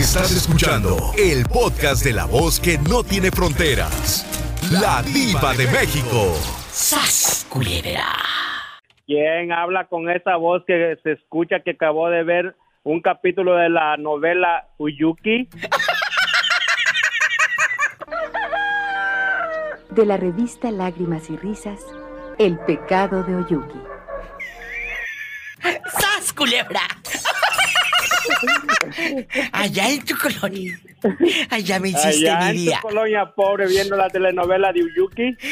Estás escuchando el podcast de la voz que no tiene fronteras. La diva de México. ¡Sas, culebra! ¿Quién habla con esa voz que se escucha que acabó de ver un capítulo de la novela Uyuki? De la revista Lágrimas y Risas, El pecado de Oyuki. ¡Sas, culebra! Allá en tu colonia. Allá me hiciste Allá mi en tu día. colonia pobre viendo la telenovela de Uyuki.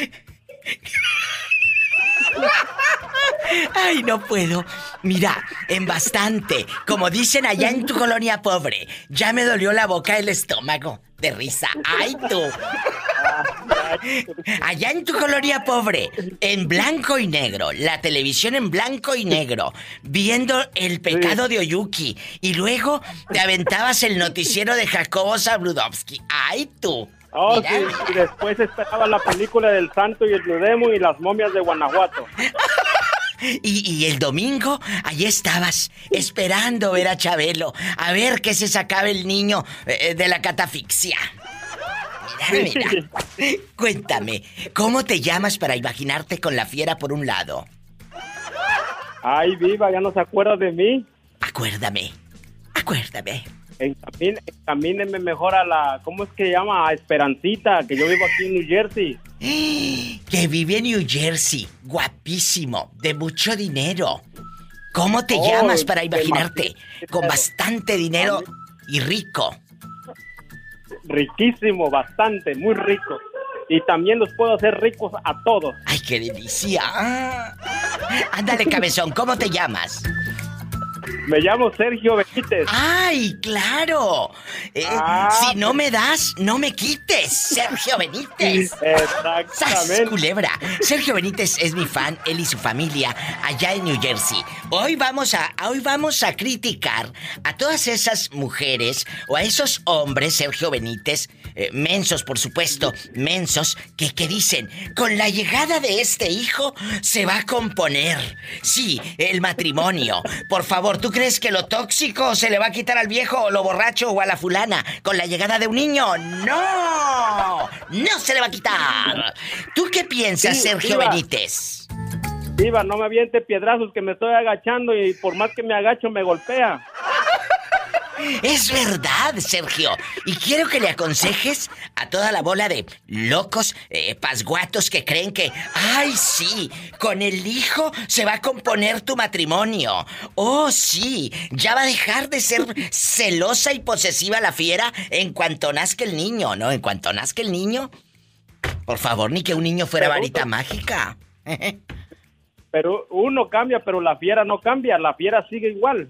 Ay, no puedo. Mira, en bastante. Como dicen allá en tu colonia pobre. Ya me dolió la boca el estómago. De risa. ¡Ay, tú! Allá en tu colonia pobre, en blanco y negro, la televisión en blanco y negro, viendo el pecado de Oyuki, y luego te aventabas el noticiero de Jacobo Zabludovsky. ¡Ay, tú! Oh, Mira. sí, y después esperaba la película del Santo y el Blue Demon y las momias de Guanajuato. Y, y el domingo, allí estabas, esperando ver a Chabelo, a ver que se sacaba el niño eh, de la catafixia. Cuéntame, ¿cómo te llamas para imaginarte con la fiera por un lado? Ay, viva, ya no se acuerda de mí. Acuérdame, acuérdame. Encamín- Encamíneme mejor a la, ¿cómo es que se llama? A Esperancita, que yo vivo aquí en New Jersey. Que vive en New Jersey, guapísimo, de mucho dinero. ¿Cómo te Oh, llamas para imaginarte? Con bastante dinero y rico. Riquísimo, bastante, muy rico. Y también los puedo hacer ricos a todos. ¡Ay, qué delicia! Ah. Ándale, cabezón, ¿cómo te llamas? Me llamo Sergio Benítez. ¡Ay, claro! Eh, Ah. Si no me das, no me quites, Sergio Benítez. ¡Sas, Exactamente. culebra! Sergio Benítez es mi fan, él y su familia, allá en New Jersey. Hoy vamos a, hoy vamos a criticar a todas esas mujeres o a esos hombres, Sergio Benítez, eh, mensos, por supuesto, mensos, que, que dicen, con la llegada de este hijo se va a componer. Sí, el matrimonio. Por favor, ¿tú crees que lo tóxico se le va a quitar al viejo o lo borracho o a la fulana con la llegada de un niño? ¡No! ¡No se le va a quitar! ¿Tú qué piensas, Sí, Sergio Diva. Benítez? Viva, no me aviente piedrazos que me estoy agachando y por más que me agacho me golpea. Es verdad, Sergio. Y quiero que le aconsejes a toda la bola de locos, eh, pasguatos que creen que, ay, sí, con el hijo se va a componer tu matrimonio. Oh, sí, ya va a dejar de ser celosa y posesiva la fiera en cuanto nazca el niño, ¿no? En cuanto nazca el niño. Por favor, ni que un niño fuera varita mágica. Pero uno cambia, pero la fiera no cambia. La fiera sigue igual.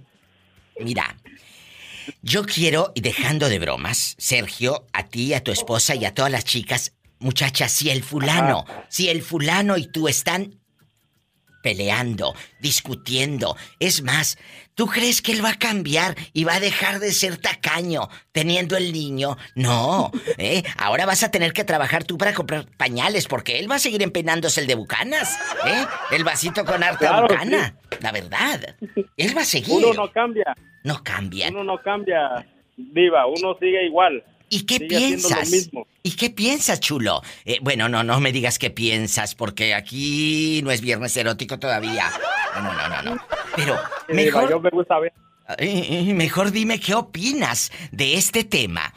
Mira, yo quiero, y dejando de bromas, Sergio, a ti, a tu esposa y a todas las chicas, muchachas, si el fulano, si el fulano y tú están peleando, discutiendo, es más, ¿tú crees que él va a cambiar y va a dejar de ser tacaño teniendo el niño? No, ¿eh? Ahora vas a tener que trabajar tú para comprar pañales porque él va a seguir empenándose el de bucanas, ¿eh? El vasito con harta Claro, bucana, la verdad. Él va a seguir. Uno no cambia. No cambian. Uno no cambia. Viva, uno sigue igual. ¿Y qué sigue haciendo lo piensas? mismo. ¿Y qué piensas, chulo? Eh, bueno, no, no me digas qué piensas, porque aquí no es viernes erótico todavía. No, no, no, no. Pero Sí, Viva, yo mejor, me gusta ver. eh, mejor dime qué opinas de este tema.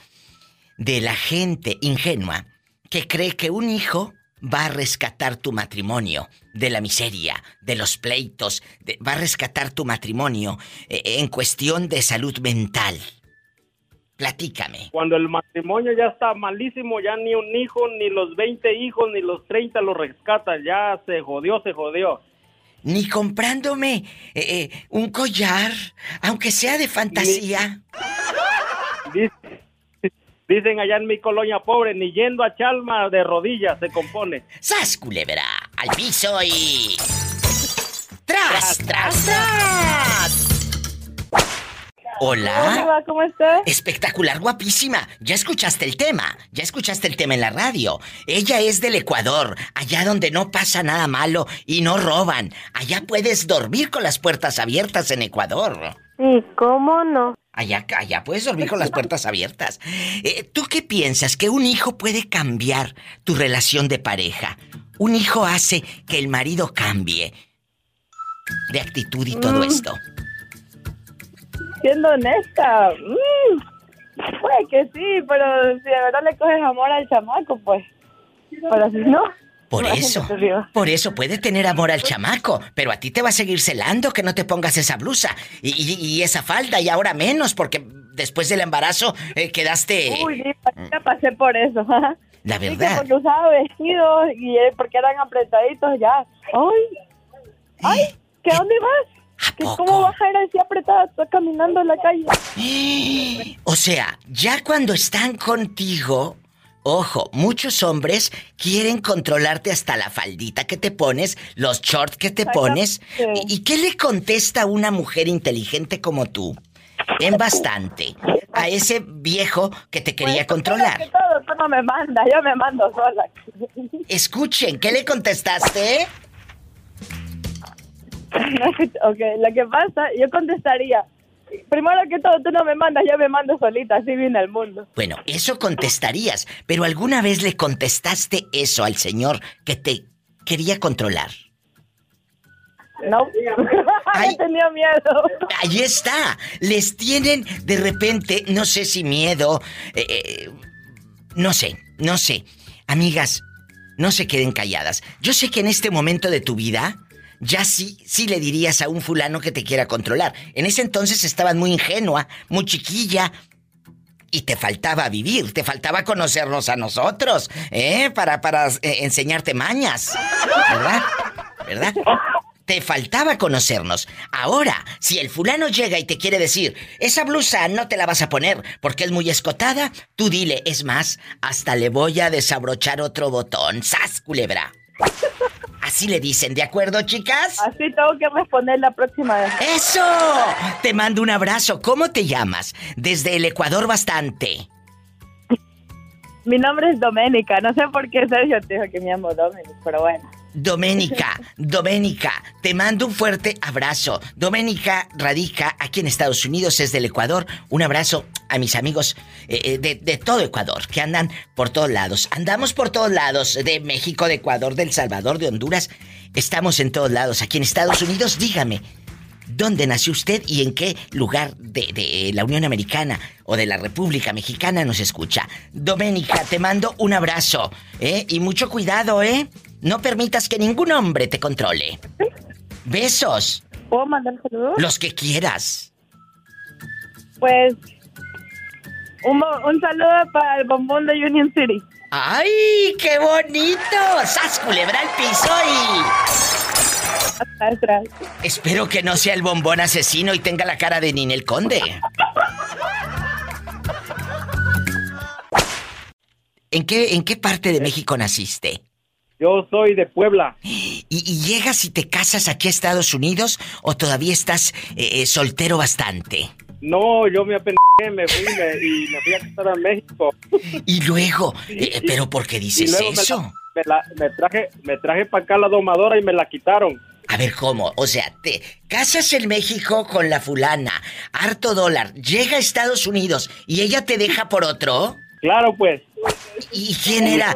De la gente ingenua que cree que un hijo va a rescatar tu matrimonio de la miseria, de los pleitos, de- va a rescatar tu matrimonio eh, en cuestión de salud mental. Platícame. Cuando el matrimonio ya está malísimo, ya ni un hijo, ni los 20 hijos, ni los 30 lo rescatan. Ya se jodió, se jodió. Ni comprándome eh, eh, un collar, aunque sea de fantasía. Dice- Dicen allá en mi colonia pobre, ni yendo a Chalma de rodillas se compone. ¡Sas, culebra! Al piso y... ¡Tras, tras, tras! Hola. ¿cómo estás? Espectacular, guapísima. Ya escuchaste el tema. Ya escuchaste el tema en la radio. Ella es del Ecuador, allá donde no pasa nada malo y no roban. Allá puedes dormir con las puertas abiertas en Ecuador. Sí, ¿cómo no? Allá, allá puedes dormir con las puertas abiertas. Eh, ¿Tú qué piensas? ¿Que un hijo puede cambiar tu relación de pareja? Un hijo hace que el marido cambie de actitud y todo Mm. esto. Siendo honesta, mm, puede que sí, pero si de verdad le coges amor al chamaco, pues. Pero si no. Por eso, por eso puede tener amor al chamaco, pero a ti te va a seguir celando que no te pongas esa blusa y, y- y esa falda y ahora menos porque después del embarazo eh, quedaste... Uy, sí, ya pasé por eso. La Sí, que verdad. porque usaba vestidos y eh, porque eran apretaditos ya. ¡Ay! ¡Ay! ¿Qué dónde vas? ¿A ¿Que poco? ¿Cómo vas a ir así apretada caminando en la calle? O sea, ya cuando están contigo, ojo, muchos hombres quieren controlarte hasta la faldita que te pones, los shorts que te pones. ¿Y qué le contesta una mujer inteligente como tú? En bastante. A ese viejo que te quería Pues, controlar. Que todo, me mandas, yo me mando sola. Escuchen, ¿qué le contestaste? ok, lo que pasa, yo contestaría, primero que todo, tú no me mandas, yo me mando solita, así viene el mundo. Bueno, eso contestarías, pero ¿alguna vez le contestaste eso al señor que te quería controlar? No, Ay. tenía miedo. Ahí está. Les tienen de repente, no sé si miedo, eh, eh, no sé, no sé. Amigas, no se queden calladas. Yo sé que en este momento de tu vida, ya sí, sí le dirías a un fulano que te quiera controlar. En ese entonces estabas muy ingenua, muy chiquilla. Y te faltaba vivir, te faltaba conocernos a nosotros, ¿eh? Para, para eh, enseñarte mañas, ¿verdad? ¿Verdad? Te faltaba conocernos. Ahora, si el fulano llega y te quiere decir, esa blusa no te la vas a poner porque es muy escotada, tú dile, es más, hasta le voy a desabrochar otro botón. ¡Sas, culebra! Así le dicen, ¿de acuerdo, chicas? Así tengo que responder la próxima vez. ¡Eso! Te mando un abrazo. ¿Cómo te llamas? Desde el Ecuador bastante. Mi nombre es Doménica, no sé por qué Sergio te dijo que me llamo Doménica, pero bueno. Doménica, Doménica, te mando un fuerte abrazo. Doménica radica aquí en Estados Unidos, es del Ecuador. Un abrazo a mis amigos eh, eh, de, de todo Ecuador, que andan por todos lados. Andamos por todos lados, de México, de Ecuador, de El Salvador, de Honduras. Estamos en todos lados. Aquí en Estados Unidos, dígame, ¿dónde nació usted y en qué lugar de, de la Unión Americana o de la República Mexicana nos escucha? Doménica, te mando un abrazo, ¿eh? Y mucho cuidado, ¿eh? No permitas que ningún hombre te controle. Besos, ¿Puedo mandar saludos? los que quieras. Pues un, un saludo para el bombón de Union City. ¡Ay, qué bonito! ¡Sas, culebra al piso y... Hasta atrás. Espero que no sea el bombón asesino y tenga la cara de Ninel Conde. ¿En qué, ¿En qué parte de México naciste? Yo soy de Puebla. ¿Y, y llegas y te casas aquí a Estados Unidos o todavía estás eh, eh, soltero bastante? No, yo me apendejé, me fui me- y me fui a casar a México. Y luego, eh, ¿pero por qué dices luego me la- eso? Me, la- me traje, me traje para acá la domadora y me la quitaron. A ver, ¿cómo? O sea, te casas en México con la fulana, harto dólar, llega a Estados Unidos y ella te deja por otro. Claro, pues. ¿Y quién era?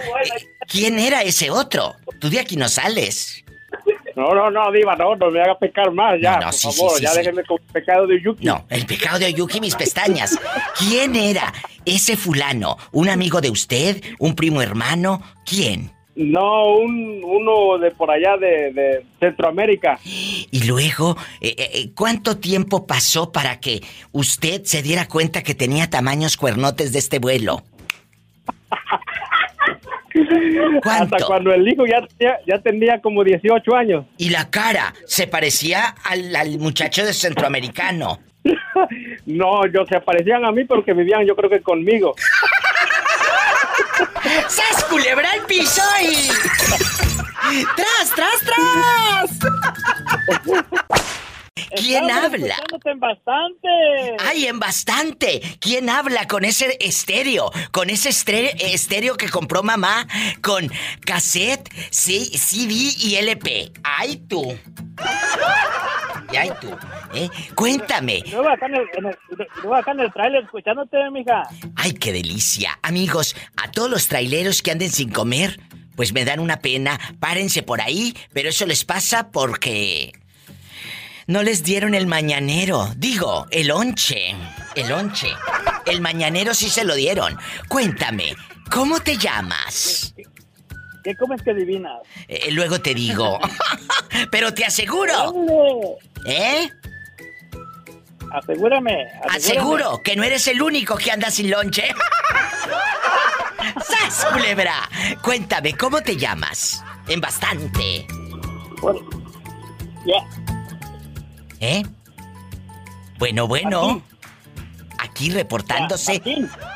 ¿Quién era ese otro? Tú de aquí no sales. No, no, no, Diva, no, no me haga pecar más, ya, No, no, por sí, favor, sí, ya déjenme con el pecado de Yuki. No, el pecado de Oyuki, mis pestañas. ¿Quién era ese fulano? ¿Un amigo de usted? ¿Un primo hermano? ¿Quién? No, un, uno de por allá de, de Centroamérica. Y luego, eh, eh, eh, ¿cuánto tiempo pasó para que usted se diera cuenta que tenía tamaños cuernotes de este vuelo? ¿Cuánto? Hasta cuando el hijo ya, tenía- ya tenía como 18 años. Y la cara se parecía al, al muchacho de centroamericano. No, yo se parecían a mí porque vivían yo creo que conmigo. ¡Sas culebra al piso y... ¡Tras, tras, tras! ¿Quién Estamos habla? escuchándote en bastante. ¡Ay, en bastante! ¿Quién habla con ese estéreo? Con ese estéreo que compró mamá con cassette, CD y LP. ¡Ay, tú! ay tú, ¿eh? Cuéntame. Luego acá en el, en el, acá en el trailer escuchándote, mija. Ay, qué delicia. Amigos, a todos los traileros que anden sin comer, pues me dan una pena. Párense por ahí, pero eso les pasa porque no les dieron el mañanero. Digo, el onche. El onche. El mañanero sí se lo dieron. Cuéntame, ¿cómo te llamas? ¿Qué comes que adivinas? Eh, luego te digo. pero te aseguro. ¿Eh? Asegúrame, asegúrame. Aseguro que no eres el único que anda sin lonche. ¡Sas, culebra! Cuéntame, ¿cómo te llamas? En bastante. Por- Ya. ¿Eh? Bueno, bueno. Aquí reportándose.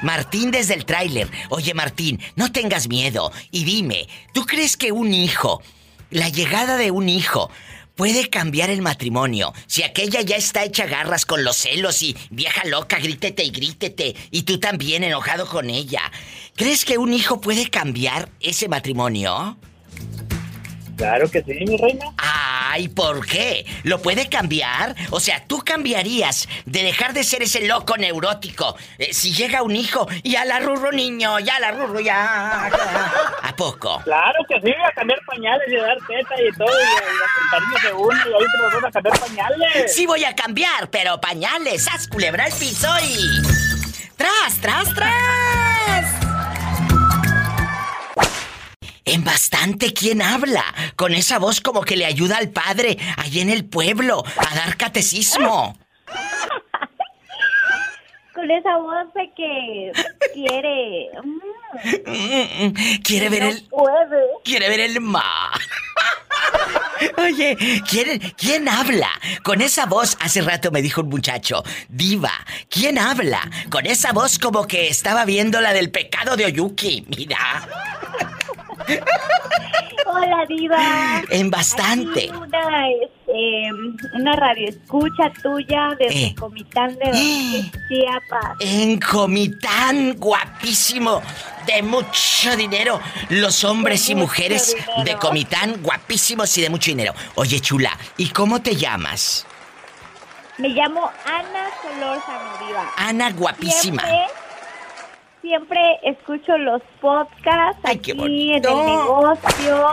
Martín desde el tráiler. Oye, Martín, no tengas miedo. Y dime, ¿tú crees que un hijo, la llegada de un hijo, puede cambiar el matrimonio? Si aquella ya está hecha garras con los celos y vieja loca, grítete y grítete, y tú también enojado con ella. ¿Crees que un hijo puede cambiar ese matrimonio? Claro que sí, mi reina. Ay, ¿por qué? ¿Lo puede cambiar? O sea, tú cambiarías de dejar de ser ese loco neurótico eh, si llega un hijo y a la rurro niño, ya la rurro, ya. ya. ¿A poco? Claro que sí, a cambiar pañales y a dar teta y todo, y a, y a sentarnos de uno, y ahí te nos van a cambiar pañales. Sí voy a cambiar, pero pañales, haz culebra el piso y... ¡Tras, tras, tras! En bastante, ¿quién habla? Con esa voz como que le ayuda al padre allí en el pueblo a dar catecismo. Con esa voz de que quiere. mm, Mm, Quiere ver no el... puede. Quiere ver el mar. Oye, ¿quién, ¿quién habla? Con esa voz, hace rato me dijo un muchacho, diva, ¿quién habla? Con esa voz como que estaba viendo la del pecado de Oyuki, mira. Hola, Diva. En bastante. Una, este, una radio escucha tuya desde Eh. Comitán de Eh. Chiapas. En Comitán, guapísimo, de mucho dinero. Los hombres De y mujeres dinero. de Comitán, guapísimos y de mucho dinero. Oye, chula, ¿y cómo te llamas? Me llamo Ana Solórzano, Diva. Ana, guapísima. Siempre, siempre escucho los podcasts Ay, aquí en el negocio,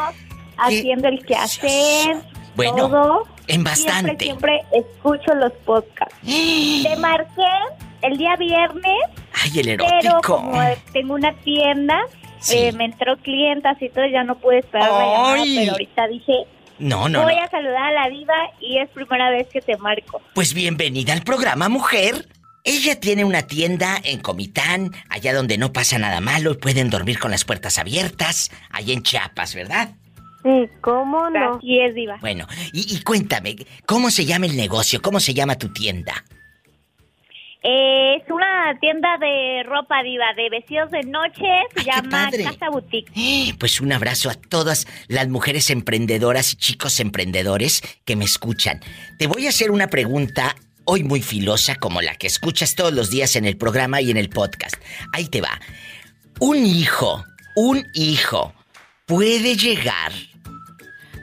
haciendo el quehacer, Bueno, todo. en bastante. Siempre, siempre escucho los podcasts. Te marqué el día viernes, Ay, el pero erótico. como tengo una tienda, Sí. eh, me entró clientas y todo, ya no pude esperar la llamada, pero ahorita dije, No, no, voy no. a saludar a la diva y es primera vez que te marco. Pues bienvenida al programa, mujer. Ella tiene una tienda en Comitán, allá donde no pasa nada malo y pueden dormir con las puertas abiertas, allá en Chiapas, ¿verdad? Sí, ¿cómo no? Así es, diva. Bueno, y, y cuéntame, ¿cómo se llama el negocio? ¿Cómo se llama tu tienda? Eh, es una tienda de ropa diva, de vestidos de noche, se Ay, qué llama. Casa Boutique. Eh, Pues un abrazo a todas las mujeres emprendedoras y chicos emprendedores que me escuchan. Te voy a hacer una pregunta hoy muy filosa como la que escuchas todos los días en el programa y en el podcast. Ahí te va. Un hijo, un hijo puede llegar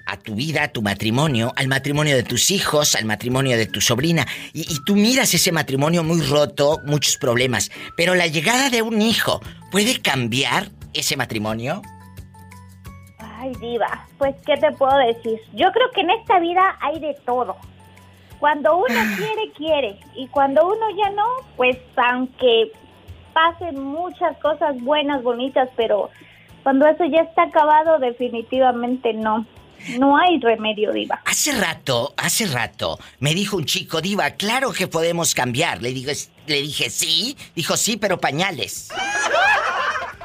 a tu vida, a tu matrimonio, al matrimonio de tus hijos, al matrimonio de tu sobrina, y, y tú miras ese matrimonio muy roto, muchos problemas, pero la llegada de un hijo puede cambiar ese matrimonio. Ay, diva, pues, ¿qué te puedo decir? Yo creo que en esta vida hay de todo. Cuando uno quiere, quiere. Y cuando uno ya no, pues, aunque pasen muchas cosas buenas, bonitas, pero cuando eso ya está acabado, definitivamente no. No hay remedio, diva. Hace rato, hace rato, me dijo un chico, Diva, claro que podemos cambiar. Le, digo, es- le dije, sí. Dijo, sí, pero pañales.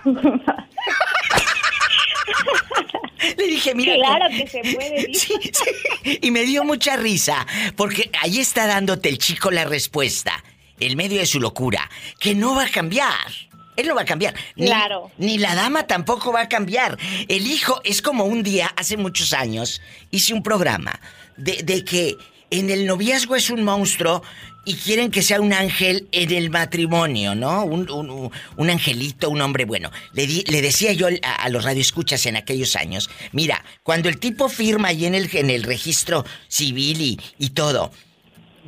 Le dije, mira. Claro que se puede, sí. Y me dio mucha risa, porque ahí está dándote el chico la respuesta, en medio de su locura, que no va a cambiar. Él no va a cambiar. Ni, Claro. Ni la dama tampoco va a cambiar. El hijo es como un día, hace muchos años, hice un programa de, de que en el noviazgo es un monstruo y quieren que sea un ángel en el matrimonio, ¿no? Un, angelito, un hombre bueno. Le, decía yo a, los radioescuchas en aquellos años, mira, cuando el tipo firma ahí en el, registro civil y, todo,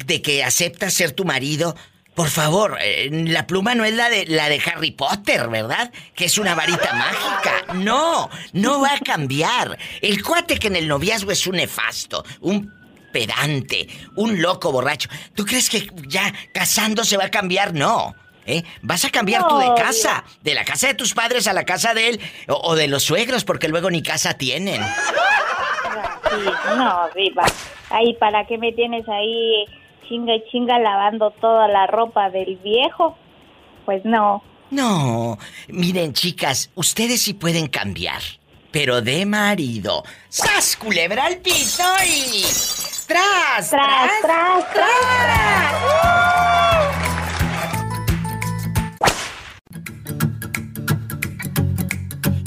de que aceptas ser tu marido, por favor, eh, la pluma no es la de la de Harry Potter, ¿verdad? Que es una varita mágica. No, no va a cambiar. El cuate que en el noviazgo es un nefasto, un pedante, un loco borracho. ¿Tú crees que ya casándose va a cambiar? No. ¿Eh? Vas a cambiar tú de casa, de la casa de tus padres a la casa de él o, de los suegros, porque luego ni casa tienen. Sí, no, Riva. Ahí, ¿para qué me tienes ahí chinga y chinga lavando toda la ropa del viejo? Pues no. No, miren chicas, ustedes sí pueden cambiar, pero de marido. ¡Sas, culebra al piso y... ¡Tras, tras, tras, tras! tras!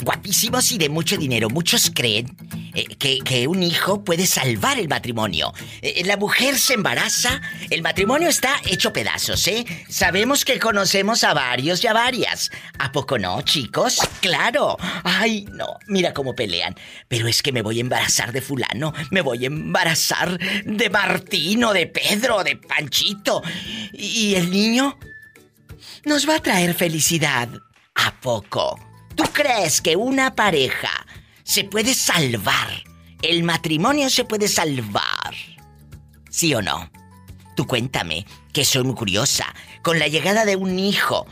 Guapísimos y de mucho dinero. Muchos creen eh, que, un hijo puede salvar el matrimonio. Eh, la mujer se embaraza, el matrimonio está hecho pedazos, ¿eh? Sabemos que conocemos a varios y a varias. ¿A poco no, chicos? Claro. Ay, no, mira cómo pelean. Pero es que me voy a embarazar de fulano, me voy a embarazar de Martín o de Pedro de Panchito. ¿Y el niño? Nos va a traer felicidad. ¿A poco? ¿Tú crees que una pareja se puede salvar. El matrimonio se puede salvar. ¿Sí o no? Tú cuéntame, que soy muy curiosa. Con la llegada de un hijo,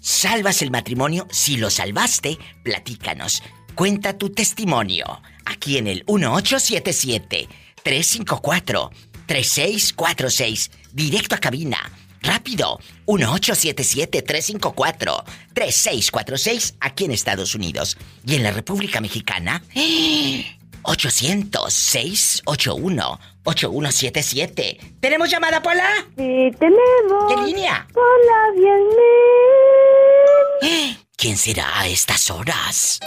¿salvas el matrimonio? Si lo salvaste, platícanos. Cuenta tu testimonio. Aquí en el 1877 354 3646. Directo a cabina Rápido, 1877-354-3646 aquí en Estados Unidos. Y en la República Mexicana, 800-681-8177. ¿Tenemos llamada, Pola? Sí, tenemos. ¿Qué línea? Hola, bien. ¿Quién será a estas horas?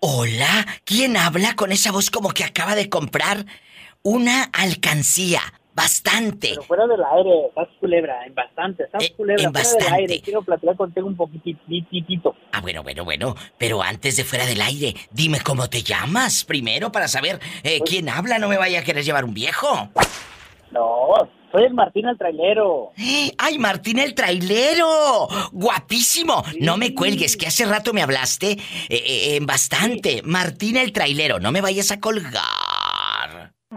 Hola, ¿quién habla con esa voz como que acaba de comprar una alcancía? Bastante. Pero fuera del aire, estás culebra, en bastante, estás eh, culebra, en fuera del aire. Quiero platicar contigo un poquitito. Ah, bueno, bueno, bueno. Pero antes de fuera del aire, dime cómo te llamas primero para saber eh, pues quién habla. No me vaya a querer llevar un viejo. No, soy el Martín el trailero. ¡Ay, Martín el trailero! ¡Guapísimo! No me cuelgues, que hace rato me hablaste eh, en bastante. Martín el trailero, no me vayas a colgar.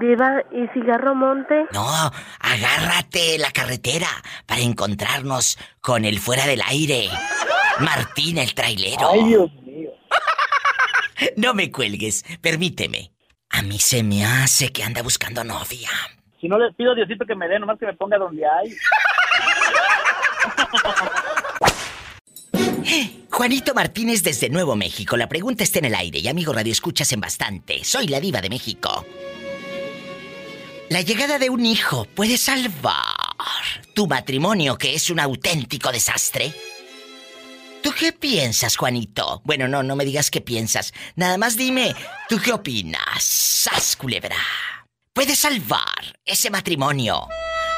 Diva, ¿y cigarro monte? No, agárrate la carretera para encontrarnos con el fuera del aire. Martín el trailero. Ay, Dios mío. no me cuelgues, permíteme. A mí se me hace que anda buscando novia. Si no le pido a Diosito que me dé, nomás que me ponga donde hay. Juanito Martínez desde Nuevo México. La pregunta está en el aire y amigo Radio Escuchas en bastante. Soy la diva de México. La llegada de un hijo puede salvar tu matrimonio, que es un auténtico desastre. ¿Tú qué piensas, Juanito? Bueno, no, no me digas qué piensas. Nada más dime, ¿tú qué opinas? ¡Sas, culebra! Puede salvar ese matrimonio,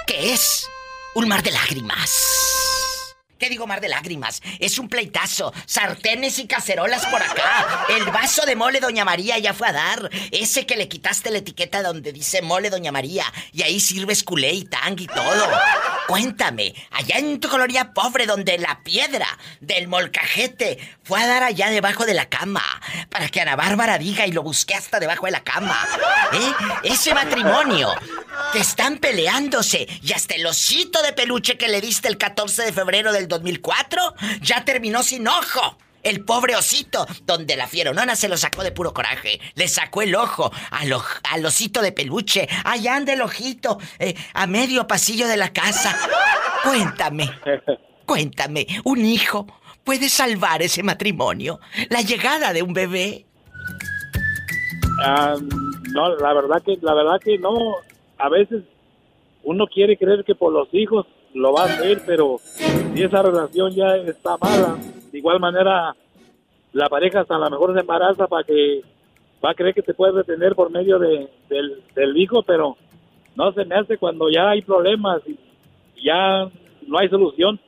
que es un mar de lágrimas. ¿Qué digo mar de lágrimas? Es un pleitazo. Sartenes y cacerolas por acá. El vaso de mole Doña María ya fue a dar. Ese que le quitaste la etiqueta donde dice mole Doña María. Y ahí sirves culé y tang y todo. Cuéntame, allá en tu colonia pobre donde la piedra del molcajete fue a dar allá debajo de la cama. Para que Ana Bárbara diga y lo busqué hasta debajo de la cama. ¿Eh? Ese matrimonio. Que están peleándose. Y hasta el osito de peluche que le diste el 14 de febrero del 2004 ya terminó sin ojo. El pobre osito, donde la fieronona se lo sacó de puro coraje. Le sacó el ojo al, al osito de peluche. Allá anda el ojito, eh, a medio pasillo de la casa. Cuéntame, cuéntame, ¿un hijo puede salvar ese matrimonio? ¿La llegada de un bebé? Ah, no, la verdad que, la verdad que no. A veces uno quiere creer que por los hijos lo va a hacer, pero si esa relación ya está mala, de igual manera la pareja hasta a lo mejor se embaraza para que va a creer que te puede retener por medio de, del, hijo, pero no se me hace cuando ya hay problemas y ya no hay solución,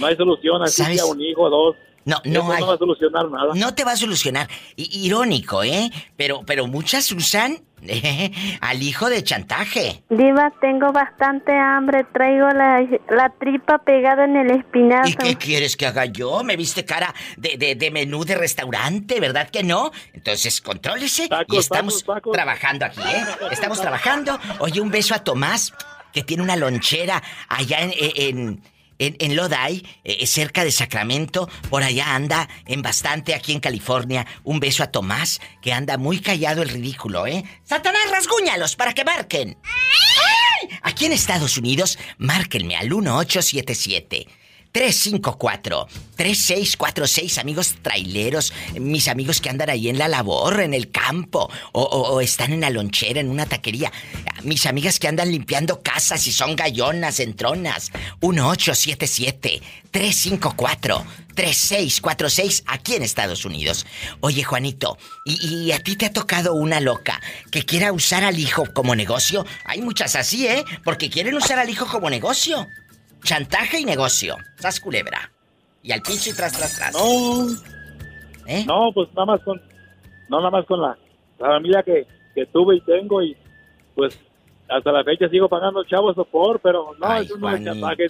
no hay solución, así sea un hijo, dos, No, no Eso hay. no va a solucionar nada. No te va a solucionar. I- irónico, ¿eh? Pero, pero muchas usan eh, al hijo de chantaje. Diva, tengo bastante hambre. Traigo la, la tripa pegada en el espinazo. ¿Y qué quieres que haga yo? ¿Me viste cara de, de- de menú de restaurante? ¿Verdad que no? Entonces, contrólese y estamos tacos, tacos. trabajando aquí, ¿eh? Estamos trabajando. Oye, un beso a Tomás, que tiene una lonchera allá en... en en, en Lodi, eh, cerca de Sacramento, por allá anda en bastante aquí en California. Un beso a Tomás, que anda muy callado el ridículo, ¿eh? ¡Satanás, rasguñalos para que marquen! ¡Ay! Aquí en Estados Unidos, márquenme al 1877 354-3646, amigos traileros, mis amigos que andan ahí en la labor, en el campo, o, están en la lonchera, en una taquería, mis amigas que andan limpiando casas y son gallonas, entronas. 1877-354-3646, aquí en Estados Unidos. Oye, Juanito, ¿y, y a ti te ha tocado una loca que quiera usar al hijo como negocio? Hay muchas así, ¿eh? Porque quieren usar al hijo como negocio. Chantaje y negocio. Sas culebra. Y al pinche y tras, tras, tras. No, ¿Eh? no, pues nada más con, no nada más con la, la familia que, que tuve y tengo y pues hasta la fecha sigo pagando chavos sopor, pero no, Ay, eso no es chantaje,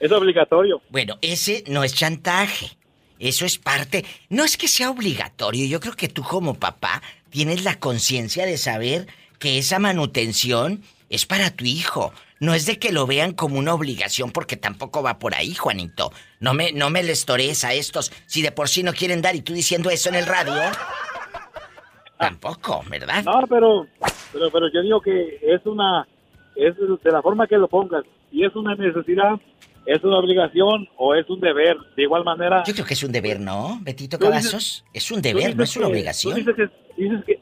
es obligatorio. Bueno, ese no es chantaje. Eso es parte. No es que sea obligatorio. Yo creo que tú como papá tienes la conciencia de saber que esa manutención es para tu hijo. No es de que lo vean como una obligación porque tampoco va por ahí, Juanito. No me, no me les torees a estos. Si de por sí no quieren dar y tú diciendo eso en el radio. Tampoco, ¿verdad? No, pero, pero, pero yo digo que es una, es de la forma que lo pongas, si es una necesidad, es una obligación o es un deber. De igual manera, Yo creo que es un deber, ¿no, Betito Cavazos? Es un deber, no es una que- obligación. Tú dices, que, dices que,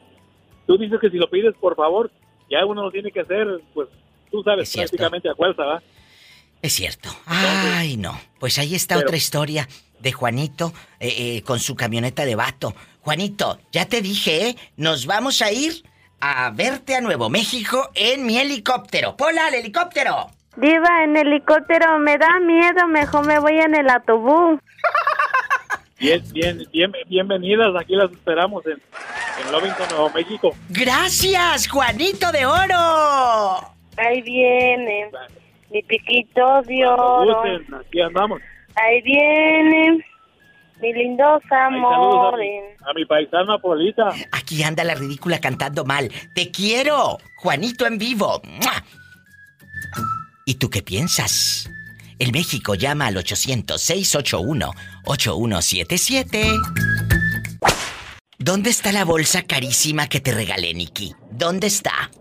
tú dices que si lo pides, por favor, ya uno lo tiene que hacer, pues tú Es sabes cierto. prácticamente a fuerza, ¿verdad? Es cierto. Ay, no. Pues ahí está Pero- otra historia de Juanito eh, eh, con su camioneta de vato. Juanito, ya te dije, ¿eh? Nos vamos a ir a verte a Nuevo México en mi helicóptero. ¡Pola, al helicóptero! Diva, en helicóptero me da miedo. Mejor me voy en el autobús. Bien, bien, bien, bienvenidas, aquí las esperamos en, en Lovington, Nuevo México. ¡Gracias, Juanito de Oro! Ahí viene mi piquito de oro. Aquí andamos. Ahí viene mi lindos a amores. mi, a mi paisana Polita. Aquí anda la ridícula cantando mal. ¡Te quiero! Juanito en vivo. ¡Mua! ¿Y tú qué piensas? El México llama al 800-681-8177. ¿Dónde está la bolsa carísima que te regalé, Nikki? ¿Dónde está?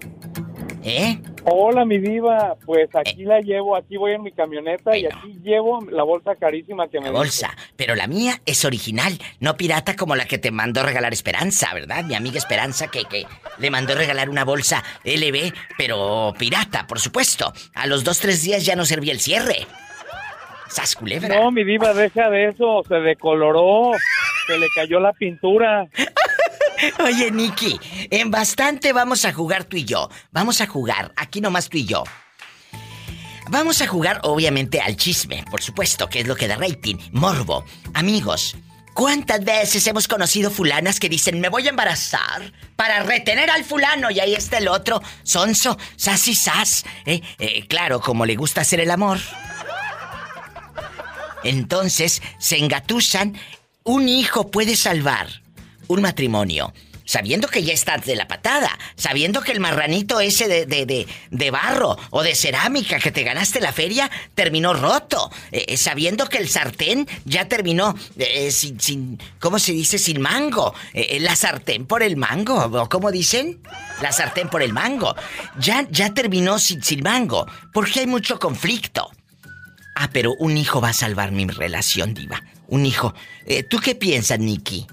¿Eh? Hola, mi diva. Pues aquí la llevo, aquí voy en mi camioneta y aquí llevo la bolsa carísima que me La diste. bolsa. Pero la mía es original, no pirata como la que te mandó regalar Esperanza, ¿verdad? Mi amiga Esperanza que, que le mandó regalar una bolsa LB, pero pirata, por supuesto. A los dos, tres días ya no servía el cierre. ¡Sas culebra! No, mi diva, deja de eso. Se decoloró. Se le cayó la pintura. Oye, Nicky, en bastante vamos a jugar tú y yo. Vamos a jugar, aquí nomás tú y yo. Vamos a jugar, obviamente, al chisme, por supuesto, que es lo que da rating. Morbo. Amigos, ¿cuántas veces hemos conocido fulanas que dicen, me voy a embarazar para retener al fulano? Y ahí está el otro, sonso, sas y sas. Eh, eh, claro, como le gusta hacer el amor. Entonces, se engatusan. Un hijo puede salvar un matrimonio. Sabiendo que ya estás de la patada, sabiendo que el marranito ese de, de, de, de barro o de cerámica que te ganaste la feria terminó roto, eh, eh, sabiendo que el sartén ya terminó eh, sin, sin, ¿cómo se dice? Sin mango, la sartén por el mango, ¿o cómo dicen? La sartén por el mango, ya, ya terminó sin, sin mango, porque hay mucho conflicto. Ah, pero un hijo va a salvar mi relación, diva. Un hijo. ¿Tú qué piensas, Nicky?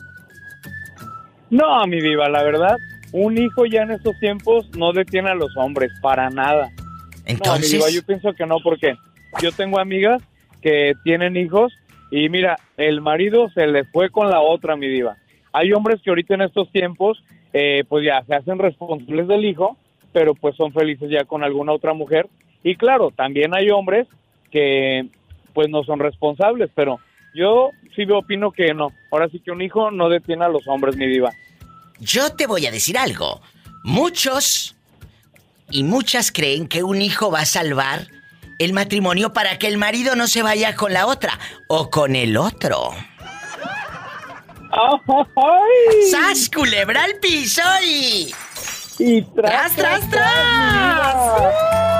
No, mi diva, la verdad, un hijo ya en estos tiempos no detiene a los hombres, para nada. No, mi Entonces, diva, yo pienso que no, porque yo tengo amigas que tienen hijos y mira, el marido se le fue con la otra, mi diva. Hay hombres que ahorita en estos tiempos, eh, pues ya se hacen responsables del hijo, pero pues son felices ya con alguna otra mujer. Y claro, también hay hombres que pues no son responsables, pero yo sí opino que no. Ahora sí que un hijo no detiene a los hombres, mi diva. Yo te voy a decir algo. Muchos y muchas creen que un hijo va a salvar el matrimonio para que el marido no se vaya con la otra o con el otro. ¡Ay! ¡Sas, culebra al piso y... Y ¡Tras, tras, tras!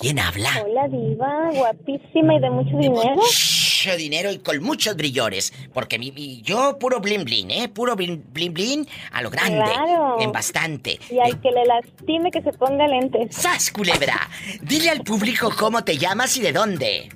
¿Quién habla? Hola, diva, guapísima y de mucho dinero. Mucho dinero y con muchos brillores. Porque mi, mi- yo puro blin blin, ¿eh? Puro blin blin, blin a lo grande. Claro. En bastante. Y al que le lastime que se ponga lentes. ¡Sas, culebra! Dile al público cómo te llamas y de dónde.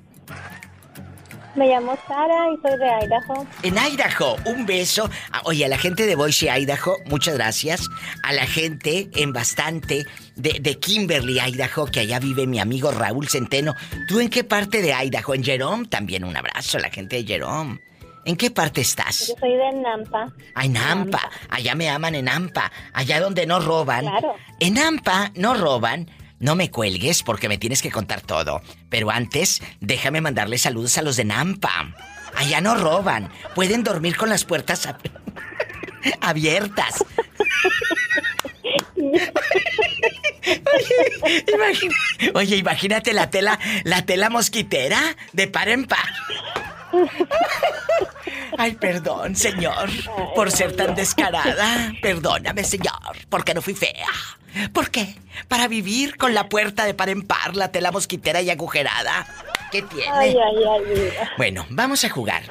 Me llamo Sara y soy de Idaho. En Idaho, un beso. Ah, Oye, a la gente de Boise, Idaho, muchas gracias. A la gente en bastante de, de Kimberly, Idaho, que allá vive mi amigo Raúl Centeno. ¿Tú en qué parte de Idaho? En Jerome, también un abrazo a la gente de Jerome. ¿En qué parte estás? Yo soy de Nampa. Ah, en Nampa. Allá me aman en Nampa. Allá donde no roban. Claro. En Nampa no roban. No me cuelgues porque me tienes que contar todo. Pero antes, déjame mandarle saludos a los de Nampa. Allá no roban. Pueden dormir con las puertas ab- abiertas. Oye, Oye, imagínate la tela, la tela mosquitera de par en par. Ay, perdón, señor, por ser tan descarada. Perdóname, señor, porque no fui fea. ¿Por qué? Para vivir con la puerta de par en par, la tela mosquitera y agujerada. ¿Qué tiene? Ay, ay, ay. Bueno, vamos a jugar.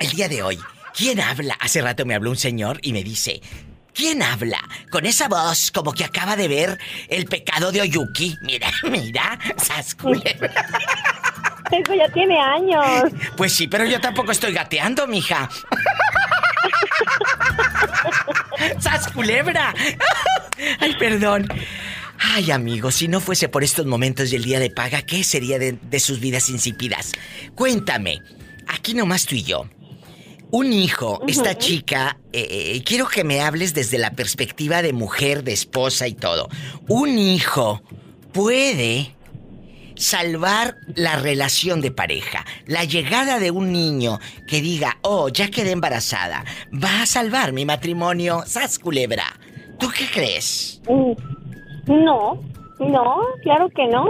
El día de hoy, ¿quién habla? Hace rato me habló un señor y me dice, ¿quién habla? Con esa voz como que acaba de ver el pecado de Oyuki. Mira, mira, sas culebra. Eso ya tiene años. Pues sí, pero yo tampoco estoy gateando, mija. ¡Sas culebra! Ay, perdón. Ay, amigos, si no fuese por estos momentos del día de paga, ¿qué sería de, de sus vidas insípidas? Cuéntame, aquí nomás tú y yo. Un hijo, esta chica, eh, eh, quiero que me hables desde la perspectiva de mujer, de esposa y todo. Un hijo puede salvar la relación de pareja. La llegada de un niño que diga, oh, ya quedé embarazada, va a salvar mi matrimonio. ¡Sas, culebra! ¿Tú qué crees? Mm, No, no, claro que no.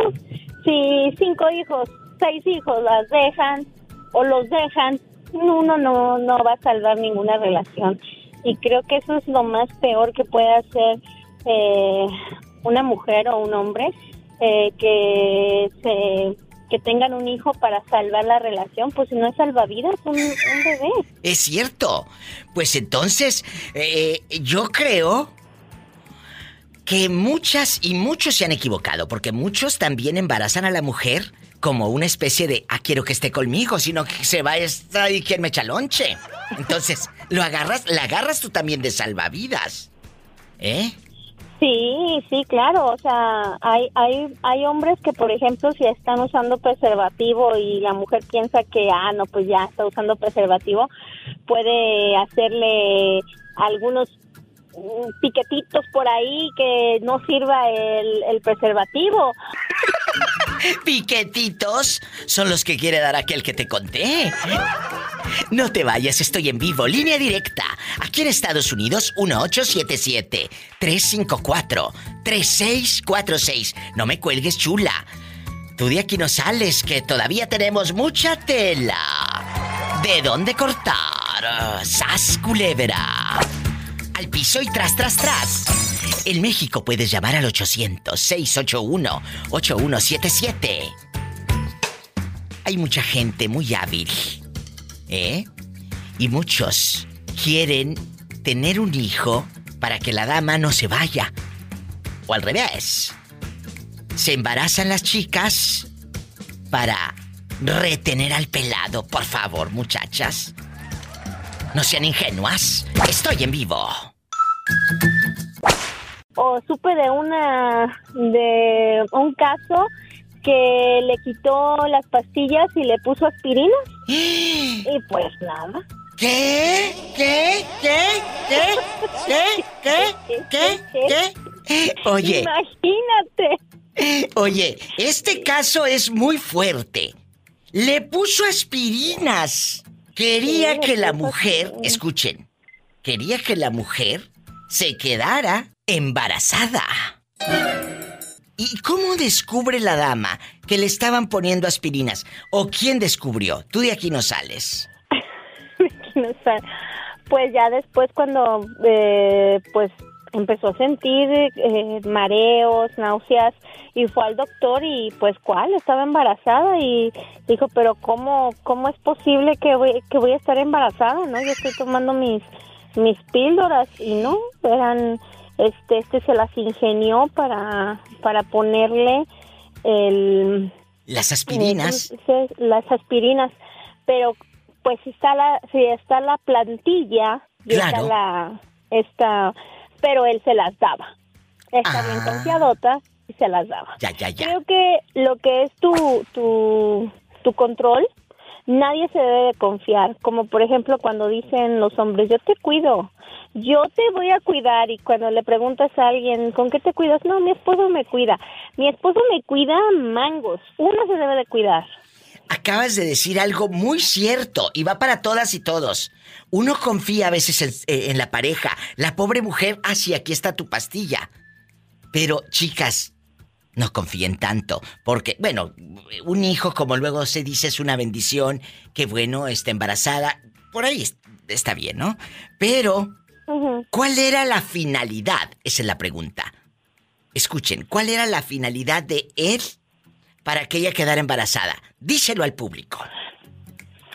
Si cinco hijos, seis hijos las dejan o los dejan, uno no, no va a salvar ninguna relación. Y creo que eso es lo más peor que puede hacer eh, una mujer o un hombre, eh, que que tengan un hijo para salvar la relación, pues no es salvavidas, un, un bebé. Es cierto. Pues entonces, eh, yo creo que muchas y muchos se han equivocado, porque muchos también embarazan a la mujer como una especie de, ah, quiero que esté conmigo, sino que se va a estar ahí quien me echa lonche. Entonces, lo agarras, la agarras tú también de salvavidas. ¿Eh? Sí, sí, claro. O sea, hay, hay, hay hombres que, por ejemplo, si están usando preservativo y la mujer piensa que, ah, no, pues ya está usando preservativo, puede hacerle algunos mm, piquetitos por ahí que no sirva el, el preservativo. Piquetitos son los que quiere dar aquel que te conté. No te vayas, estoy en vivo, línea directa. Aquí en Estados Unidos, 1877-354-3646. No me cuelgues, chula. Tú de aquí no sales, que todavía tenemos mucha tela. ¿De dónde cortar? ¡Sas, culebra! Al piso y tras, tras, tras. En México puedes llamar al 800-681-8177. Hay mucha gente muy hábil, ¿eh? Y muchos quieren tener un hijo para que la dama no se vaya. O al revés. Se embarazan las chicas para retener al pelado. Por favor, muchachas. No sean ingenuas. Estoy en vivo. Supe de una, de un caso que le quitó las pastillas y le puso aspirina. Y pues nada. ¿Qué? ¿Qué? ¿Qué? ¿Qué? ¿Qué? ¿Qué? ¿Qué? ¿Qué? Oye, Imagínate. Oye, este caso es muy fuerte. Le puso aspirinas. Quería que la mujer, escuchen, quería que la mujer se quedara embarazada. ¿Y cómo descubre la dama que le estaban poniendo aspirinas? ¿O quién descubrió? Tú de aquí no sales. no. Pues ya después cuando eh, pues empezó a sentir eh, mareos, náuseas y fue al doctor y pues cuál, estaba embarazada y dijo, pero ¿cómo, cómo es posible que voy, que voy a estar embarazada? ¿No? Yo estoy tomando mis, mis píldoras y no, eran, este, este se las ingenió para, para ponerle el, Las aspirinas. Sí, las aspirinas, pero pues si está la, si está la plantilla, y está la, está, pero él se las daba. Está bien Ah. confiadota y se las daba. Ya, ya, ya. Creo que lo que es tu, tu, tu control, nadie se debe de confiar. Como por ejemplo cuando dicen los hombres, yo te cuido, yo te voy a cuidar. Y cuando le preguntas a alguien, ¿con qué te cuidas? No, mi esposo me cuida. Mi esposo me cuida mangos. Uno se debe de cuidar. Acabas de decir algo muy cierto y va para todas y todos. Uno confía a veces en, eh, la pareja. La pobre mujer, ah, sí, aquí está tu pastilla. Pero, chicas, no confíen tanto. Porque, bueno, un hijo, como luego se dice, es una bendición. Que bueno, está embarazada. Por ahí es- está bien, ¿no? Pero. ¿cuál era la finalidad? Esa es la pregunta. Escuchen, ¿cuál era la finalidad de él para que ella quedara embarazada? Díselo al público.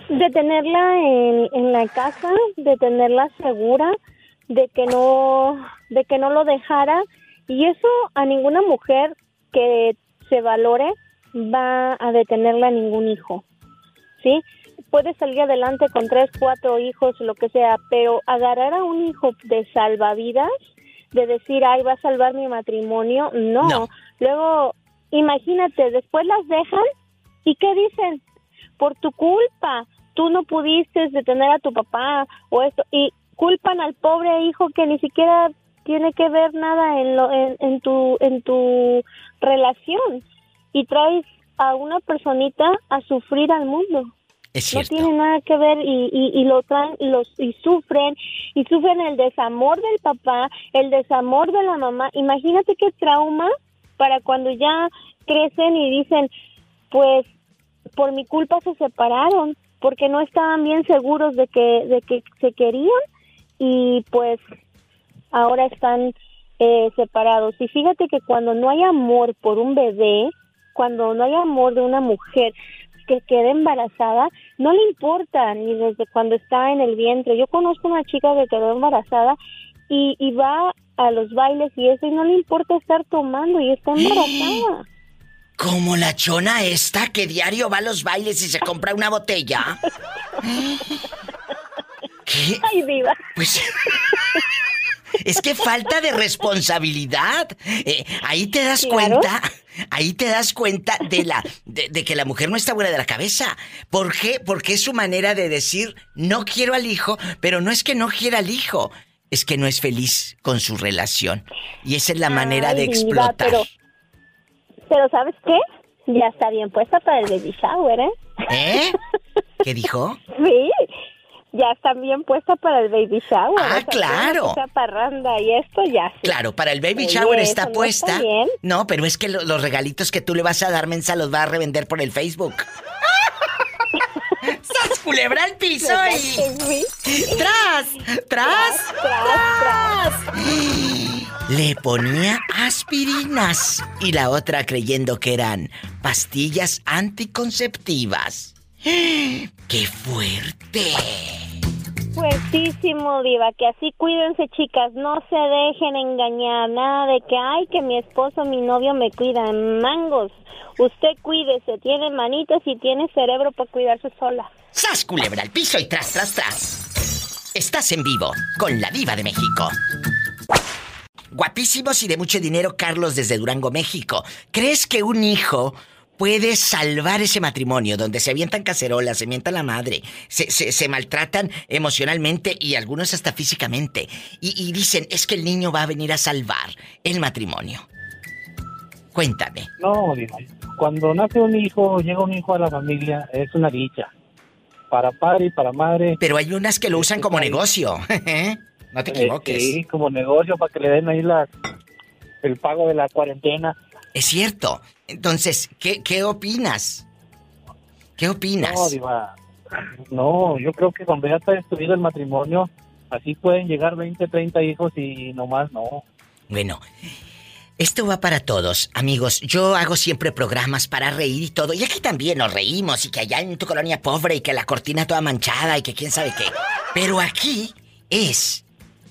De tenerla en, en la casa, de tenerla segura, de que no, de que no lo dejara. Y eso a ninguna mujer que se valore va a detenerla a ningún hijo. ¿Sí? Puede salir adelante con tres, cuatro hijos, lo que sea, pero agarrar a un hijo de salvavidas, de decir, ay, va a salvar mi matrimonio, no. No. Luego, imagínate, después las dejan y ¿qué dicen? por tu culpa, tú no pudiste detener a tu papá o esto y culpan al pobre hijo que ni siquiera tiene que ver nada en, lo, en, en tu en tu relación y traes a una personita a sufrir al mundo. Es No tiene nada que ver y, y, y lo traen y los y sufren y sufren el desamor del papá, el desamor de la mamá. Imagínate qué trauma para cuando ya crecen y dicen, pues por mi culpa se separaron porque no estaban bien seguros de que de que se querían y pues ahora están eh, separados y fíjate que cuando no hay amor por un bebé cuando no hay amor de una mujer que quede embarazada no le importa ni desde cuando está en el vientre yo conozco una chica que quedó embarazada y, y va a los bailes y eso y no le importa estar tomando y está embarazada Como la chona esta que diario va a los bailes y se compra una botella. ¿Qué? ay diva Pues. Es que falta de responsabilidad. Eh, ahí te das Claro. cuenta, ahí te das cuenta de la, de, de que la mujer no está buena de la cabeza. ¿Por qué? Porque es su manera de decir no quiero al hijo, pero no es que no quiera al hijo, es que no es feliz con su relación. Y esa es la manera de diva, explotar. pero pero sabes qué ya está bien puesta para el baby shower eh ¿Eh? ¿Qué dijo? Sí, ya está bien puesta para el baby shower. Ah, claro. Esa parranda y esto ya. sí. Claro, para el baby Oye, shower está no puesta. está bien. No, pero es que lo- los regalitos que tú le vas a dar, mensa, los va a revender por el Facebook. ¡Sas culebra al piso y... Sí. ¡Tras! ¡Tras! Tras, tras. Le ponía aspirinas y la otra creyendo que eran pastillas anticonceptivas. ¡Qué fuerte! Fuertísimo, Diva, que así cuídense, chicas, no se dejen engañar, nada de que, ay, que mi esposo, mi novio me cuida, mangos. Usted cuídese, tiene manitas y tiene cerebro para cuidarse sola. ¡Sas culebra al piso y tras, tras, tras! Estás en vivo con la diva de México. Guapísimos y de mucho dinero, Carlos desde Durango, México. ¿Crees que un hijo puede salvar ese matrimonio donde se avientan cacerolas, se mientan la madre, se, se- se maltratan emocionalmente y algunos hasta físicamente? Y, y dicen, es que el niño va a venir a salvar el matrimonio. Cuéntame. No. Cuando nace un hijo, llega un hijo a la familia, es una dicha. Para padre y para madre. Pero hay unas que lo usan como negocio. no te eh, equivoques. sí, como negocio para que le den ahí la, el pago de la cuarentena. Es cierto. Entonces, ¿qué, qué opinas? ¿Qué opinas? No, Diva. No, yo creo que cuando ya está destruido el matrimonio, así pueden llegar 20, 30 hijos y nomás no. Bueno, esto va para todos, amigos. Yo hago siempre programas para reír y todo. Y aquí también nos reímos y que allá en tu colonia pobre y que la cortina toda manchada y que quién sabe qué. Pero aquí es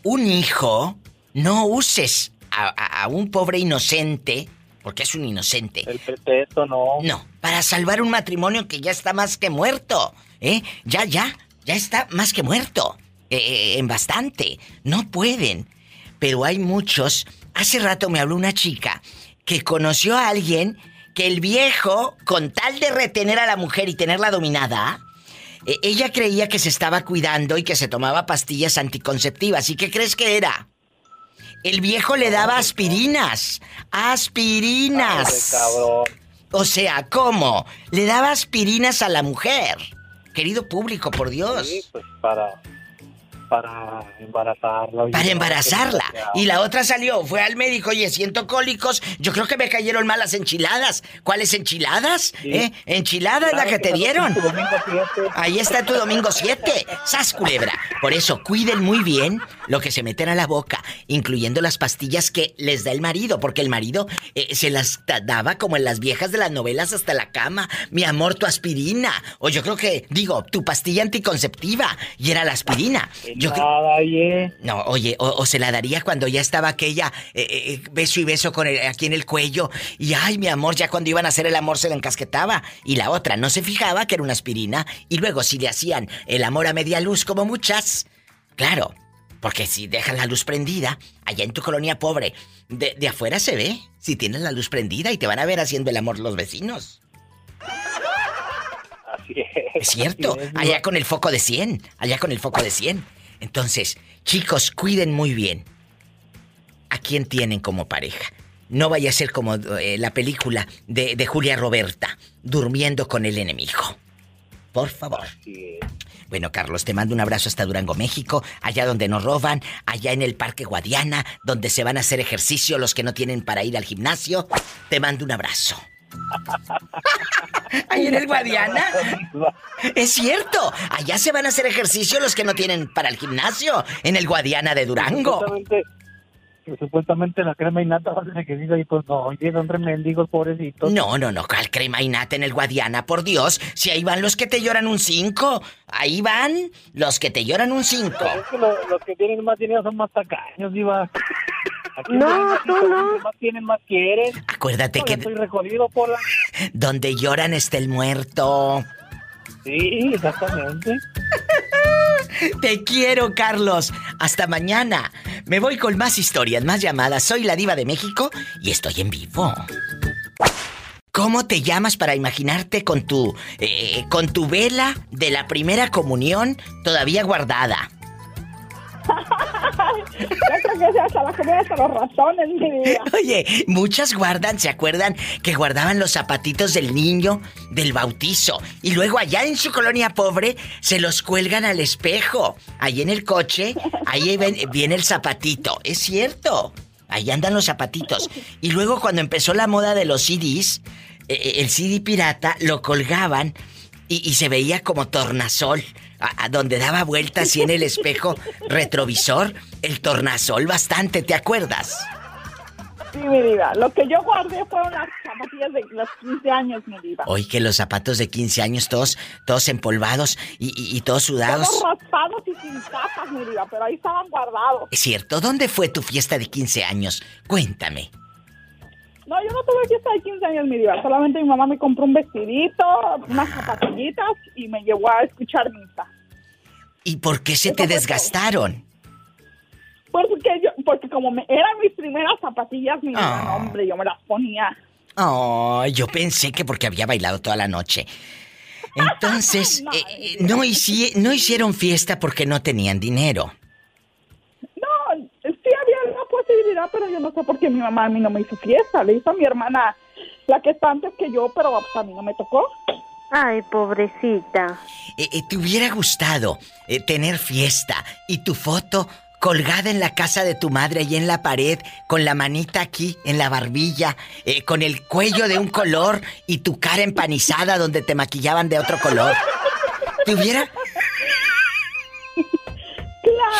un hijo. No uses a, a- a un pobre inocente, porque es un inocente. El pretexto no. No, para salvar un matrimonio que ya está más que muerto. ¿Eh? Ya, ya, ya está más que muerto. Eh, eh, en bastante. No pueden. Pero hay muchos. Hace rato me habló una chica que conoció a alguien que el viejo, con tal de retener a la mujer y tenerla dominada, eh, ella creía que se estaba cuidando y que se tomaba pastillas anticonceptivas. ¿Y qué crees que era? El viejo le daba aspirinas. Aspirinas. Cabrón. O sea, ¿cómo? Le daba aspirinas a la mujer. Querido público, por Dios. Sí, pues para, para embarazarla. Para embarazarla. Y la otra salió, fue al médico, oye, siento cólicos. Yo creo que me cayeron mal las enchiladas. ¿Cuáles enchiladas? Sí. ¿Eh? ¿Enchilada es la que te dieron? Ahí está tu domingo 7. ¡Sas, culebra! Por eso, cuiden muy bien lo que se meten a la boca, incluyendo las pastillas que les da el marido, porque el marido eh, se las da- daba como en las viejas de las novelas hasta la cama. Mi amor, tu aspirina. O yo creo que, digo, tu pastilla anticonceptiva. Y era la aspirina. Yo creo- Nada, oye. no, oye, o, o se la daría cuando ya estaba aquella eh, eh, beso y beso con el- aquí en el cuello. Y ay, mi amor, ya cuando iban a hacer el amor se la encasquetaba. Y la otra no se fijaba que era una aspirina. Y luego si le hacían el amor a media luz como muchas. Claro, porque si dejan la luz prendida, allá en tu colonia pobre, de, de afuera se ve. Si tienes la luz prendida y te van a ver haciendo el amor los vecinos. Así es. Es cierto, Así es, allá con el foco de 100, allá con el foco de 100. Entonces, chicos, cuiden muy bien a quién tienen como pareja. No vaya a ser como eh, la película de, de Julia Roberta, durmiendo con el enemigo. Por favor. Bueno, Carlos, te mando un abrazo hasta Durango, México, allá donde nos roban, allá en el Parque Guadiana, donde se van a hacer ejercicio los que no tienen para ir al gimnasio. Te mando un abrazo. Ahí en el Guadiana. Es cierto, allá se van a hacer ejercicio los que no tienen para el gimnasio, en el Guadiana de Durango. Supuestamente, supuestamente la crema y nata va a que diga y pues no, oye, hombre mendigos pobrecitos. No, no, no, ¿cuál crema y nata en el Guadiana? Por Dios, si ahí van los que te lloran un 5, ahí van los que te lloran un 5. Es que lo- los que tienen más dinero son más tacaños, diva. Aquí No, tú no. más tienen, más quieren. Acuérdate No, que yo estoy recogido por la... donde lloran está el muerto. Sí, exactamente. Te quiero, Carlos. Hasta mañana. Me voy con más historias, más llamadas. Soy la diva de México y estoy en vivo. ¿Cómo te llamas para imaginarte con tu eh, con tu vela de la primera comunión todavía guardada? La comida hasta los ratones, mi vida. Oye, muchas guardan, ¿se acuerdan que guardaban los zapatitos del niño del bautizo? Y luego allá en su colonia pobre se los cuelgan al espejo. Ahí en el coche, ahí viene el zapatito. Es cierto. Ahí andan los zapatitos. Y luego cuando empezó la moda de los CDs, eh, eh, el CD pirata lo colgaban y se veía como tornasol, a, a donde daba vueltas y en el espejo retrovisor, el tornasol bastante, ¿te acuerdas? Sí, mi vida. Lo que yo guardé fueron las zapatillas de los 15 años, mi vida. Hoy que los zapatos de 15 años todos, todos empolvados y, y- y todos sudados. Todos raspados y sin tapas, mi vida, pero ahí estaban guardados. Es cierto, ¿dónde fue tu fiesta de 15 años? Cuéntame. No, yo no tuve fiesta de 15 años, mi vida. Solamente mi mamá me compró un vestidito, unas zapatillitas y me llevó a escuchar misa. ¿Y por qué se Eso te desgastaron? Porque, yo, porque como me, eran mis primeras zapatillas, mi hombre, yo me las ponía. Oh, yo pensé que porque había bailado toda la noche. Entonces, No, eh, eh, no, hici- no hicieron fiesta porque no tenían dinero. Pero yo no sé por qué mi mamá a mí no me hizo fiesta. Le hizo a mi hermana, la que está antes que yo, pero pues, a mí no me tocó. Ay, pobrecita. Eh, eh, ¿Te hubiera gustado eh, tener fiesta y tu foto colgada en la casa de tu madre y en la pared, con la manita aquí en la barbilla, eh, con el cuello de un color y tu cara empanizada donde te maquillaban de otro color? ¿Te hubiera?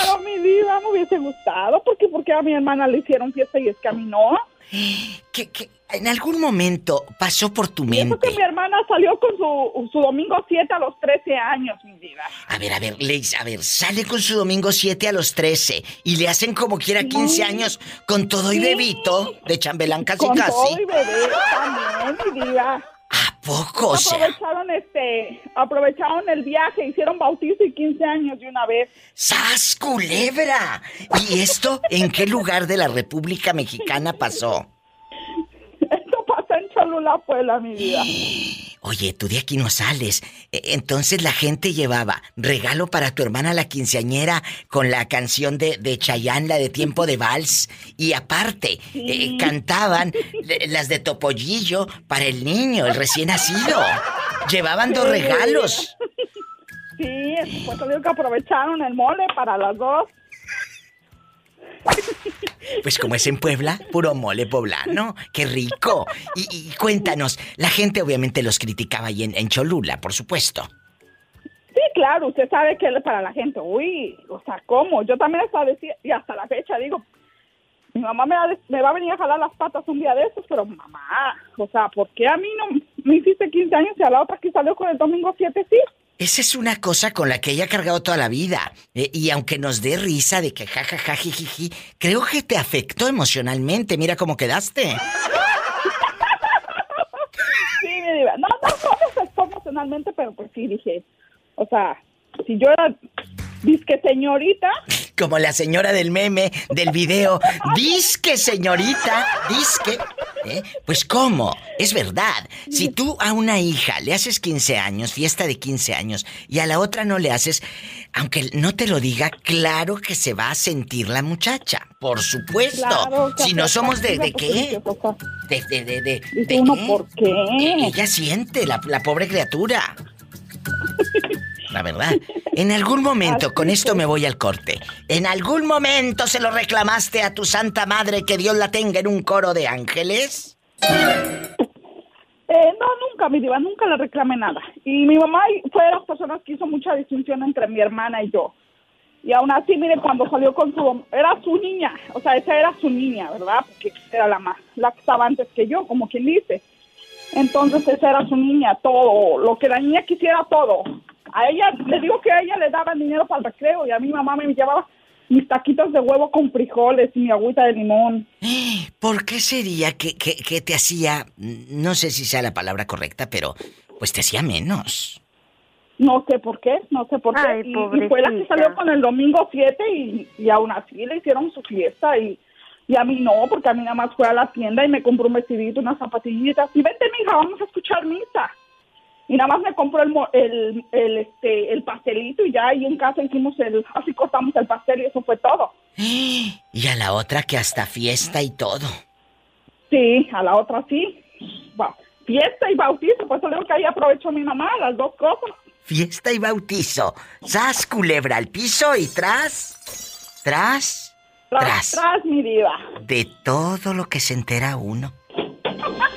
Claro, mi vida, me hubiese gustado. porque Porque a mi hermana le hicieron fiesta y es que a mí no. ¿Qué, qué, en algún momento pasó por tu mente? Que mi hermana salió con su, su domingo 7 a los 13 años, mi vida. A ver, a ver, Leis, a ver, sale con su domingo 7 a los 13 y le hacen como quiera 15 años con todo y bebito de chambelán casi con casi. Todo y bebé también, mi vida. ¿A poco? O sea, aprovecharon este, aprovecharon el viaje, hicieron bautizo y 15 años de una vez. ¡Sas, culebra! ¿Y esto en qué lugar de la República Mexicana pasó? Puebla, mi vida. Oye, tú de aquí no sales. E- Entonces la gente llevaba regalo para tu hermana la quinceañera con la canción de, de Chayanne, la de Tiempo de Vals. Y aparte, eh, cantaban las de Topollillo para el niño, el recién nacido. Llevaban dos regalos. Sí, pues digo que aprovecharon el mole para las dos. Pues como es en Puebla, puro mole poblano. ¡Qué rico! Y, y cuéntanos, la gente obviamente los criticaba ahí en, Cholula, por supuesto. Sí, claro, usted sabe que para la gente. Uy, o sea, ¿cómo? Yo también estaba diciendo, y hasta la fecha digo, mi mamá me va, a- me va a venir a jalar las patas un día de estos, pero mamá, o sea, ¿por qué a mí no me hiciste 15 años y a la otra que salió con el domingo 7 sí? Esa es una cosa con la que ella ha cargado toda la vida. Eh, y aunque nos dé risa de que jajaja, creo que te afectó emocionalmente. Mira cómo quedaste. Sí, mi diva. No, no, no me afectó emocionalmente, pero pues sí dije, o sea, si yo era disque señorita, Como la señora del meme, del video. Disque, señorita, disque. ¿Eh? Pues cómo, es verdad. Si tú a una hija le haces 15 años, fiesta de 15 años, y a la otra no le haces, aunque no te lo diga, claro que se va a sentir la muchacha. Por supuesto. claro. si no somos de, ¿de qué? De, de, de, de, ¿de? ¿por qué? Ella siente, la, la pobre criatura. La verdad. En algún momento, con esto me voy al corte. En algún momento se lo reclamaste a tu santa madre que Dios la tenga en un coro de ángeles. Eh, no, nunca, mi diva, nunca le reclamé nada. Y mi mamá fue de las personas que hizo mucha distinción entre mi hermana y yo. Y aún así, mire, cuando salió con su... Era su niña, o sea, esa era su niña, ¿verdad? Porque era la más, la que estaba antes que yo, como quien dice. Entonces esa era su niña, todo, lo que la niña quisiera, todo. A ella, le digo que a ella le daban dinero para el recreo y a mi mamá me llevaba mis taquitos de huevo con frijoles y mi agüita de limón. ¿Por qué sería que, que, que te hacía, no sé si sea la palabra correcta, pero pues te hacía menos? No sé por qué, no sé por qué. Ay, y, y fue la que salió con el domingo 7 y, y aún así le hicieron su fiesta y, y a mí no, porque a mí nada más fue a la tienda y me compró un vestidito, unas zapatillitas y vente mija, vamos a escuchar misa. Y nada más me compró el, el, el, este, el pastelito y ya ahí en casa hicimos el, así cortamos el pastel y eso fue todo. Y a la otra que hasta fiesta y todo. Sí, a la otra sí. Fiesta y bautizo, por eso digo que ahí aprovechó mi mamá, las dos cosas. Fiesta y bautizo. Sas, culebra al piso y tras, tras, Tras, tras. tras, mi diva. De todo lo que se entera uno.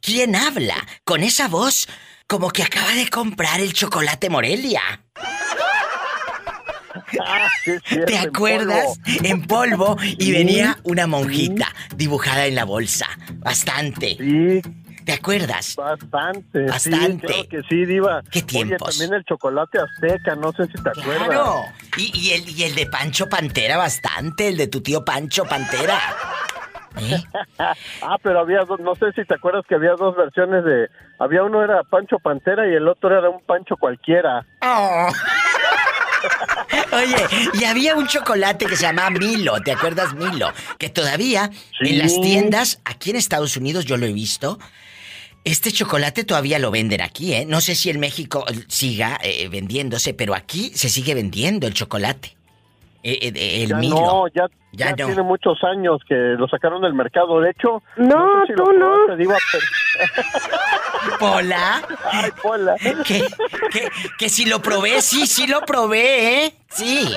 ¿Quién habla con esa voz como que acaba de comprar el chocolate Morelia? Ah, sí, ¿Te en acuerdas? polvo. En polvo y venía una monjita dibujada en la bolsa. Bastante. Sí, ¿Te acuerdas? bastante. Bastante. Sí, claro que sí, Diva. ¿Qué tiempos? Oye, también el chocolate azteca, no sé si te acuerdas. Claro. Y, y el, y el de Pancho Pantera bastante, el de tu tío Pancho Pantera. ¿Eh? Ah, pero había dos, no sé si te acuerdas que había dos versiones de... Había uno era Pancho Pantera y el otro era un Pancho cualquiera. Oh. Oye, y había un chocolate que se llamaba Milo, ¿te acuerdas Milo? Que todavía Sí. en las tiendas, aquí en Estados Unidos yo lo he visto, Este chocolate todavía lo venden aquí, ¿eh? No sé si en México eh, siga eh, vendiéndose, pero aquí se sigue vendiendo el chocolate. Eh, eh, el ya Milo. no, ya, Ya ya no. tiene muchos años que lo sacaron del mercado. De hecho, No, sé si tú lo no. probaste, Diva, pero- ¿Pola? Ay, Pola. Que, que, que si lo probé, sí, sí lo probé, ¿eh? Sí.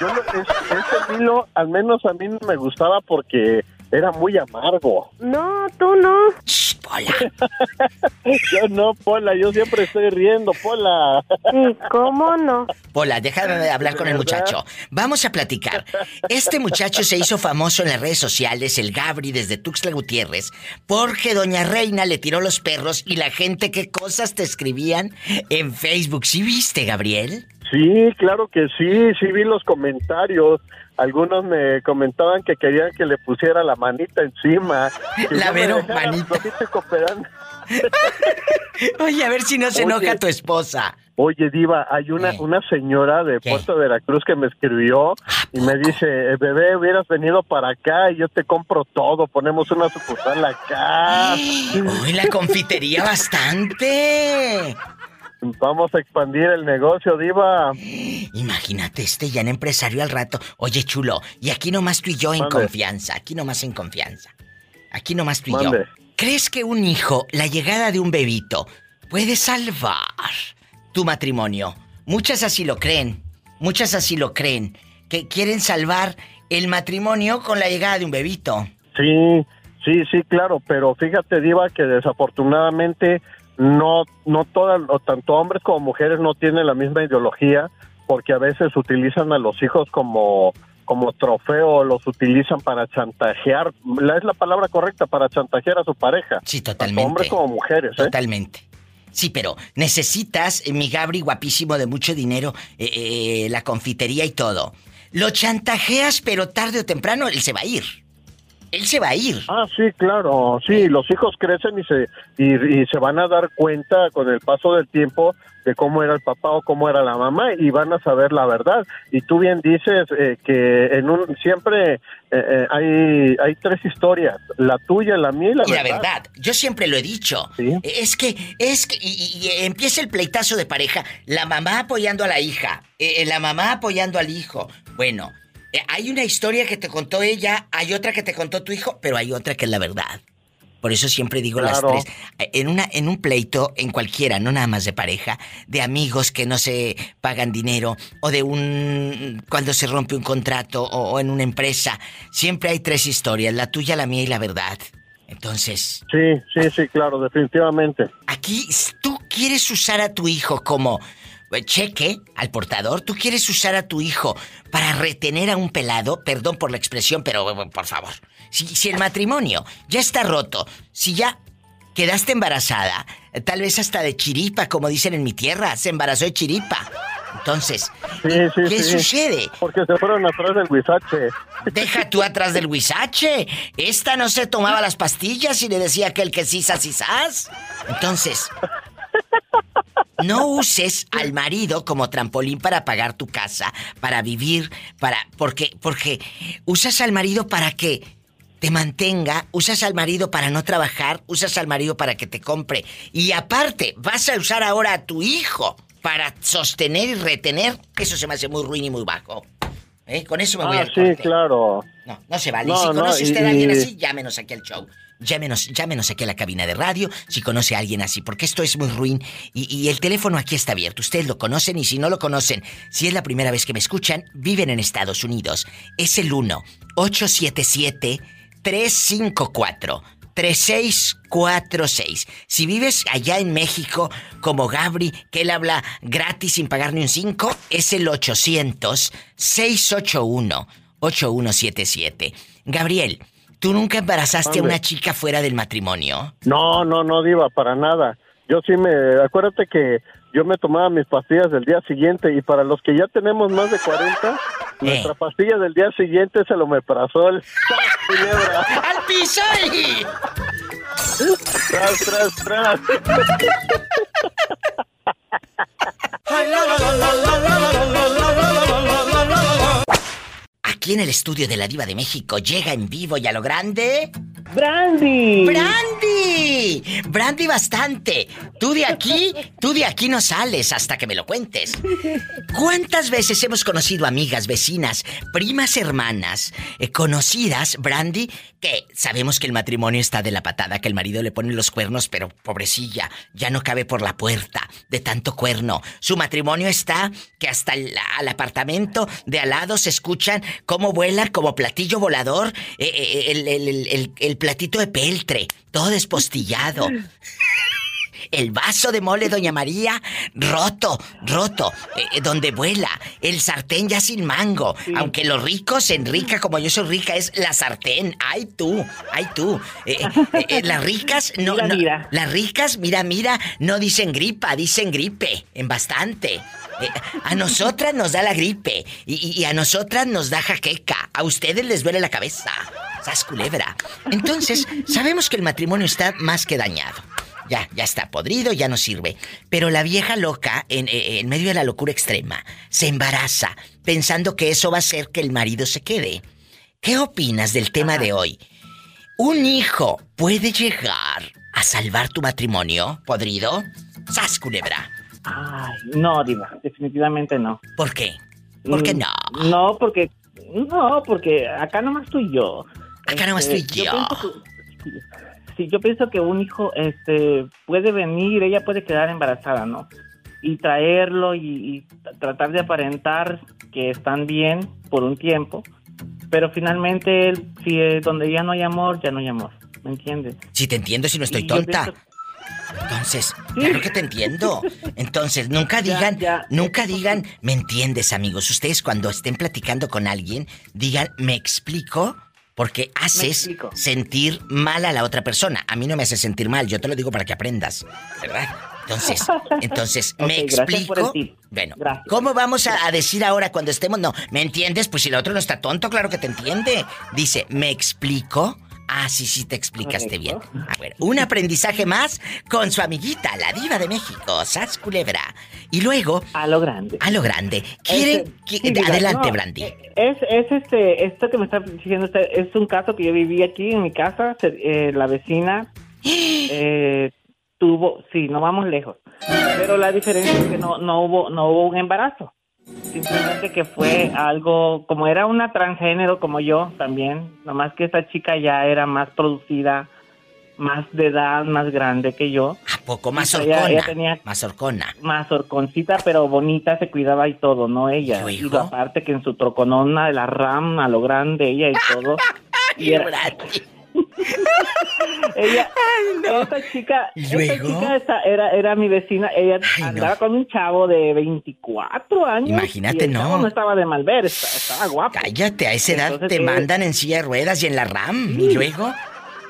Yo no- es- ese Milo, al menos a mí no me gustaba porque era muy amargo. No, tú no. Shh, Pola. Yo no, Pola, yo siempre estoy riendo, Pola. Sí, ¿cómo no? Pola, déjame de hablar con el muchacho. Vamos a platicar. Este muchacho se hizo famoso en las redes sociales, el Gabri desde Tuxtla Gutiérrez, porque Doña Reina le tiró los perros y la gente qué cosas te escribían en Facebook. ¿Sí viste, Gabriel? Sí, claro que sí, sí vi los comentarios. Algunos me comentaban que querían que le pusiera la manita encima. La yo me Vero, dejara manita. Oye, a ver si no se Oye. enoja tu esposa. Oye, Diva, hay una, ¿Qué? una señora de ¿Qué? Puerto Veracruz que me escribió y me dice, "Eh, bebé, hubieras venido para acá y yo te compro todo, ponemos una sucursal acá, Uy, la confitería bastante. Vamos a expandir el negocio, Diva. Imagínate este ya en empresario al rato. Oye, chulo, y aquí nomás tú y yo en Mande. confianza. Aquí nomás en confianza. Aquí nomás tú y yo. ¿Crees que un hijo, la llegada de un bebito, puede salvar tu matrimonio? Muchas así lo creen. Muchas así lo creen. Que quieren salvar el matrimonio con la llegada de un bebito. Sí, sí, sí, claro, pero fíjate, Diva, que desafortunadamente no, no todas, o tanto hombres como mujeres no tienen la misma ideología, porque a veces utilizan a los hijos como, como trofeo, los utilizan para chantajear, la, es la palabra correcta, para chantajear a su pareja. Sí, Tanto totalmente. hombres como mujeres, ¿eh? Totalmente. Sí, pero necesitas, eh, mi Gabri guapísimo de mucho dinero, eh, eh, la confitería y todo. Lo chantajeas, pero tarde o temprano él se va a ir. Él se va a ir. Ah, sí, claro, sí, los hijos crecen y se y, y se van a dar cuenta con el paso del tiempo de cómo era el papá o cómo era la mamá y van a saber la verdad. Y tú bien dices eh, que en un siempre eh, eh, hay hay tres historias, la tuya, la mía y la Y la verdad. verdad, yo siempre lo he dicho. Sí. Es que, es que, y, y- y empieza el pleitazo de pareja, la mamá apoyando a la hija, la mamá apoyando al hijo. Bueno, hay una historia que te contó ella, hay otra que te contó tu hijo, pero hay otra que es la verdad. Por eso siempre digo Claro. las tres. Eh, En una, en un pleito, en cualquiera, no nada más de pareja, de amigos que no se pagan dinero, o de un cuando se rompe un contrato, o, o en una empresa, siempre hay tres historias, la tuya, la mía y la verdad. Entonces, Sí, sí, sí, claro, definitivamente. Aquí tú quieres usar a tu hijo como eh, cheque al portador, tú quieres usar a tu hijo para retener a un pelado, perdón por la expresión, pero eh, por favor, si, si el matrimonio ya está roto, si ya quedaste embarazada, eh, tal vez hasta de chiripa, como dicen en mi tierra, se embarazó de chiripa. Entonces, Sí, sí, ¿qué sí. sucede? Porque se fueron atrás del huizache. Deja tú atrás del huizache. Esta no se tomaba las pastillas y le decía que el que sí, sas y sas. Entonces, no uses al marido como trampolín para pagar tu casa, para vivir, para. Porque, porque usas al marido para que te mantenga, usas al marido para no trabajar, usas al marido para que te compre. Y aparte, vas a usar ahora a tu hijo para sostener y retener. Eso se me hace muy ruin y muy bajo. ¿Eh? Con eso me voy Ah, al sí, claro. No, no se vale. No, si no, conoce usted y- a alguien así, llámenos aquí al show. Llámenos, llámenos aquí a la cabina de radio si conoce a alguien así, porque esto es muy ruin y, y el teléfono aquí está abierto. Ustedes lo conocen y si no lo conocen, si es la primera vez que me escuchan, viven en Estados Unidos. Es el 1-877-354. 3646. Si vives allá en México, como Gabri, que él habla gratis sin pagar ni un 5, es el 800-681-8177. Gabriel, ¿tú nunca embarazaste a una chica fuera del matrimonio? No, no, no, Diva, para nada. Yo sí me. Acuérdate que yo me tomaba mis pastillas del día siguiente y para los que ya tenemos más de 40, nuestra pastilla del día siguiente es el omeprazol. ¡Al piso y... ¡Tras, tras, tras! Aquí en el estudio de la Diva de México llega en vivo y a lo grande. Brandy. ¡Brandy! Brandy, bastante. Tú de aquí, tú de aquí no sales hasta que me lo cuentes. ¿Cuántas veces hemos conocido amigas, vecinas, primas, hermanas, eh, conocidas, Brandy, que sabemos que el matrimonio está de la patada, que el marido le pone los cuernos, pero pobrecilla, ya no cabe por la puerta de tanto cuerno. Su matrimonio está que hasta el al apartamento de al lado se escuchan cómo vuela como platillo volador eh, eh, el, el- el- el platito de peltre, todo despostillado. El vaso de mole, doña María, roto, roto, eh, eh, donde vuela. El sartén ya sin mango. Aunque los ricos en rica, como yo soy rica, es la sartén. Ay tú, ay tú. Eh, eh, eh, las ricas, no, Mira, no- mira. Las ricas, mira, mira, no dicen gripa, dicen gripe, en bastante. Eh, a nosotras nos da la gripe y, a nosotras nos da jaqueca. A ustedes les duele la cabeza. Sas culebra. Entonces, sabemos que el matrimonio está más que dañado. Ya, ya está podrido, ya no sirve. Pero la vieja loca, en, eh, en medio de la locura extrema, se embaraza, pensando que eso va a hacer que el marido se quede. ¿Qué opinas del tema de hoy? ¿Un hijo puede llegar a salvar tu matrimonio podrido? ¡Sas, culebra! Ay, no, Diva, definitivamente no. ¿Por qué? ¿Por qué Mm, no? No, porque. No, porque acá nomás tú y yo. Acá nomás tú y Este, yo. que- sí, yo pienso que un hijo este, puede venir, ella puede quedar embarazada, ¿no? Y traerlo y, y tratar de aparentar que están bien por un tiempo. Pero finalmente, si eh, donde ya no hay amor, ya no hay amor. ¿Me entiendes? Si te entiendo, si no estoy Y yo tonta. pienso- Entonces, claro que te entiendo. Entonces, nunca digan, ya. nunca digan, ¿me entiendes, amigos? Ustedes cuando estén platicando con alguien, digan, ¿me explico? Porque haces sentir mal a la otra persona. A mí no me hace sentir mal, yo te lo digo para que aprendas, ¿verdad? Entonces, entonces, ¿me explico? Bueno, Gracias. ¿cómo vamos a, a decir ahora cuando estemos? No, ¿me entiendes? Pues si el otro no está tonto, claro que te entiende. Dice, ¿me explico? Ah, sí, sí, te explicaste bien. Ah, bueno, un aprendizaje más con su amiguita, la diva de México, Sas Culebra. Y luego, A lo grande. a lo grande. ¿Quieren? Este, que- sí, Adelante, no, Brandy. eh, Es, es este, esto que me está diciendo usted, es un caso que yo viví aquí en mi casa, eh, la vecina eh, tuvo, sí, no vamos lejos, pero la diferencia es que no, no hubo, no hubo un embarazo, simplemente que fue algo, como era una transgénero como yo también, nomás que esa chica ya era más producida, más de edad, más grande que yo, ¿A poco más Ella- ella horcona? tenía- Más horcona. más horconcita, pero bonita, se cuidaba y todo, ¿no? Ella. ¿Y aparte que en su troconona de la RAM a lo grande, ella y todo. y era- Ella, esta chica, ¿Y esta chica esa era, era mi vecina, ella Ay, no. andaba con un chavo de 24 años. Imagínate, y el no. chavo no estaba de mal ver, esta- estaba guapo. Cállate, a esa edad Entonces, te eh, mandan en silla de ruedas y en la RAM. ¿Y luego?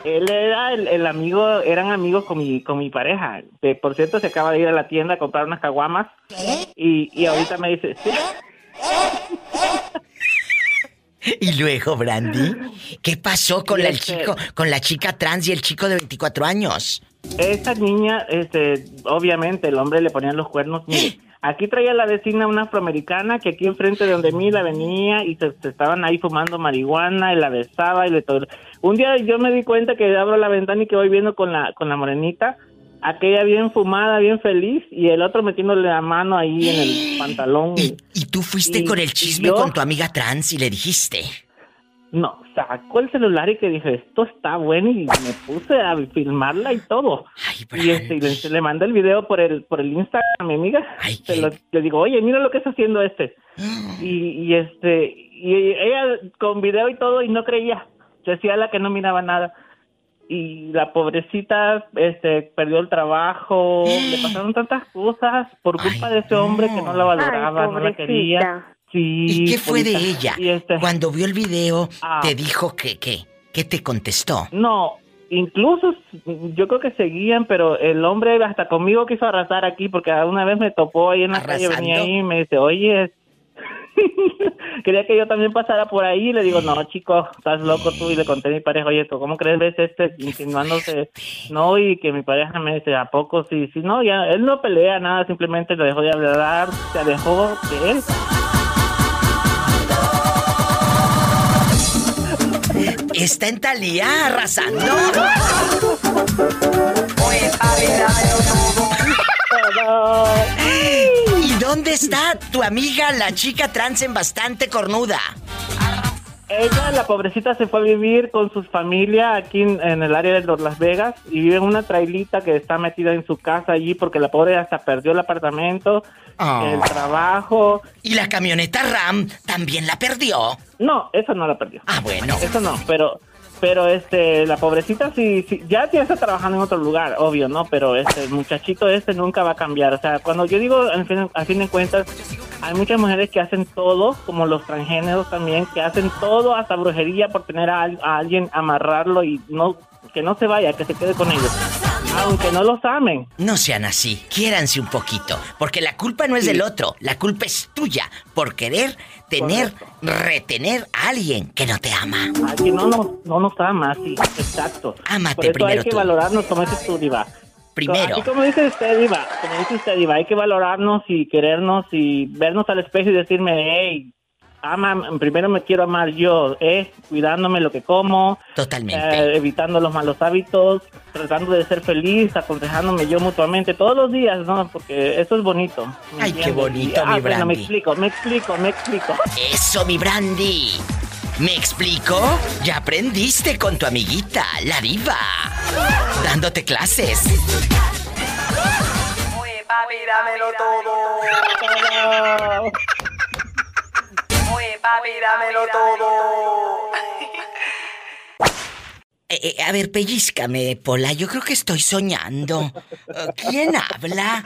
Él era el, el amigo, eran amigos con mi, con mi pareja. De- por cierto, se acaba de ir a la tienda a comprar unas caguamas. Y, y ahorita me dice, sí, ¿Y luego, Brandy? ¿Qué pasó con el este- chico, con la chica trans y el chico de 24 años? Esta niña, este, obviamente el hombre le ponían los cuernos. Mire, aquí traía la vecina una afroamericana que aquí enfrente de donde mí la venía y se, se estaban ahí fumando marihuana y la besaba y le todo. Un día yo me di cuenta que abro la ventana y que voy viendo con la con la morenita, aquella bien fumada, bien feliz y el otro metiéndole la mano ahí en el pantalón. ¿Y, y tú fuiste Y- con el chisme yo- con tu amiga trans y le dijiste? No, sacó el celular y que dije, esto está bueno y me puse a filmarla y todo. Ay, Y este, y le, le mandé el video por el por el Instagram a mi amiga. Ay, Se qué- lo- le digo, oye, mira lo que está haciendo este. Y, y este, y ella con video y todo y no creía. Decía la que no miraba nada. Y la pobrecita, este, perdió el trabajo, le pasaron tantas cosas por culpa Ay, de ese hombre que no la valoraba, Ay, no la quería. Sí, ¿Y qué fue de ella? Y este, Cuando vio el video, Ah. te dijo que qué. ¿Qué te contestó? No, incluso yo creo que seguían, pero el hombre hasta conmigo quiso arrasar aquí porque una vez me topó ahí en la calle, venía ahí y me dice, oye, quería que yo también pasara por ahí y le digo, no, chico, estás loco tú y le conté a mi pareja, oye, ¿tú ¿cómo crees ves este insinuándose? No, y que mi pareja me dice, ¿a poco? Sí, sí, no, ya, él no pelea nada, simplemente le dejó de hablar, se alejó de él. Está en Talía arrasando. Pues ¿Y dónde está tu amiga, la chica trans en bastante cornuda? Ella, la pobrecita, se fue a vivir con su familia aquí en, en el área de Las Vegas y vive en una trailita que está metida en su casa allí porque la pobre hasta perdió el apartamento, Ah. el trabajo. ¿Y la camioneta Ram también la perdió? No, esa no la perdió. Ah, bueno. Eso no, pero pero este la pobrecita sí, sí ya está trabajando en otro lugar, obvio, ¿no? Pero este muchachito este nunca va a cambiar, o sea, cuando yo digo al fin, a fin de cuentas hay muchas mujeres que hacen todo, como los transgéneros también, que hacen todo hasta brujería por tener a, al- a alguien amarrarlo y no que no se vaya, que se quede con ellos. Aunque no los amen. No sean así, quiéranse un poquito, porque la culpa no es Sí. del otro, la culpa es tuya por querer tener, retener a alguien que no te ama. Ay, que no nos, no nos ama, sí, exacto. Ámate Por eso primero hay que tú. valorarnos como dices tú, Diva. Primero. Así como dice usted, Diva, como dice usted, Diva, hay que valorarnos y querernos y vernos al espejo y decirme, hey, ama, primero me quiero amar yo, eh, cuidándome lo que como, Totalmente. eh, evitando los malos hábitos, tratando de ser feliz, aconsejándome yo mutuamente todos los días, ¿no? Porque eso es bonito. ¿me Ay, qué bonito, Y- ah, mi bueno, me Brandy. explico, me explico, me explico. Eso, mi Brandy. ¿Me explico? Ya aprendiste con tu amiguita, la diva. Dándote clases. Oye, papi, dámelo todo. Papi, dámelo todo. Eh, eh, a ver, pellizcame, Pola. Yo creo que estoy soñando. ¿Quién habla?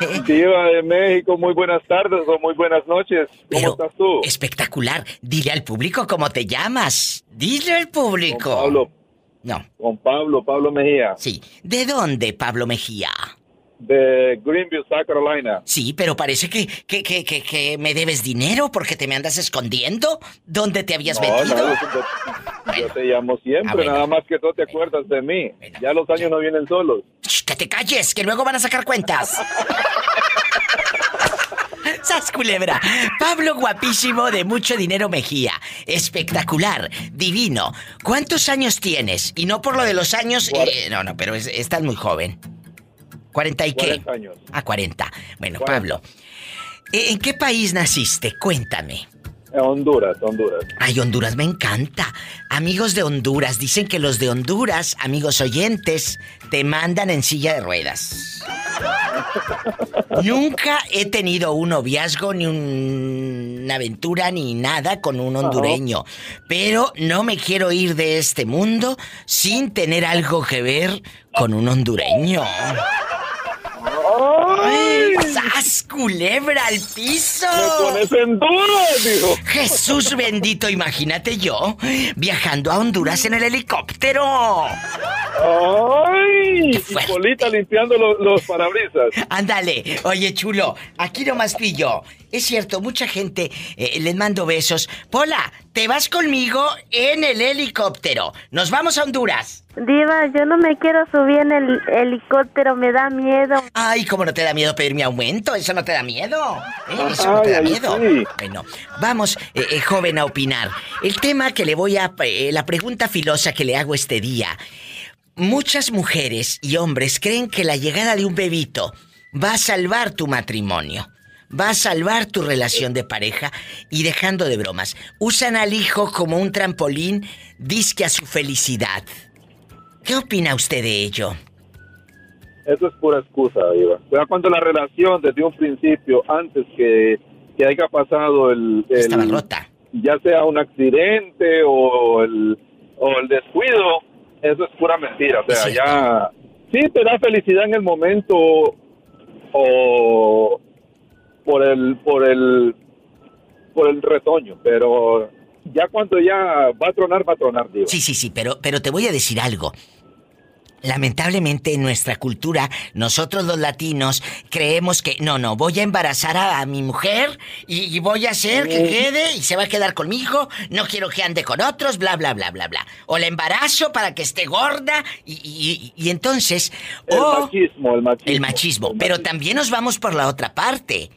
Diva de México, muy buenas tardes o muy buenas noches. ¿Cómo Pero estás tú? espectacular. Dile al público cómo te llamas. Dile al público. Con Pablo. No. Con Pablo, Pablo Mejía. Sí. ¿De dónde, Pablo Mejía? De Greenville, South Carolina. Sí, pero parece que, que, que, que, que me debes dinero porque te me andas escondiendo. ¿Dónde te habías No, metido? no, yo, yo te llamo siempre, Ah, bueno. nada más que tú te acuerdas de mí. Ya los años no vienen solos. Shh, que te calles, que luego van a sacar cuentas. ¡Sas culebra! Pablo guapísimo de mucho dinero Mejía. Espectacular, divino. ¿Cuántos años tienes? Y no por lo de los años. eh, no, no, pero es- estás muy joven. ¿40 y qué? 40 años. Ah, 40. Bueno, 40. Pablo. ¿e- ¿En qué país naciste? Cuéntame. En Honduras, Honduras. Ay, Honduras me encanta. Amigos de Honduras, dicen que los de Honduras, amigos oyentes, te mandan en silla de ruedas. Nunca he tenido un noviazgo, ni un- una aventura, ni nada con un hondureño. Pero no me quiero ir de este mundo sin tener algo que ver con un hondureño. ¡Ay! ¡Sas, culebra al piso! Me pones en duro, dijo. Jesús bendito, imagínate yo viajando a Honduras en el helicóptero. ¡Ay! Y. Polita limpiando los, los parabrisas. Ándale, oye chulo, aquí nomás yo. Es cierto, mucha gente eh, les mando besos. Pola, te vas conmigo en el helicóptero. Nos vamos a Honduras. Diva, yo no me quiero subir en el helicóptero, me da miedo. Ay, ¿cómo no te da miedo pedir mi aumento? ¿Eso no te da miedo? ¿Eh? ¿Eso no te da miedo? sí. Bueno, vamos, eh, eh, joven, a opinar. El tema que le voy a... eh, la pregunta filosa que le hago este día. Muchas mujeres y hombres creen que la llegada de un bebito va a salvar tu matrimonio. Va a salvar tu relación de pareja y dejando de bromas. Usan al hijo como un trampolín disque a su felicidad. ¿Qué opina usted de ello? Eso es pura excusa, Diva. Ya cuando la relación desde un principio, antes que, que haya pasado el, el- Estaba rota. ya sea un accidente o el, o el descuido, eso es pura mentira. O sea, ya sí te da felicidad en el momento o por el por el por el retoño, pero ya cuando ya va a tronar, va a tronar, Diva. Sí, sí, sí, pero, pero te voy a decir algo. Lamentablemente en nuestra cultura, nosotros los latinos creemos que no, no, voy a embarazar a, a mi mujer y, y voy a hacer que quede y se va a quedar conmigo, no quiero que ande con otros, bla, bla, bla, bla, bla. O la embarazo para que esté gorda y, y- y entonces... El o machismo, el machismo. el machismo. Pero también nos vamos por la otra parte.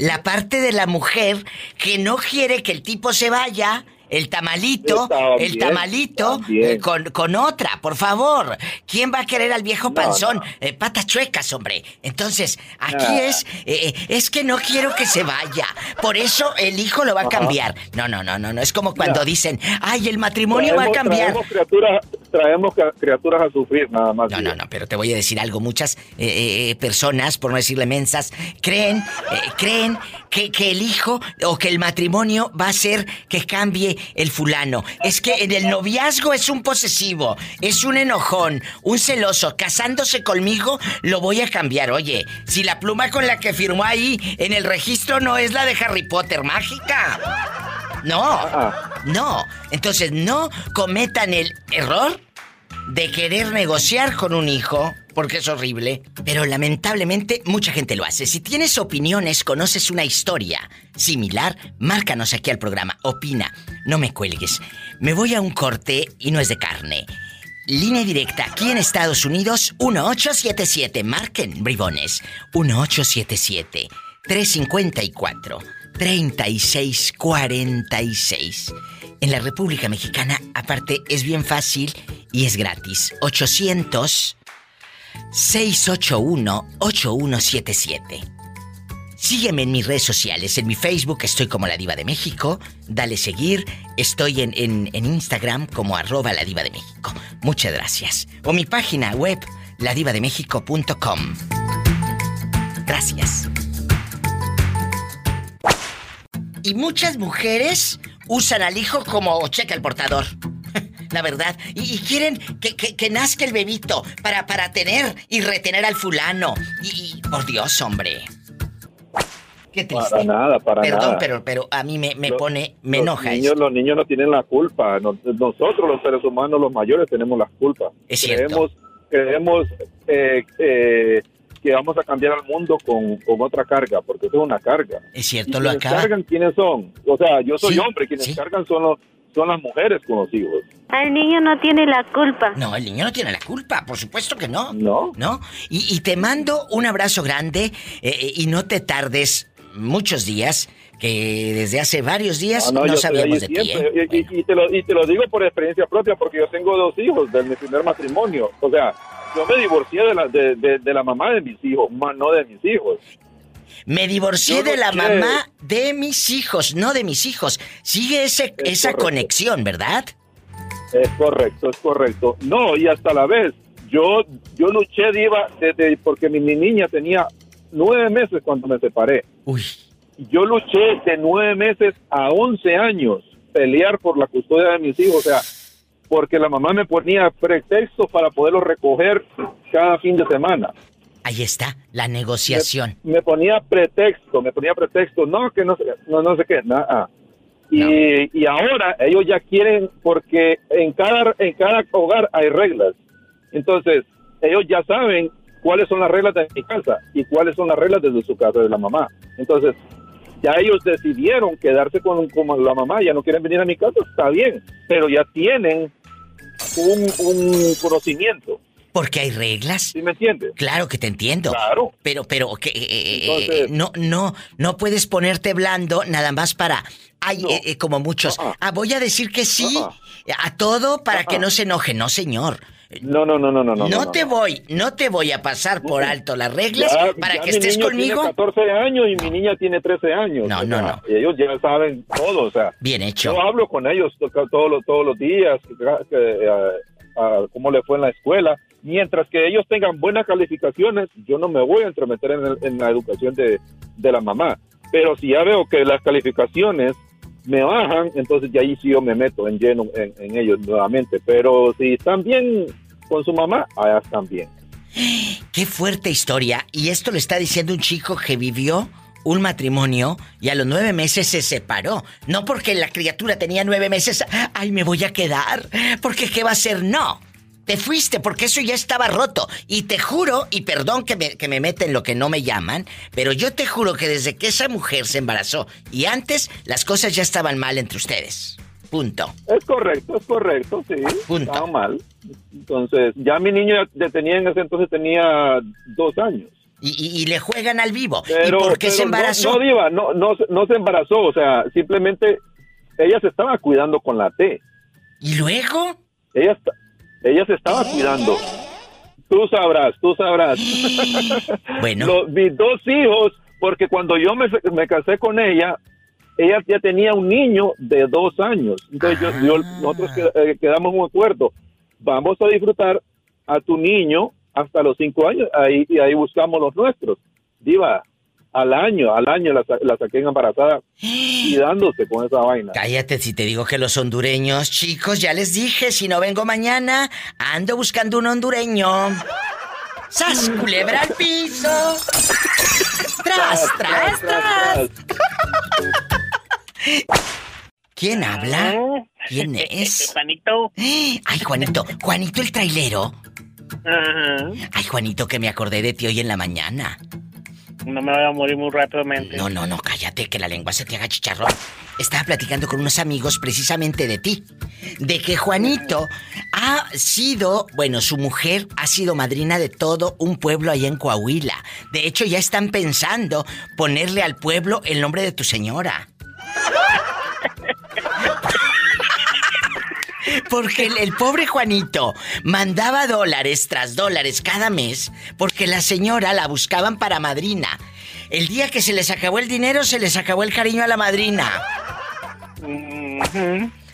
La parte de la mujer que no quiere que el tipo se vaya el tamalito, También, el tamalito eh, con, con otra, por favor. ¿Quién va a querer al viejo panzón? Eh, patas chuecas, hombre. Entonces, aquí Ah. es, eh, eh, es que no quiero que se vaya. Por eso el hijo lo va a cambiar. No, no, no, no, no. Es como cuando dicen, ay, el matrimonio va a cambiar. Traemos criaturas, traemos criaturas a sufrir nada más. No, no, no, pero te voy a decir algo. Muchas eh, eh, personas, por no decirle mensas, creen, eh, creen que, que el hijo o que el matrimonio va a hacer que cambie el fulano. Es que en el noviazgo es un posesivo, es un enojón, un celoso. Casándose conmigo, lo voy a cambiar. Oye, si la pluma con la que firmó ahí en el registro no es la de Harry Potter mágica. No, no. Entonces no cometan el error de querer negociar con un hijo, porque es horrible, pero lamentablemente mucha gente lo hace. Si tienes opiniones, conoces una historia similar, márcanos aquí al programa. Opina, no me cuelgues. Me voy a un corte y no es de carne. Línea directa aquí en Estados Unidos 1877. Marquen, bribones. 1877 354 3646. En la República Mexicana, aparte, es bien fácil y es gratis. 800 681 8177. Sígueme en mis redes sociales. En mi Facebook estoy como La Diva de México. Dale seguir. Estoy en, en- en Instagram como arroba La Diva de México. Muchas gracias. O mi página web, ladivademéxico.com. Gracias. Y muchas mujeres usan al hijo como cheque al portador. La verdad. Y, y quieren que, que- que nazca el bebito para, para tener y retener al fulano. Y, y- por Dios, hombre. Qué triste. Para nada, para Perdón, nada. pero, pero a mí me, me Los- pone, me los enoja niños. Los niños no tienen la culpa. Nos- nosotros, los seres humanos, los mayores, tenemos la culpa. Es cierto. Creemos, creemos eh, eh, que vamos a cambiar al mundo con, con otra carga, porque eso es una carga. Es ¿Y cierto, lo quienes acaba. cargan quiénes son? O sea, yo soy Sí, hombre, quienes cargan son, los, son las mujeres con los hijos. El niño no tiene la culpa. No, el niño no tiene la culpa, por supuesto que no. No. ¿No? Y, y te mando un abrazo grande eh, eh, y no te tardes muchos días, que desde hace varios días no, yo estoy sabíamos de ti, ¿eh? Y, y- y te lo, y te lo digo por experiencia propia, porque yo tengo dos hijos de mi primer matrimonio. O sea, yo me divorcié de la, de, de- de la mamá de mis hijos, más no de mis hijos. Me divorcié de la mamá de mis hijos, no de mis hijos. Sigue ese, esa correcto. conexión, ¿verdad? Es correcto, es correcto. No, y hasta la vez, yo, yo luché, Diva, desde, porque mi, mi niña tenía nueve meses cuando me separé. Uy. Yo luché de nueve meses a once años pelear por la custodia de mis hijos, o sea, porque la mamá me ponía pretextos para poderlos recoger cada fin de semana. Ahí está, la negociación. Me ponía pretexto, me ponía pretexto, no, que no sé, no, no sé qué, nada. Y, y ahora ellos ya quieren, porque en cada, en cada hogar hay reglas. Entonces, ellos ya saben cuáles son las reglas de mi casa y cuáles son las reglas desde su casa de la mamá. Entonces, ya ellos decidieron quedarse con, con la mamá, ya no quieren venir a mi casa, está bien, pero ya tienen un, un conocimiento. Porque hay reglas. ¿Sí me entiendes? Claro que te entiendo. Claro. Pero, pero, que, eh, eh, Entonces- no, no, no puedes ponerte blando nada más para, ay, eh, eh, como muchos. Ah, voy a decir que sí a todo para que no se enoje. No, señor. No, no, no, no, no. No, No, no, te voy, no te voy a pasar por alto las reglas Ya- para ya que mi estés niño conmigo. Tiene 14 años y mi niña tiene 13 años. No, O no, sea, no. Y ellos ya saben todo, o sea. Bien hecho. Yo hablo con ellos to- todos los, todos los días, que, que, ah, cómo le fue en la escuela. Mientras que ellos tengan buenas calificaciones, yo no me voy a entremeter en, el- en la educación de, de la mamá. Pero si ya veo que las calificaciones me bajan, entonces ya ahí sí yo me meto en lleno en, en ellos nuevamente. Pero si están bien con su mamá, allá están bien. Qué fuerte historia. Y esto lo está diciendo un chico que vivió un matrimonio y a los nueve meses se separó. No porque la criatura tenía nueve meses, ay, me voy a quedar. Porque ¿qué va a hacer? No. Te fuiste porque eso ya estaba roto. Y te juro, y perdón que me, que me meten lo que no me llaman, pero yo te juro que desde que esa mujer se embarazó y antes las cosas ya estaban mal entre ustedes. Punto. Es correcto, es correcto, sí. Estaba mal. Entonces, ya mi niño ya tenía en ese entonces tenía dos años. Y, y- y le juegan al vivo. Pero, ¿Y por qué se pero no- embarazó? No, Diva, no, no, se- no se embarazó, o sea, simplemente ella se estaba cuidando con la T. ¿Y luego? Ella, ella se estaba cuidando. Tú sabrás, tú sabrás. Bueno. Los- mis dos hijos, porque cuando yo me, me casé con ella, ella ya tenía un niño de dos años. Entonces yo- yo- nosotros eh, quedamos en un acuerdo. Vamos a disfrutar a tu niño hasta los cinco años ahí, y ahí buscamos los nuestros. Diva, al año, al año la, la saqué embarazada y dándose con esa vaina. Cállate si te digo que los hondureños, chicos, ya les dije, si no vengo mañana, ando buscando un hondureño. ¡Sas, culebra al piso! ¡Tras, tras, tras! ¿Quién habla? ¿Quién es? Juanito. Ay, Juanito. Juanito el trailero. Ajá. Ay, Juanito, que me acordé de ti hoy en la mañana. No me voy a morir muy rápidamente. No, no, no, cállate, que la lengua se te haga chicharrón. Estaba platicando con unos amigos precisamente de ti. De que Juanito ha sido, bueno, su mujer ha sido madrina de todo un pueblo allá en Coahuila. De hecho, ya están pensando ponerle al pueblo el nombre de tu señora. Porque el, el pobre Juanito mandaba dólares tras dólares cada mes porque la señora la buscaban para madrina. El día que se les acabó el dinero, se les acabó el cariño a la madrina.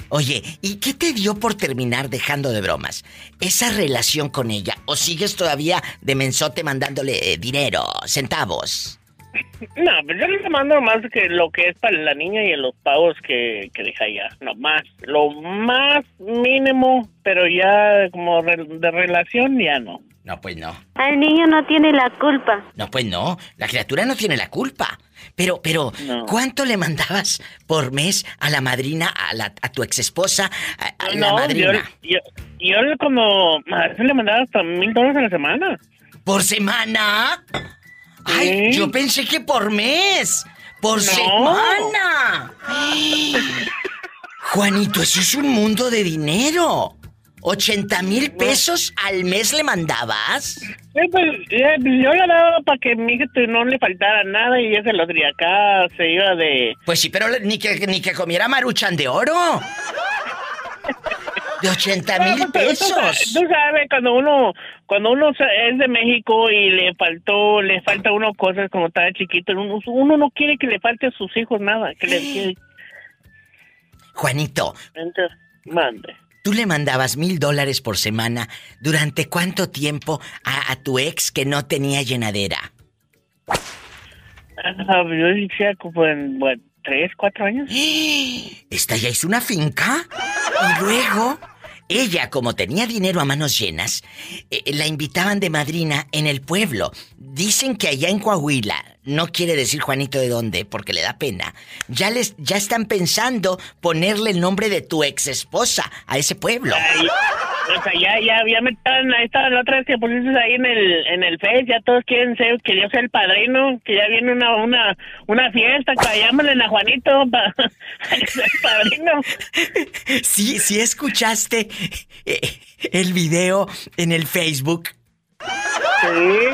Oye, ¿y qué te dio por terminar dejando de bromas? ¿Esa relación con ella? ¿O sigues todavía de mensote mandándole eh, dinero, centavos? No, pero yo le mando más que lo que es para la niña y los pagos que, que deja ya. No más. Lo más mínimo, pero ya como re- de relación ya no. No, pues no. El niño no tiene la culpa. No, pues no. La criatura no tiene la culpa. Pero, pero, ¿cuánto le mandabas por mes a la madrina, a, la, a tu exesposa, a, a la no, yo, madrina? yo, yo le como a veces le mandaba hasta mil dólares a la semana. ¿Por semana? Ay, yo pensé que por mes. Por No. semana. Juanito, eso es un mundo de dinero. ¿80 mil pesos al mes le mandabas? Pues, eh, yo le daba para que mi hija pues, no le faltara nada y ella se lo traía acá, se iba de... Pues sí, pero ni que, ni que comiera maruchan de oro. De 80 mil tú sabes- pesos. Tú sabes, cuando uno cuando uno es de México y le faltó, le falta a uno cosas como estaba chiquito, uno, uno no quiere que le falte a sus hijos nada, que le que- Juanito, entonces, mande. tú le mandabas mil dólares por semana. ¿Durante cuánto tiempo a, a tu ex que no tenía llenadera? Ah, yo decía como en bueno, tres, cuatro años. Esta ya es una finca. Y luego, ella, como tenía dinero a manos llenas, eh, la invitaban de madrina en el pueblo. Dicen que allá en Coahuila, no quiere decir Juanito de dónde, porque le da pena, ya les, ya están pensando ponerle el nombre de tu ex esposa a ese pueblo. Ay, o sea, ya, ya, ya me estaban, ahí estaban la otra vez que pusiste ahí en el, en el Face, ya todos quieren ser, que yo sea el padrino, que ya viene una, una, una fiesta, que llámale a Juanito para padrino. Sí, sí escuchaste eh, el video en el Facebook. Sí.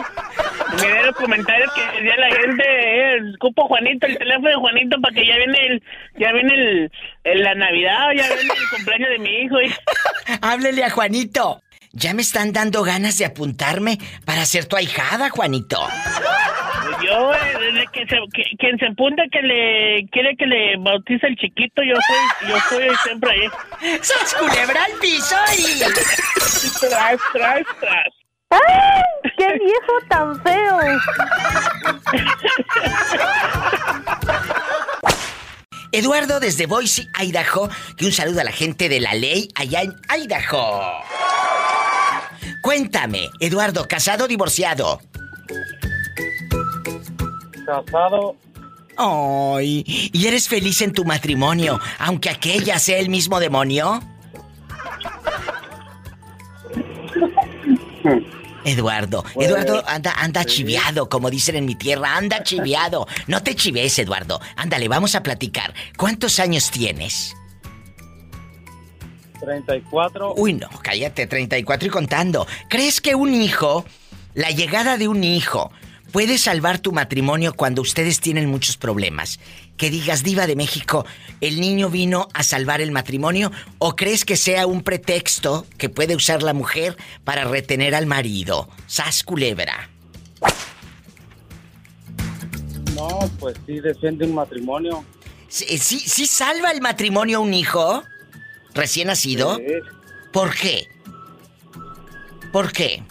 Miré los comentarios que decía la gente, eh, el cupo Juanito, el teléfono de Juanito para que ya viene el, ya viene el, el- la Navidad, ya viene el cumpleaños de mi hijo. Y... Háblele a Juanito. Ya me están dando ganas de apuntarme para ser tu ahijada, Juanito. Yo, eh, desde que se, que- quien se apunta que le quiere que le bautice el chiquito, yo soy, yo soy siempre ahí. ¡Sos culebra al piso y... Tras, tras, tras. ¡Ay! ¡Qué viejo tan feo! Eduardo desde Boise, Idaho, que un saludo a la gente de la ley allá en Idaho. Cuéntame, Eduardo, ¿casado o divorciado? Casado. Ay, ¿y eres feliz en tu matrimonio, aunque aquella sea el mismo demonio? Eduardo, Eduardo anda, anda chiviado, como dicen en mi tierra, anda chiviado. No te chives, Eduardo. Ándale, vamos a platicar. ¿Cuántos años tienes? 34. Uy, no, cállate, 34 y contando. ¿Crees que un hijo, la llegada de un hijo, puede salvar tu matrimonio cuando ustedes tienen muchos problemas? Que digas, diva de México, ¿el niño vino a salvar el matrimonio? ¿O crees que sea un pretexto que puede usar la mujer para retener al marido? Sas culebra. No, pues sí defiende un matrimonio. ¿Sí, sí, sí salva el matrimonio un hijo recién nacido? Sí. ¿Por qué? ¿Por qué?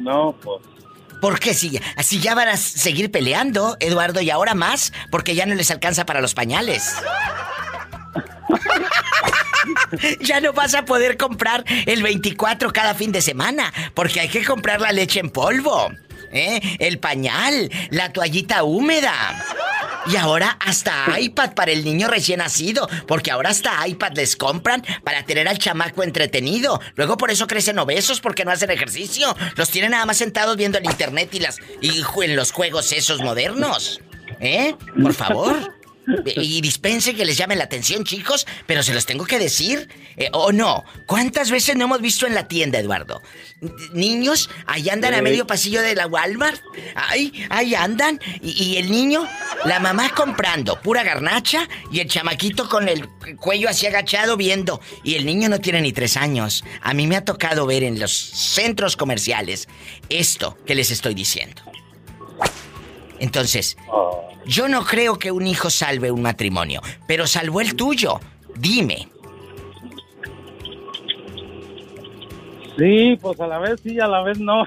No, pues ¿Por qué? Si, si ya van a seguir peleando, Eduardo, y ahora más, porque ya no les alcanza para los pañales. ya no vas a poder comprar el 24 cada fin de semana, porque hay que comprar la leche en polvo, ¿eh? el pañal, la toallita húmeda. Y ahora hasta iPad para el niño recién nacido, porque ahora hasta iPad les compran para tener al chamaco entretenido. Luego por eso crecen obesos porque no hacen ejercicio. Los tienen nada más sentados viendo el internet y las y en los juegos esos modernos. ¿Eh? Por favor. Y dispensen que les llame la atención, chicos, pero se los tengo que decir. Eh, ¿O no? ¿Cuántas veces no hemos visto en la tienda, Eduardo? Niños, ahí andan a medio pasillo de la Walmart. Ahí, ahí andan. Y, y el niño, la mamá comprando pura garnacha y el chamaquito con el cuello así agachado viendo. Y el niño no tiene ni tres años. A mí me ha tocado ver en los centros comerciales esto que les estoy diciendo. Entonces, yo no creo que un hijo salve un matrimonio, pero salvó el tuyo. Dime. sí, pues a la vez sí, a la vez no.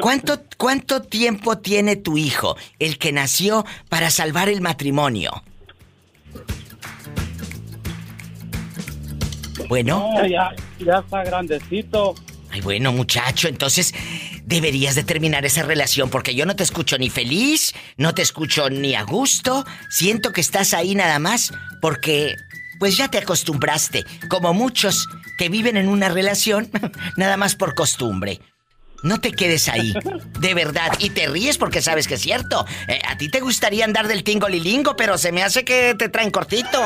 ¿Cuánto, ¿Cuánto tiempo tiene tu hijo, el que nació, para salvar el matrimonio? Bueno. No, ya, ya está grandecito. Ay, bueno, muchacho, entonces deberías de terminar esa relación porque yo no te escucho ni feliz, no te escucho ni a gusto. Siento que estás ahí nada más porque pues ya te acostumbraste, como muchos que viven en una relación nada más por costumbre. No te quedes ahí, de verdad. Y te ríes porque sabes que es cierto. Eh, a ti te gustaría andar del tingolilingo, pero se me hace que te traen cortito.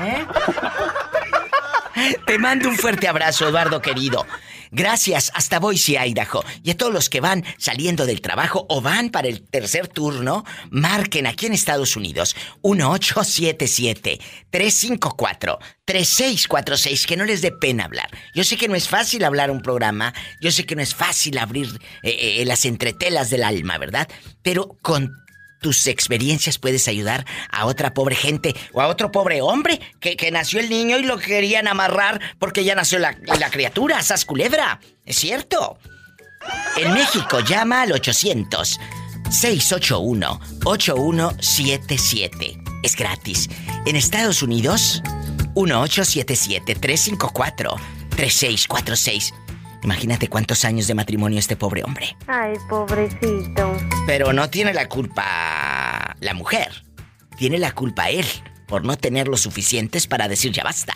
¿Eh? Te mando un fuerte abrazo, Eduardo querido. Gracias, hasta Boise, Idaho. Y a todos los que van saliendo del trabajo o van para el tercer turno, marquen aquí en Estados Unidos 1877-354-3646, que no les dé pena hablar. Yo sé que no es fácil hablar un programa, yo sé que no es fácil abrir eh, eh, las entretelas del alma, ¿verdad? Pero con tus experiencias puedes ayudar a otra pobre gente o a otro pobre hombre que, que nació el niño y lo querían amarrar porque ya nació la, la criatura, sas culebra. Es cierto. En México llama al 800 681 8177. Es gratis. En Estados Unidos 1877 354 3646. Imagínate cuántos años de matrimonio este pobre hombre. Ay, pobrecito. Pero no tiene la culpa la mujer. Tiene la culpa él por no tener lo suficientes para decir ya basta.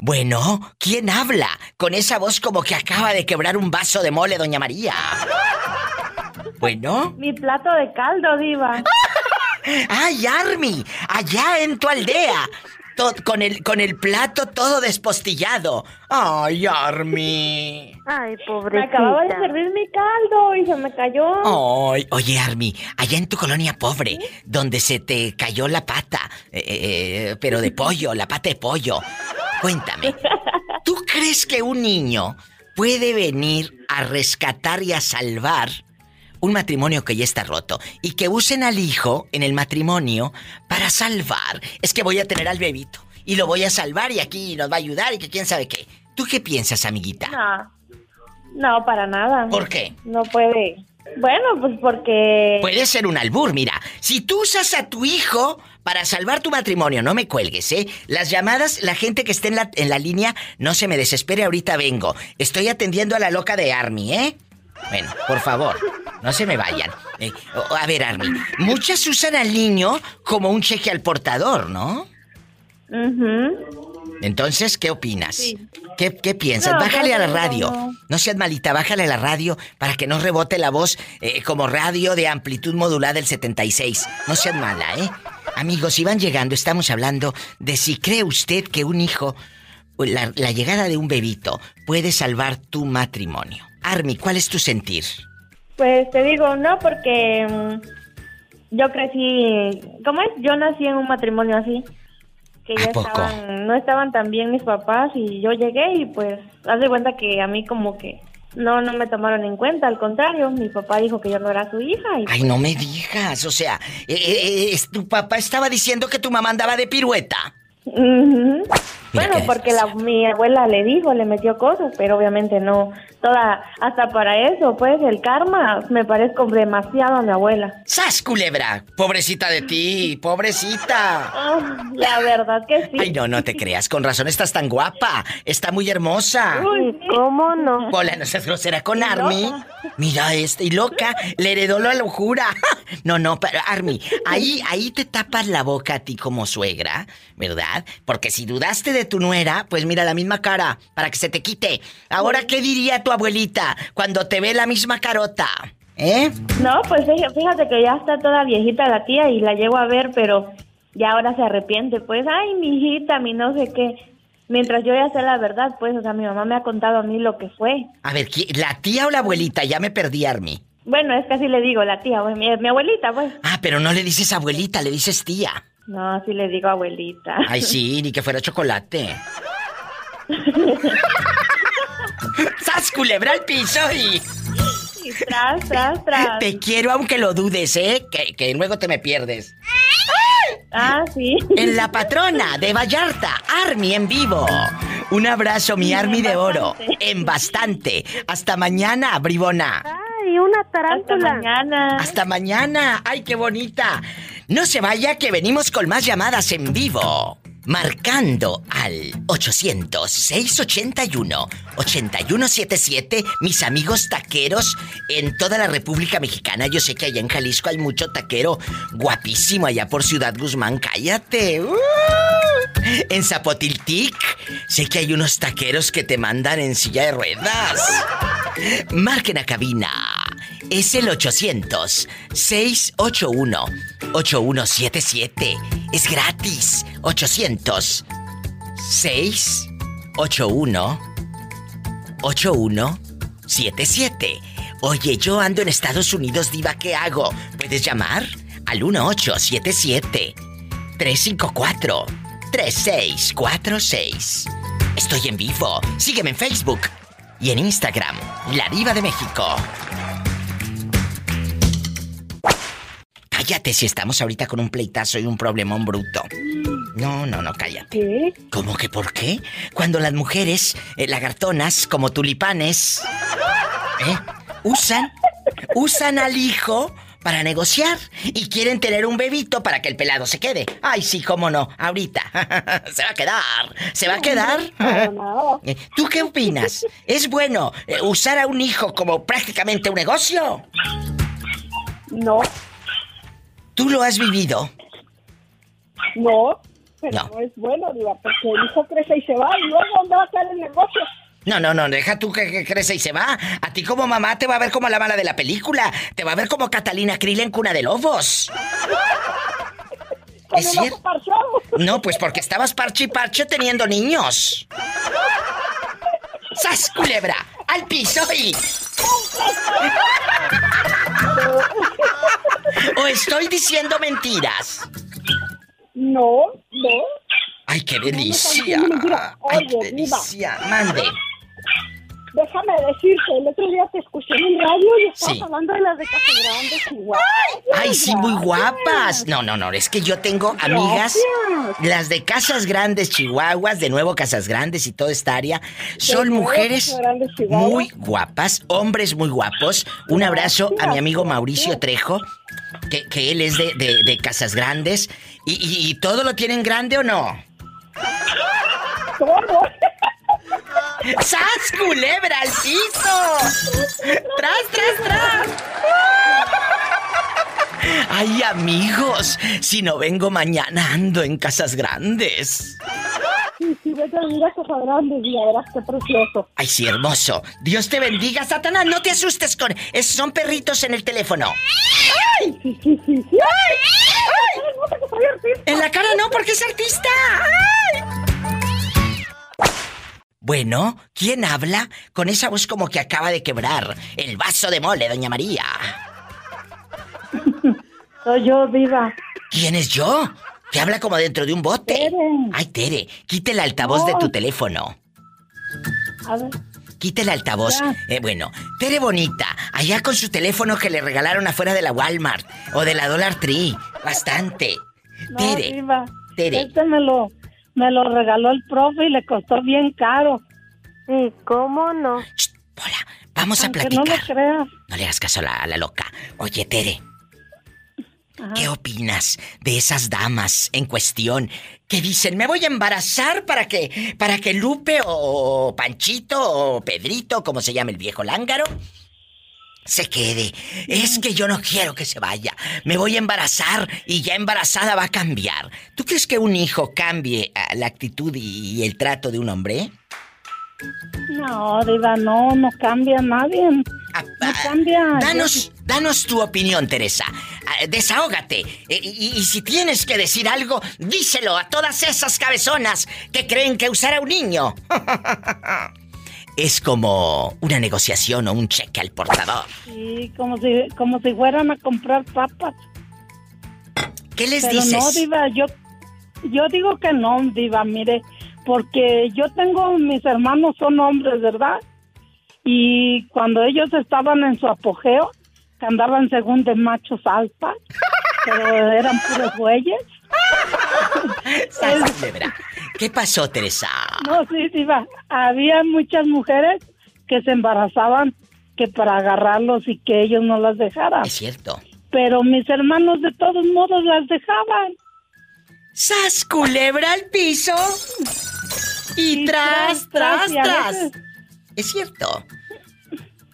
Bueno, ¿quién habla? Con esa voz como que acaba de quebrar un vaso de mole, doña María. Bueno. Mi plato de caldo, diva. ¡Ay, Army! Allá en tu aldea. Con, el, con el plato todo despostillado. ¡Ay, Army! Ay, Me pobrecita. acababa de servir mi caldo y se me cayó. Ay, oye, Army, allá en tu colonia pobre, donde se te cayó la pata, eh, eh, pero de pollo, la pata de pollo. Cuéntame, ¿tú crees que un niño puede venir a rescatar y a salvar un matrimonio que ya está roto y que usen al hijo en el matrimonio para salvar? Es que voy a tener al bebito y lo voy a salvar y aquí nos va a ayudar y que quién sabe qué. ¿Tú qué piensas, amiguita? No, no, para nada. ¿Por qué? No puede. Bueno, pues porque... Puede ser un albur, mira. Si tú usas a tu hijo para salvar tu matrimonio, no me cuelgues, ¿eh? Las llamadas, la gente que esté en la, en la línea, no se me desespere, ahorita vengo. Estoy atendiendo a la loca de Army, ¿eh? Bueno, por favor, no se me vayan. Eh, a ver, Army, muchas usan al niño como un cheque al portador, ¿no? Entonces, ¿qué opinas? Sí. ¿Qué, qué piensas? No, bájale a la radio. no. Seas malita, bájale a la radio para que no rebote la voz eh, como radio de amplitud modulada del 76. No seas mala, ¿eh? Amigos, si van llegando, estamos hablando de si cree usted que un hijo, la, la llegada de un bebito, puede salvar tu matrimonio. Army, ¿cuál es tu sentir? Pues te digo, no, porque mm, yo crecí, ¿cómo es? Yo nací en un matrimonio así, que ya estaban, no estaban tan bien mis papás y yo llegué y pues, haz de cuenta que a mí como que no, no me tomaron en cuenta, al contrario, mi papá dijo que yo no era su hija y... Ay, no me digas, o sea, eh, eh, eh, tu papá estaba diciendo que tu mamá andaba de pirueta. Ujú. Bueno, porque la, mi abuela le dijo, le metió cosas, pero obviamente no. Toda, hasta para eso, pues el karma me parezco demasiado a mi abuela. ¡Sas, culebra! Pobrecita de ti, pobrecita. Ah, la verdad que sí. Ay, no, no te creas, con razón estás tan guapa. Está muy hermosa. Uy, ¿cómo no? Hola, no seas grosera con Army. Mira este, y loca, le heredó la locura. No, no, pero Army, ahí, ahí te tapas la boca a ti como suegra, ¿verdad? Porque si dudaste de tu nuera, pues mira la misma cara, para que se te quite. Ahora, ¿qué diría tu abuelita cuando te ve la misma carota? ¿Eh? No, pues fí- fíjate que ya está toda viejita la tía y la llevo a ver, pero ya ahora se arrepiente. Pues, ay, mi hijita, mi no sé qué. Mientras yo ya sé la verdad, pues, o sea, mi mamá me ha contado a mí lo que fue. A ver, ¿qui- ¿la tía o la abuelita? Ya me perdí, Army. Bueno, es que así le digo, la tía, pues, mi, mi abuelita, pues. Ah, pero no le dices abuelita, le dices tía. No, así le digo abuelita. Ay, sí, ni que fuera chocolate. ¡Sas, culebra al piso y... Y tras, tras, tras. Te quiero aunque lo dudes, ¿eh? Que, que luego te me pierdes. Ah, sí. En La Patrona de Vallarta, Army en vivo. Un abrazo, mi Army de oro. En bastante. Hasta mañana, bribona. Ay, una tarántula. Hasta mañana. Hasta mañana. Ay, qué bonita. No se vaya que venimos con más llamadas en vivo. Marcando al 800-681-8177, mis amigos taqueros en toda la República Mexicana. Yo sé que allá en Jalisco hay mucho taquero guapísimo allá por Ciudad Guzmán. ¡Cállate! ¡Uh! En Zapotiltic sé que hay unos taqueros que te mandan en silla de ruedas. Marquen a cabina. Es el 800-681-8177. Es gratis. 800-681-8177. Oye, yo ando en Estados Unidos, diva, ¿qué hago? ¿Puedes llamar? Al 1877-354-3646. Estoy en vivo. Sígueme en Facebook y en Instagram, La Diva de México. Cállate si estamos ahorita con un pleitazo y un problemón bruto. No, no, no, cállate. ¿Qué? ¿Cómo que por qué? Cuando las mujeres, eh, lagartonas, como tulipanes, ¿eh? usan, usan al hijo para negociar y quieren tener un bebito para que el pelado se quede. Ay, sí, cómo no, ahorita. se va a quedar, se va a quedar. Eh, ¿Tú qué opinas? ¿Es bueno usar a un hijo como prácticamente un negocio? No, ¿Tú lo has vivido? no, pero No. no, es bueno, Diva, porque el hijo crece y se va y luego ¿dónde va a estar el negocio? No, no, no, deja tú que, que crece y se va. A ti como mamá te va a ver como la mala de la película. Te va a ver como Catalina Krill en Cuna de Lobos. ¿Es cierto? No, pues porque estabas parche y parche teniendo niños. ¡Sas, culebra! ¡Al piso y... ¿O estoy diciendo mentiras? No, no. ¡Ay, qué delicia! ¡Ay, qué delicia! Mande. Déjame decirte, el otro día te escuché en el radio y estabas Sí. hablando de las de Casa Grande, Chihuahua. ¡Ay, sí, muy guapas! No, no, no, es que yo tengo amigas, Gracias. las de Casas Grandes, Chihuahuas, de nuevo Casas Grandes y toda esta área, son mujeres muy guapas, hombres muy guapos. Un abrazo a mi amigo Mauricio Trejo, que, que él es de, de- de Casas Grandes. ¿Y, y- y todo lo tienen grande o no? ¿Cómo? ¡Sas, culebra al piso! ¡Tras, tras, tras! Ay, amigos, si no vengo mañana ando en Casas Grandes. Sí, sí, vete a a Casa Grande y ya verás qué precioso. Ay, sí, hermoso. Dios te bendiga, Satanás. No te asustes con... es- son perritos en el teléfono. ¡Ay! Sí, sí, sí, sí. ¡Ay! ¡Ay! ¡No te que soy artista! En la cara no, porque es artista. ¡Ay! Bueno, ¿quién habla con esa voz como que acaba de quebrar el vaso de mole, doña María? Soy yo, Diva. ¿Quién es yo? Que habla como dentro de un bote. Tere. Ay, Tere, quite el altavoz de tu teléfono. A ver. Quite el altavoz. Eh, bueno, Tere Bonita, allá con su teléfono que le regalaron afuera de la Walmart o de la Dollar Tree. Bastante. No, Tere. Tere. Me lo, regaló el profe y le costó bien caro. Sí, ¿cómo no? vamos a platicar. no lo creas. No le hagas caso a la, a la loca. Oye, Tere, ¿qué opinas de esas damas en cuestión que dicen, me voy a embarazar para que, para que Lupe o Panchito o Pedrito, como se llama el viejo lángaro, se quede? Es que yo no quiero que se vaya. Me voy a embarazar y ya embarazada va a cambiar. ¿Tú crees que un hijo cambie ah, la actitud y el trato de un hombre? No, Diva, no, no cambia nadie. No cambia. Danos, danos tu opinión, Teresa. Ah, Desahógate. E- Y, y si tienes que decir algo, díselo a todas esas cabezonas que creen que usar a un niño es como una negociación o un cheque al portador. Sí, como si, como si fueran a comprar papas. ¿Qué les Pero dices? no, Diva, yo, yo digo que no, Diva, mire, porque yo tengo, mis hermanos son hombres, ¿verdad? Y cuando ellos estaban en su apogeo, que andaban según de machos alfa, pero eran puros bueyes. ¿Qué pasó, Teresa? No, sí, Diva, había muchas mujeres que se embarazaban que para agarrarlos y que ellos no las dejaran. Es cierto. Pero mis hermanos de todos modos las dejaban. ¡Sas, culebra al piso! Y tras, tras, tras. veces- Es cierto.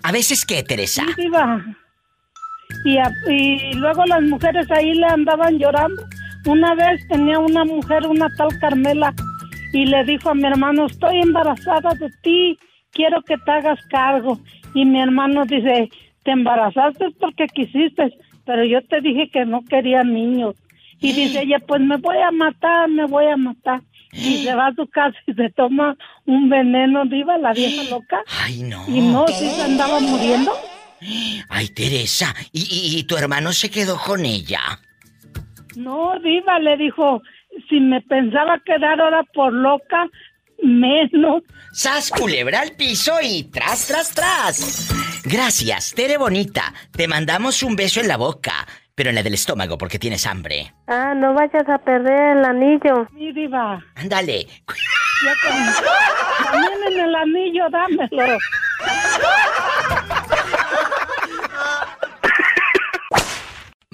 ¿A veces qué, Teresa? Sí, diva. Y, a- y luego las mujeres ahí le andaban llorando. Una vez tenía una mujer, una tal Carmela, y le dijo a mi hermano, estoy embarazada de ti, quiero que te hagas cargo. Y mi hermano dice, te embarazaste porque quisiste, pero yo te dije que no quería niños. Y dice ella, pues me voy a matar, me voy a matar. Y se va a su casa y se toma un veneno, diva, la vieja loca. Ay, no. Y no, sí se andaba muriendo. Ay, Teresa. ¿Y, y- y tu hermano se quedó con ella? No, Diva, le dijo, si me pensaba quedar ahora por loca, menos. ¡Sas, culebra al piso y tras, tras, tras! Gracias, Tere Bonita. Te mandamos un beso en la boca, pero en la del estómago porque tienes hambre. Ah, no vayas a perder el anillo. Sí, Diva. Ándale. Ya con- También en el anillo, dámelo.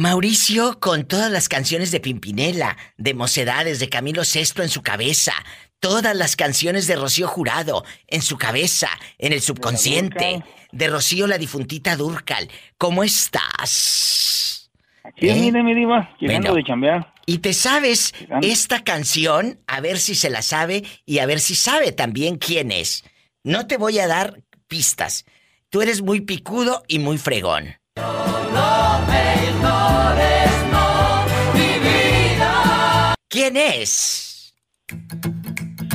Mauricio con todas las canciones de Pimpinela, de Mocedades, de Camilo Sesto en su cabeza, todas las canciones de Rocío Jurado en su cabeza, en el subconsciente, de Rocío la difuntita Durcal. ¿Cómo estás? Sí, ¿Eh? mire, mi diva, llegando Bueno. de chambear. ¿Y te sabes esta canción? A ver si se la sabe y a ver si sabe también quién es. No te voy a dar pistas. Tú eres muy picudo y muy fregón. ¿Quién es?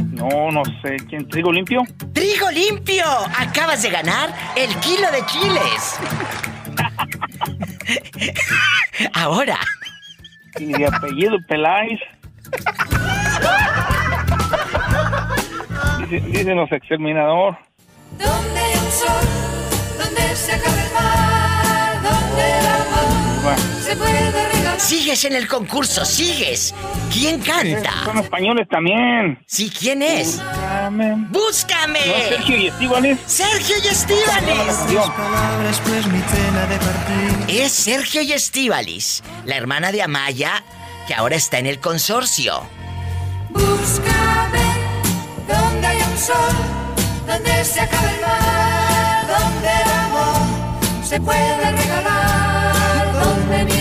No, no sé. ¿Quién? ¿Trigo limpio? ¡Trigo limpio! Acabas de ganar el kilo de chiles. Ahora. Y de apellido Peláez. Dice, dicen los exterminador. Hay un sol, donde se acaba el mar, donde el amor se puede. Sigues en el concurso, sigues. ¿Quién canta? Son españoles también. Sí, ¿quién es? ¡Búscame! ¿No es Sergio y Estíbales? ¡Sergio y Estíbales! Es Sergio y Estíbalis, la hermana de Amaya, que ahora está en el consorcio. Búscame, donde hay un sol, donde se acaba el mar, donde el amor se puede regalar, donde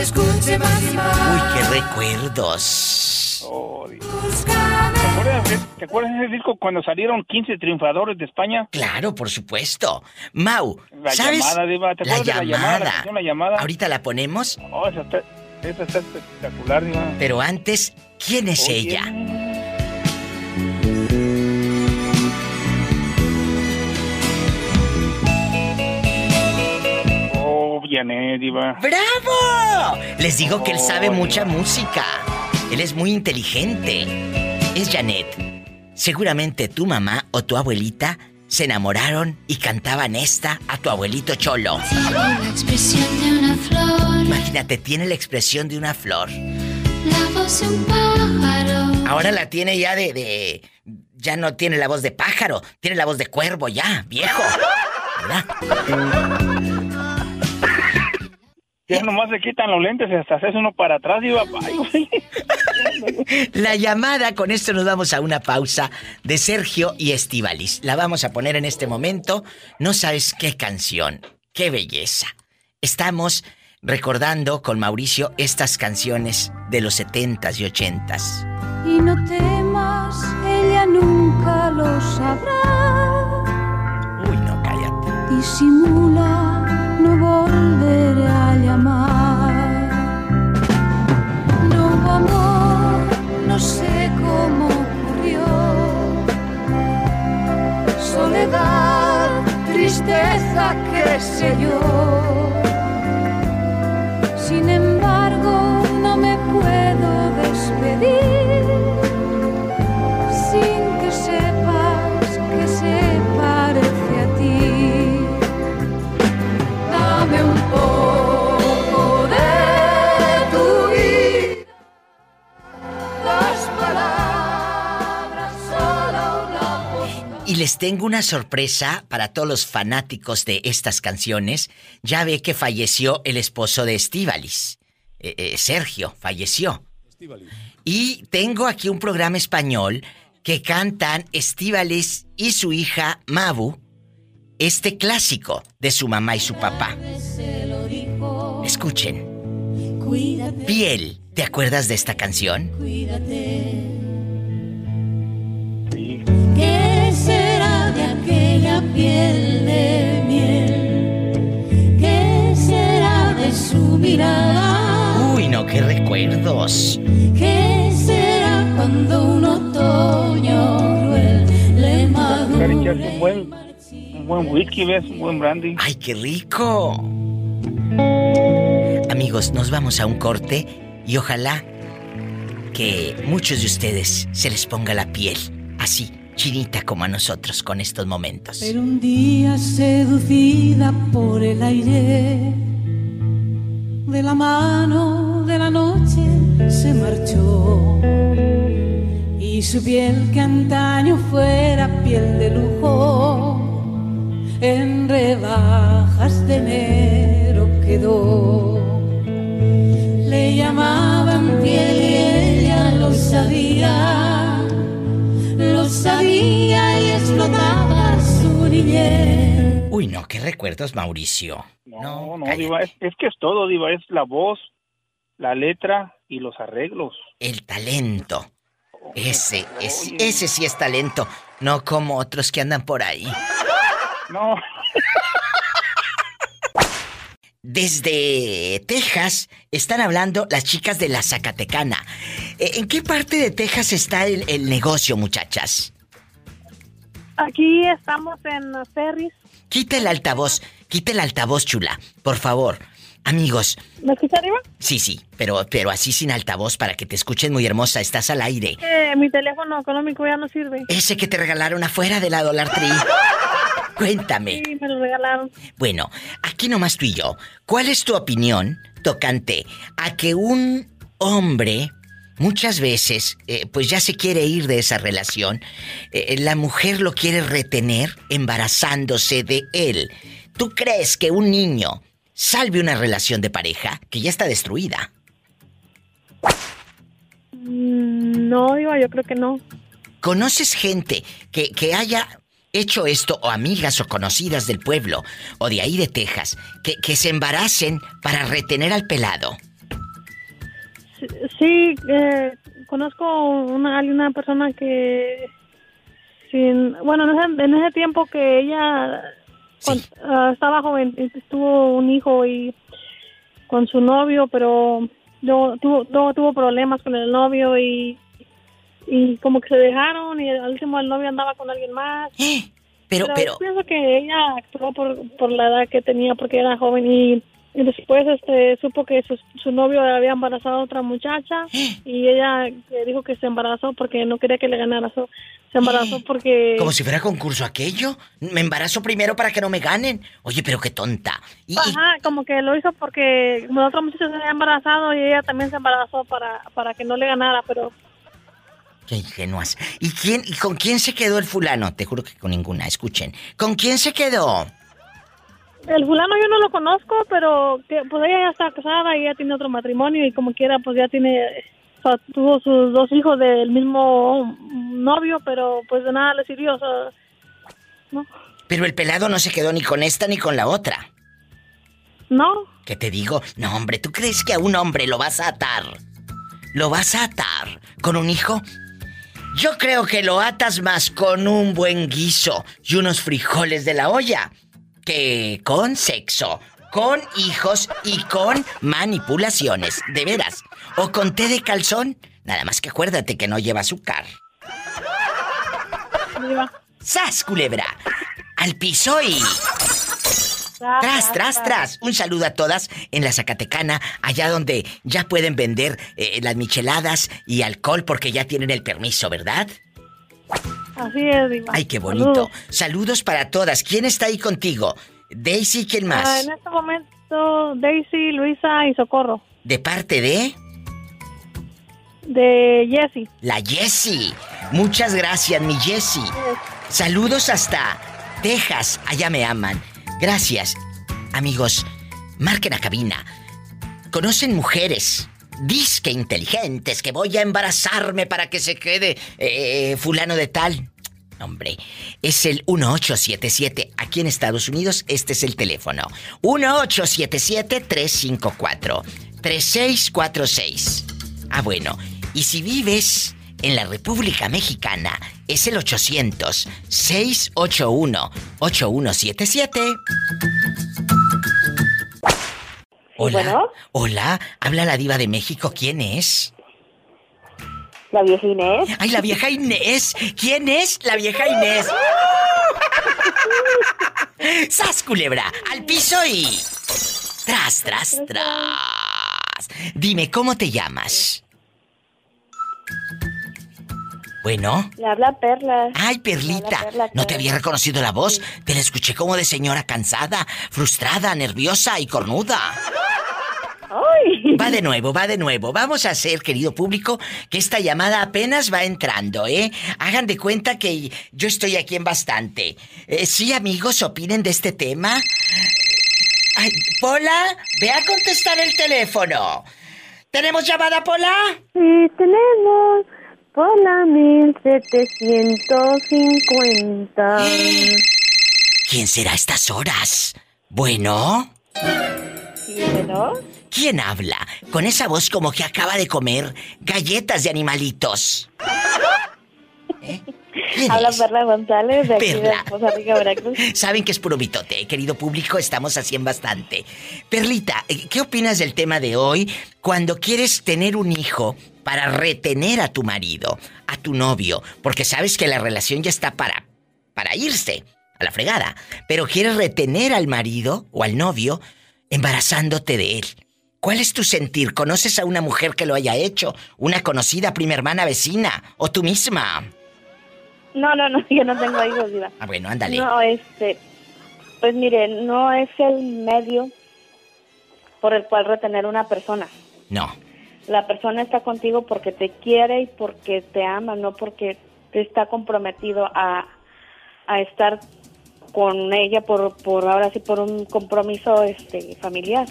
se escuche más y más. Uy, qué recuerdos. Oh, ¿Te acuerdas, de, ¿Te acuerdas de ese disco cuando salieron 15 triunfadores de España? Claro, por supuesto. Mau, la ¿sabes? Llamada, Diva. ¿Te acuerdas la, de la llamada. La llamada? ¿Ahorita la ponemos? Oh, esa está, esa está espectacular, Diva. Pero antes, ¿quién es Oye. ella? Oh, Viané, Diva. ¡Bravo! Les digo que él sabe mucha música. Él es muy inteligente. Es Janet. Seguramente tu mamá o tu abuelita se enamoraron y cantaban esta a tu abuelito Cholo. La expresión de una flor, Imagínate, tiene la expresión de una flor. la voz de un pájaro. Ahora la tiene ya de, de- Ya no tiene la voz de pájaro, tiene la voz de cuervo ya, viejo. ¿Verdad? Ya nomás se quitan los lentes y hasta haces uno para atrás. Ay, güey. La llamada, con esto nos vamos a una pausa de Sergio y Estivalis. La vamos a poner en este momento. No sabes qué canción, qué belleza. Estamos recordando con Mauricio estas canciones de los 70s y 80s. Y no temas, ella nunca lo sabrá. Uy, no, cállate. Disimula, no volveré a llamar. No hubo amor, no sé cómo ocurrió. Soledad, tristeza, qué sé yo. Sin embargo, no me puedo despedir les tengo una sorpresa para todos los fanáticos de estas canciones. Ya ve que falleció el esposo de Estivalis. Eh, eh, Sergio falleció. Y tengo aquí un programa español que cantan Estivalis y su hija Mabu este clásico de su mamá y su papá. Escuchen. Cuídate, Piel, ¿te acuerdas de esta canción? cuídate. ¿Qué será de aquella piel de miel? ¿Qué será de su mirada? Uy, no, qué recuerdos. ¿Qué será cuando un otoño cruel le madure? un buen, un buen whisky, ¿ves? Un buen brandy. ¡Ay, qué rico! Amigos, nos vamos a un corte y ojalá que muchos de ustedes se les ponga la piel así, chinita como a nosotros con estos momentos. Pero un día seducida por el aire, de la mano de la noche se marchó. Y su piel que antaño fuera piel de lujo, en rebajas de enero quedó. Le llamaban piel y ella lo sabía, lo sabía y explotaba su niñez. Uy, no, qué recuerdos, Mauricio. No, no, Diva. Es, es que es todo, Diva. Es la voz, la letra y los arreglos. El talento. Ese, ese, ese sí es talento, no como otros que andan por ahí. No. Desde Texas están hablando las chicas de la Zacatecana. Eh, ¿En qué parte de Texas está el, el negocio, muchachas? Aquí estamos en Ferris. Quita el altavoz, quita el altavoz, chula, por favor. Amigos, ¿Me escucha arriba? sí, sí, pero, pero así sin altavoz para que te escuchen muy hermosa, estás al aire. Eh, mi teléfono económico ya no sirve. Ese que te regalaron afuera de la Dollar Tree. Cuéntame. Sí, me lo regalaron. Bueno, aquí nomás tú y yo. ¿Cuál es tu opinión tocante a que un hombre muchas veces eh, pues ya se quiere ir de esa relación? Eh, la mujer lo quiere retener embarazándose de él. ¿Tú crees que un niño salve una relación de pareja que ya está destruida? Mm, No, Diva, yo creo que no. ¿Conoces gente que, que haya hecho esto, o amigas o conocidas del pueblo, o de ahí de Texas, que, que se embaracen para retener al pelado? Sí, eh, conozco una, una persona que sin, bueno, en ese, en ese tiempo que ella con- ah, estaba joven, tuvo un hijo y con su novio, pero luego tuvo, tuvo problemas con el novio y y como que se dejaron y al último el novio andaba con alguien más. Pero, pero, yo pienso que ella actuó por, por la edad que tenía porque era joven y Y después este supo que su, su novio había embarazado a otra muchacha y ella le dijo que se embarazó porque no quería que le ganara. So, se embarazó porque... Como si fuera concurso aquello. Me embarazo primero para que no me ganen. Oye, pero qué tonta. Y, y- Ajá, como que lo hizo porque la otra muchacha se había embarazado y ella también se embarazó para, para que no le ganara, pero Qué ingenuas. ¿Y quién y con quién se quedó el fulano? Te juro que con ninguna. Escuchen. ¿Con quién se quedó? El fulano yo no lo conozco, pero que, pues ella ya está casada y ya tiene otro matrimonio y como quiera pues ya tiene, o sea, tuvo sus dos hijos del mismo novio, pero pues de nada le sirvió, o sea, no, Pero el pelado no se quedó ni con esta ni con la otra. no, ¿Qué te digo? No, hombre, ¿tú crees que a un hombre lo vas a atar? ¿Lo vas a atar con un hijo? Yo creo que lo atas más con un buen guiso y unos frijoles de la olla que con sexo, con hijos y con manipulaciones, de veras. O con té de calzón, nada más que acuérdate que no lleva azúcar. ¡Sas, culebra! Al piso y... Tras, tras, tras. Un saludo a todas en la Zacatecana, allá donde ya pueden vender eh, las micheladas y alcohol porque ya tienen el permiso, ¿verdad? Así es, Diva. Ay, qué bonito. Saludos para todas. ¿Quién está ahí contigo? Daisy, ¿quién Ah, más? en este momento Daisy, Luisa y Socorro, De parte de de Jessie. la Jessie. Muchas gracias, mi Jessie. Saludos hasta Texas. Allá me aman. Gracias. Amigos, marquen a cabina. ¿Conocen mujeres? Disque inteligentes que voy a embarazarme para que se quede eh, fulano de tal. Hombre, es el 1877. Aquí en Estados Unidos, este es el teléfono. 1877-354-3646. Ah, bueno. Y si vives en la República Mexicana, es el 800-681-8177. Hola. Hola, habla la diva de México. ¿Quién es? La vieja Inés. Ay, la vieja Inés. ¿Quién es la vieja Inés? ¡Sas, culebra! ¡Al piso y... Tras, tras, tras. Dime, ¿cómo te llamas? Bueno. Le habla Perla. Ay, Perlita. Perla, No te había reconocido la voz. Te la escuché como de señora cansada, frustrada, nerviosa y cornuda. Va de nuevo, va de nuevo. Vamos a hacer, querido público, que esta llamada apenas va entrando, ¿eh? Hagan de cuenta que yo estoy aquí en bastante. Eh, sí, amigos, opinen de este tema. Ay, Pola, ve a contestar el teléfono. ¿Tenemos llamada, Pola? Sí, tenemos por la 1750. ¿Quién será a estas horas? Bueno. ¿Quién habla? Con esa voz como que acaba de comer galletas de animalitos. ¿Eh? ¿Quién Habla? Perla González de aquí Perla. de Poza Rica, Veracruz. Saben que es puro mitote, ¿eh? querido público, estamos así en bastante. Perlita, eh, ¿qué opinas del tema de hoy cuando quieres tener un hijo para retener a tu marido, a tu novio? Porque sabes que la relación ya está para, para irse a la fregada, pero quieres retener al marido o al novio embarazándote de él. ¿Cuál es tu sentir? ¿Conoces a una mujer que lo haya hecho? ¿Una conocida, prima hermana, vecina? ¿O tú misma? No, no, no, yo no tengo hijos, Diva. Ah, bueno, ándale. No, este, pues mire, no es el medio por el cual retener una persona. No. La persona está contigo porque te quiere y porque te ama, no porque te está comprometido a, a estar con ella por, por ahora sí por un compromiso este familiar.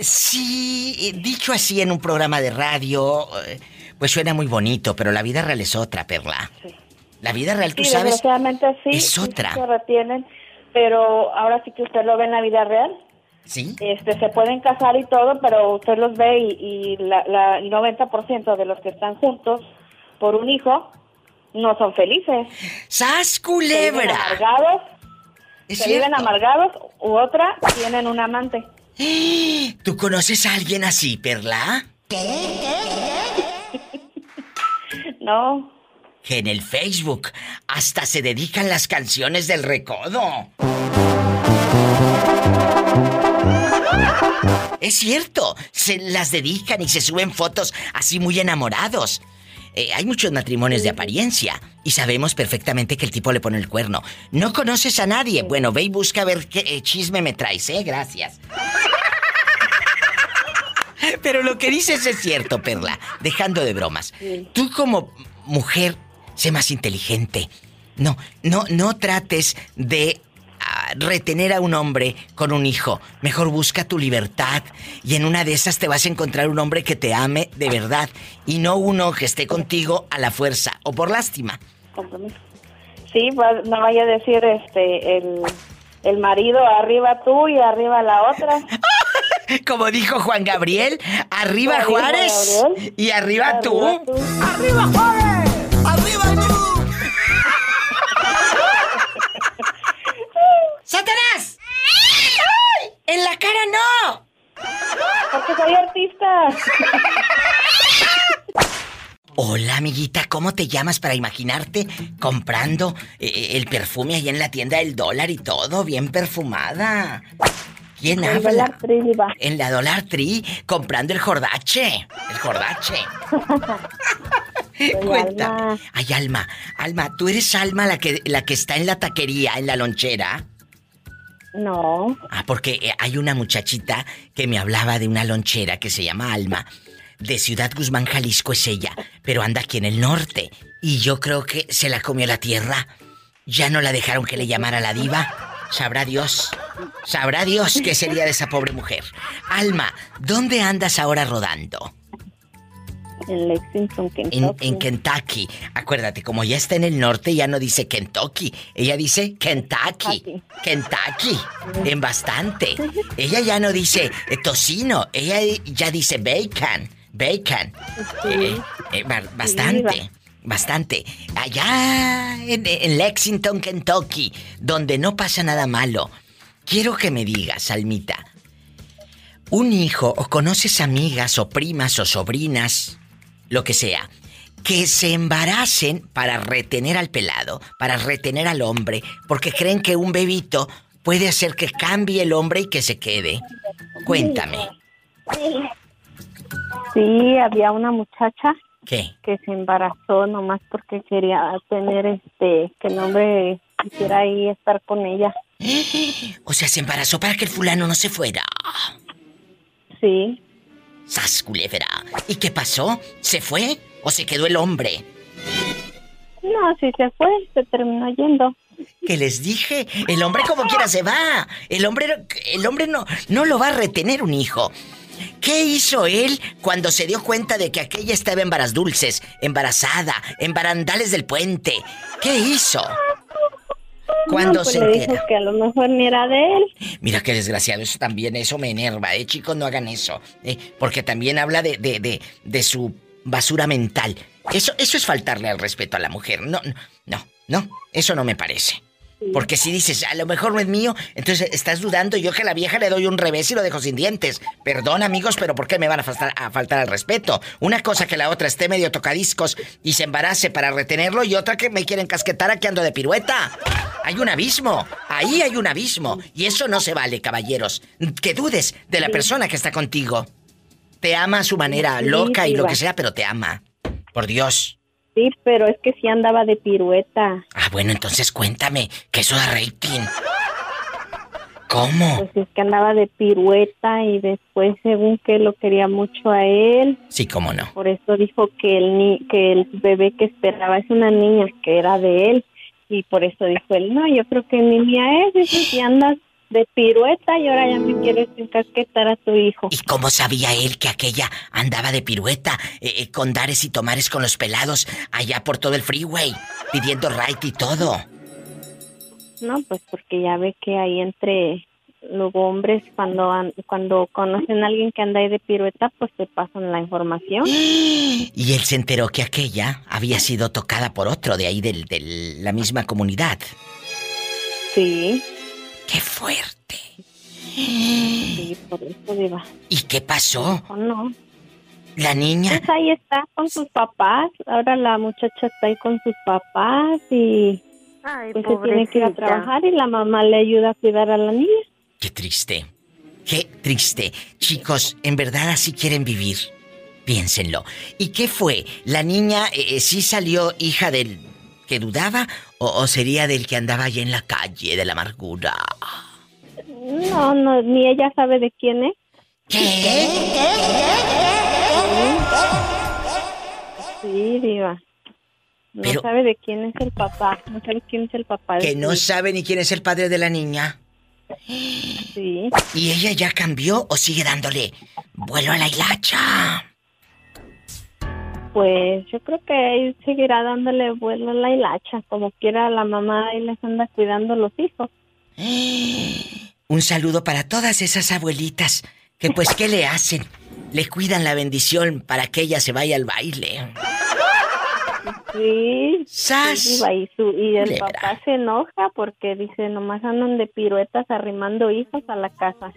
Sí, eh, dicho así en un programa de radio, eh, pues suena muy bonito, pero la vida real es otra, Perla. La vida real, tú Sí, sabes, desgraciadamente sí, es sí otra. se retienen, pero ahora sí que usted lo ve en la vida real. Sí. Este, se pueden casar y todo, pero usted los ve y, y la, la, el 90% de los que están juntos por un hijo no son felices. ¡Sas, Se viven culebra! amargados, Es se viven amargados u otra tienen un amante. ¿Tú conoces a alguien así, Perla? No. Que en el Facebook hasta se dedican las canciones del recodo. Es cierto, se las dedican y se suben fotos así muy enamorados. Eh, hay muchos matrimonios de apariencia y sabemos perfectamente que el tipo le pone el cuerno. No conoces a nadie. Bueno, ve y busca a ver qué eh, chisme me traes, ¿eh? Gracias. Pero lo que dices es cierto, Perla. Dejando de bromas. Tú como mujer, sé más inteligente. No, no, no trates de retener a un hombre con un hijo. Mejor busca tu libertad y en una de esas te vas a encontrar un hombre que te ame de verdad y no uno que esté contigo a la fuerza o por lástima. Compromiso. Sí, no vaya a decir este el, el marido arriba tú y arriba la otra. Como dijo Juan Gabriel, arriba Arriba Juárez Gabriel. y arriba, tú. Arriba tú. ¡Arriba Juárez! ¡Arriba tú! ¡Satanás! ¡Ay! ¡En la cara no! Hola, amiguita, ¿cómo te llamas para imaginarte comprando eh, el perfume ahí en la tienda del dólar y todo, bien perfumada? ¿Quién En habla? Dollar Tree, Diva. En la Dollar Tree, comprando el jordache. El jordache. Cuenta. Ay, Alma, Alma, ¿tú eres Alma la que, la que está en la taquería, en la lonchera? No. Ah, porque eh, hay una muchachita que me hablaba de una lonchera que se llama Alma. De Ciudad Guzmán, Jalisco es ella, pero anda aquí en el norte. Y yo creo que se la comió la tierra. Ya no la dejaron que le llamara la diva. Sabrá Dios. Sabrá Dios qué sería de esa pobre mujer. Alma, ¿dónde andas ahora rodando? En Lexington, En, Kentucky. en Kentucky. Acuérdate, como ya está en el norte, ya no dice Kentucky. Ella dice Kentucky. Kentucky. En bastante. Ella ya no dice eh, tocino. Ella ya dice bacon. Bacon. Eh, eh, ba- bastante. Bastante. Allá en, en Lexington, Kentucky, donde no pasa nada malo. Quiero que me digas, Almita. Un hijo, o conoces amigas, o primas, o sobrinas, lo que sea, que se embaracen para retener al pelado, para retener al hombre, porque creen que un bebito puede hacer que cambie el hombre y que se quede. Cuéntame, Sí, había una muchacha ¿qué? que se embarazó nomás porque quería tener este que el hombre quisiera ahí estar con ella. O sea, se embarazó para que el fulano no se fuera. Sí. ¡Sas, culebra! ¿Y qué pasó? ¿Se fue o se quedó el hombre? No, sí se fue, se terminó yendo. Que les dije, el hombre como quiera se va. El hombre, el hombre no, no lo va a retener un hijo. ¿Qué hizo él cuando se dio cuenta de que aquella estaba en varas dulces, embarazada, en barandales del puente? ¿Qué hizo? Cuando No, pues se le dijo entera. que a lo mejor ni era de él. Mira qué desgraciado, eso también, eso me enerva, ¿eh? Chicos, no hagan eso. ¿eh? Porque también habla de, de, de, de su basura mental. Eso, eso es faltarle al respeto a la mujer. No, no, no, no, eso no me parece. Porque si dices, a lo mejor no es mío, entonces estás dudando yo que a la vieja le doy un revés y lo dejo sin dientes. Perdón, amigos, pero ¿por qué me van a faltar, a faltar al respeto? Una cosa que la otra esté medio tocadiscos y se embarace para retenerlo y otra que me quieren casquetar aquí ando de pirueta. Hay un abismo, ahí hay un abismo. Y eso no se vale, caballeros. Que dudes de la persona que está contigo. Te ama a su manera, loca y lo que sea, pero te ama. Por Dios. Sí, pero es que sí andaba de pirueta. Ah, bueno, entonces cuéntame, que eso da rating. ¿Cómo? Pues es que andaba de pirueta y después según que lo quería mucho a él, Sí, cómo no. por eso dijo que el ni que el bebé que esperaba es una niña que era de él y por eso dijo él, no, yo creo que ni mía es, dice, si andas de pirueta y ahora ya me quieres encasquetar a tu hijo. ¿Y cómo sabía él que aquella andaba de pirueta, eh, eh, con dares y tomares con los pelados, allá por todo el freeway, pidiendo right y todo? No, pues porque ya ve que ahí entre los hombres cuando an- cuando conocen a alguien que anda ahí de pirueta, pues te pasan la información. Y él se enteró que aquella había sido tocada por otro de ahí del- de la misma comunidad. Sí. ¡Qué fuerte! Sí, por eso diva. ¿Y qué pasó? ¿O no? La niña. Pues ahí está con sus papás. Ahora la muchacha está ahí con sus papás y pues se tiene que ir a trabajar y la mamá le ayuda a cuidar a la niña. Qué triste. Qué triste. Chicos, en verdad así quieren vivir. Piénsenlo. ¿Y qué fue? ¿La niña eh, eh, sí salió hija del que dudaba o, o sería del que andaba allí en la calle de la amargura? No, no, ni ella sabe de quién es. Sí, diva. No Pero- sabe de quién es el papá. No sabe quién es el papá. Que no sabe ni quién es el padre de la niña. Sí. ¿Y ella ya cambió o sigue dándole vuelo a la hilacha? Pues yo creo que él seguirá dándole vuelo a la hilacha. Como quiera, la mamá ahí les anda cuidando los hijos. Un saludo para todas esas abuelitas que pues ¿qué le hacen? Le cuidan la bendición para que ella se vaya al baile. Sí. ¡Sas! sí, y, su- y el papá se enoja porque dice, nomás andan de piruetas arrimando hijos a la casa.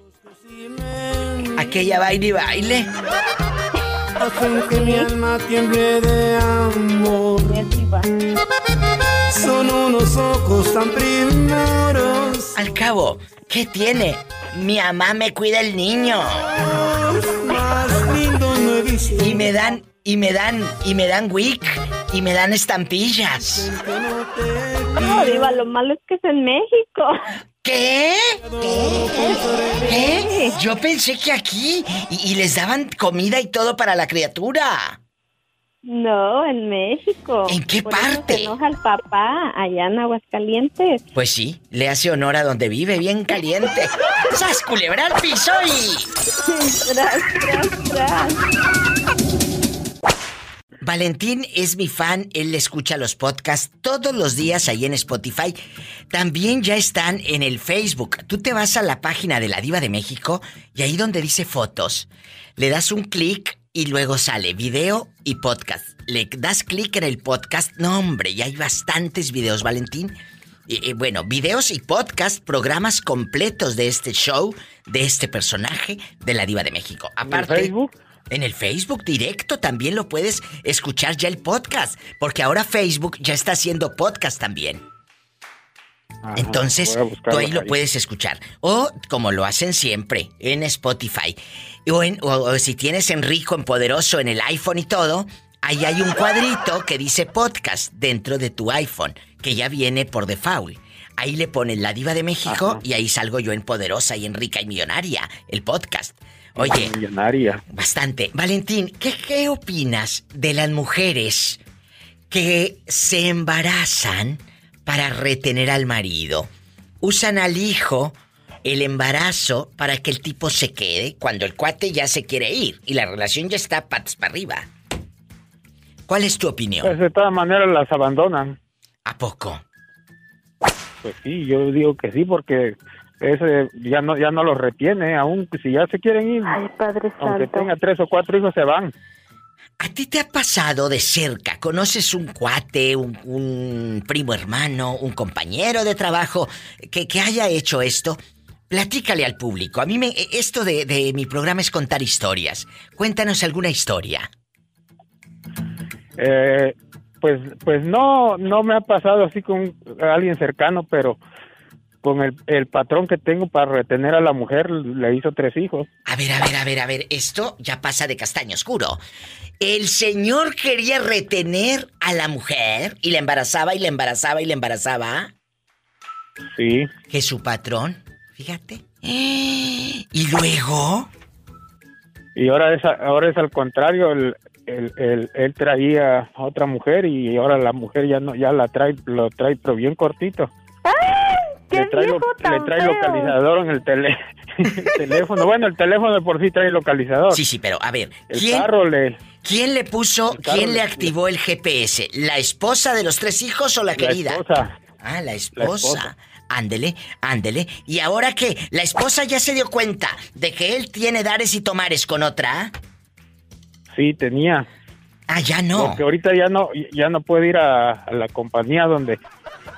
Aquella baile y baile. Hacen que mi alma tiemble de amor. Son unos ojos tan primeros. Al cabo, ¿qué tiene? Mi mamá me cuida el niño. Más lindo no he visto. Y me dan, y me dan, y me dan wig, y me dan estampillas. No, diva, lo malo es que es en México. ¿Qué? ¿Qué? Yo pensé que aquí y, y les daban comida y todo para la criatura. No, en México. ¿En qué Por eso parte? Se enoja el papá allá en Aguascalientes. Pues sí, le hace honor a donde vive, bien caliente. ¡Sas culebra al piso y... Tras, tras, tras. Valentín es mi fan, él escucha los podcasts todos los días ahí en Spotify. También ya están en el Facebook. Tú te vas a la página de la Diva de México y ahí donde dice fotos, le das un clic y luego sale video y podcast. Le das clic en el podcast, no hombre, ya hay bastantes videos, Valentín. Y, y, bueno, videos y podcast, programas completos de este show, de este personaje de la Diva de México. Aparte, Facebook? En el Facebook directo también lo puedes escuchar ya el podcast, porque ahora Facebook ya está haciendo podcast también. Ajá, Entonces, tú ahí lo ahí. puedes escuchar. O como lo hacen siempre, en Spotify. O, en- o- o si tienes en rico, en poderoso, en el iPhone y todo, ahí hay un cuadrito que dice podcast dentro de tu iPhone, que ya viene por default. Ahí le pones la diva de México y ahí salgo yo en poderosa y en rica y millonaria, el podcast. Oye, Millonaria. Bastante. Valentín, ¿qué, qué opinas de las mujeres que se embarazan para retener al marido? Usan al hijo el embarazo para que el tipo se quede cuando el cuate ya se quiere ir y la relación ya está patas para arriba. ¿Cuál es tu opinión? Pues de todas maneras las abandonan. ¿A poco? Pues sí, yo digo que sí porque ese ya no ya no los retiene, aún si ya se quieren ir. Ay, Padre aunque Santo. tenga tres o cuatro hijos se van. ¿A ti te ha pasado de cerca? ¿Conoces un cuate, un, un primo hermano, un compañero de trabajo que, que haya hecho esto? Platícale al público. A mí me, esto de, de mi programa es contar historias. Cuéntanos alguna historia. Eh, pues pues no no me ha pasado así con alguien cercano, pero con el, el patrón que tengo para retener a la mujer le hizo tres hijos. A ver, a ver, a ver, a ver. Esto ya pasa de castaño oscuro. El señor quería retener a la mujer y la embarazaba y la embarazaba y la embarazaba. Sí. Que su patrón, fíjate. Y luego. Y ahora es, ahora es al contrario, el, el- el- él traía a otra mujer y ahora la mujer ya no ya la trae lo trae pero bien cortito. ¡Qué le trae, lo- le trae feo! localizador en el, tele- el teléfono. Bueno, el teléfono de por sí trae localizador. Sí, sí, pero a ver, El ¿quién, carro le ¿quién le puso, quién le le- activó el GPS? ¿La esposa de los tres hijos o la, la querida? esposa. Ah, la La esposa. esposa. Ándele, ándele. ¿Y ahora qué? ¿La esposa ya se dio cuenta de que él tiene dares y tomares con otra? Sí, tenía. Ah, ya no. Porque ahorita ya no ya no puede ir a, a la compañía donde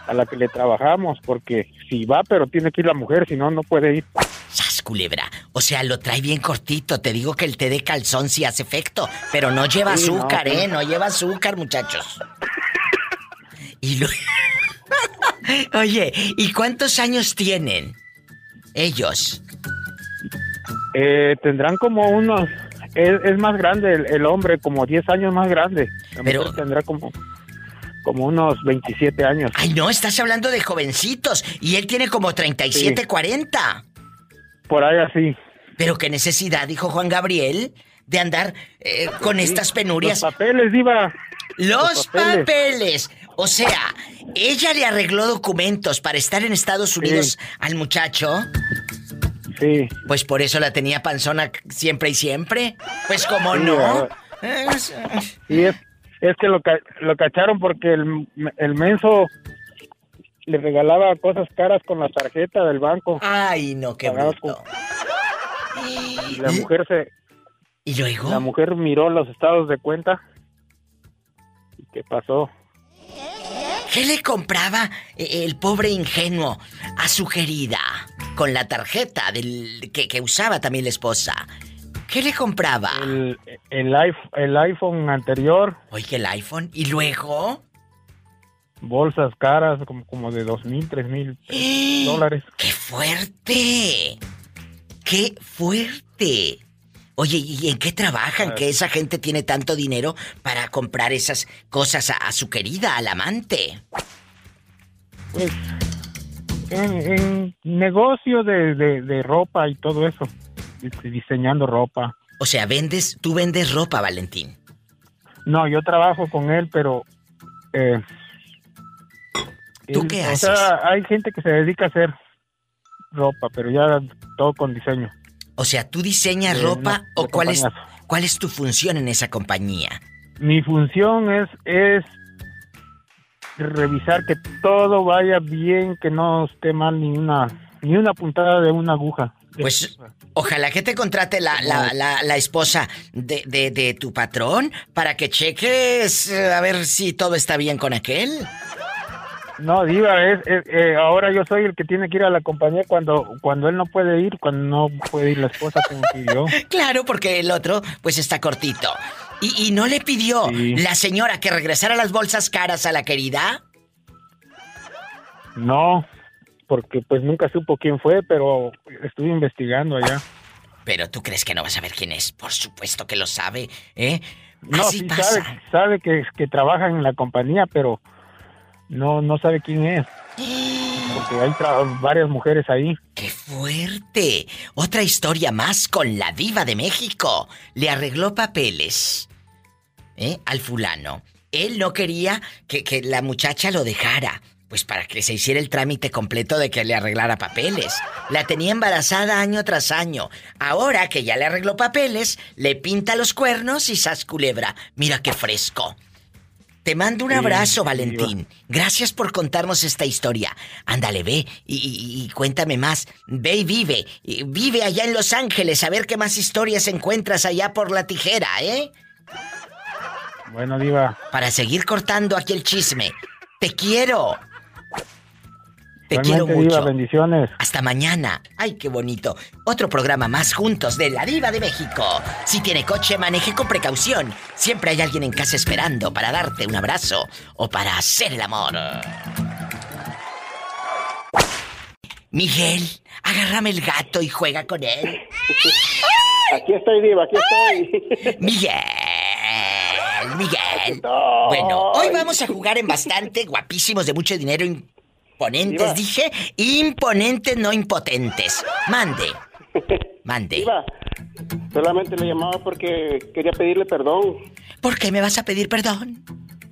a la que le trabajamos porque si va pero tiene que ir la mujer, si no no puede ir. ¡Sas, culebra! O sea, lo trae bien cortito. Te digo que el té de calzón sí hace efecto. Pero no lleva Sí, azúcar. ¿eh? No lleva azúcar, muchachos. Y lo... Oye, ¿y cuántos años tienen? Ellos. Eh, tendrán como unos... Es, es más grande el, el hombre, como 10 años más grande. La Pero- tendrá como, como unos 27 años. Ay, no, estás hablando de jovencitos. Y él tiene como 37, Sí. 40. Por ahí así. Pero qué necesidad, dijo Juan Gabriel, de andar eh, con estas penurias. Los papeles, Diva. Los Los papeles. papeles. O sea, ella le arregló documentos para estar en Estados Unidos al muchacho. Sí. Pues por eso la tenía panzona siempre y siempre. Pues como no. Es- Y es, es que lo, ca- lo cacharon porque el, el menso le regalaba cosas caras con la tarjeta del banco. Ay, no, qué bruto. con- Y la mujer se... ¿Y luego? La mujer miró los estados de cuenta. ¿Y qué pasó? ¿Qué le compraba eh, el pobre ingenuo a su querida con la tarjeta del que, que usaba también la esposa? ¿Qué le compraba? El, el, iPhone, el iPhone anterior, Oye, el iPhone. ¿Y luego? bolsas caras, como, como de dos mil, tres mil dólares. ¡Qué fuerte! ¡Qué fuerte! Oye, ¿y en qué trabajan? Que esa gente tiene tanto dinero para comprar esas cosas a, a su querida, al amante. Pues, en, en negocio de, de, de ropa y todo eso. Dis- Diseñando ropa. O sea, vendes, tú vendes ropa, Valentín. No, yo trabajo con él, pero... eh, ¿Tú él- qué o haces? sea, hay gente que se dedica a hacer ropa, pero ya todo con diseño. O sea, ¿tú diseñas De ropa o cuál es, cuál es tu función en esa compañía? Mi función es, es revisar que todo vaya bien, que no esté mal ni una, ni una puntada de una aguja. Pues ojalá que te contrate la, la, la, la esposa de, de, de tu patrón para que cheques eh, a ver si todo está bien con aquel. No, Diva, es, es- eh, ahora yo soy el que tiene que ir a la compañía cuando, cuando él no puede ir, cuando no puede ir la esposa, ir yo. Claro, porque el otro pues está cortito. ¿Y, y no le pidió la señora que regresara las bolsas caras a la querida? No, porque pues nunca supo quién fue, pero estuve investigando allá. Pero tú crees que no vas a ver quién es. Por supuesto que lo sabe, ¿eh? No, Así sí pasa. sabe, sabe que, que trabaja en la compañía, pero no, no sabe quién es. Porque hay varias mujeres ahí. ¡Qué fuerte! Otra historia más con la diva de México. Le arregló papeles ¿eh? al fulano. Él no quería que, que la muchacha lo dejara. Pues para que se hiciera el trámite completo de que le arreglara papeles. La tenía embarazada año tras año. Ahora que ya le arregló papeles, le pinta los cuernos y sas culebra. Mira qué fresco. Te mando un Sí, abrazo, Valentín. Gracias por contarnos esta historia. Ándale, ve y, y- y cuéntame más. Ve y vive. Y vive allá en Los Ángeles a ver qué más historias encuentras allá por la tijera, ¿eh? Bueno, Diva. Para seguir cortando aquí el chisme. Te quiero. Te quiero Diva, mucho. bendiciones. Hasta mañana. Ay, qué bonito. Otro programa más juntos de la Diva de México. Si tiene coche, maneje con precaución. Siempre hay alguien en casa esperando para darte un abrazo o para hacer el amor. Miguel, agárrame el gato y juega con él. Aquí estoy, Diva, aquí estoy. Miguel, Miguel. Bueno, hoy vamos a jugar en bastante guapísimos de mucho dinero imponentes, dije. Imponentes, no impotentes. Mande. Mande. Diva, solamente le llamaba porque quería pedirle perdón. ¿Por qué me vas a pedir perdón?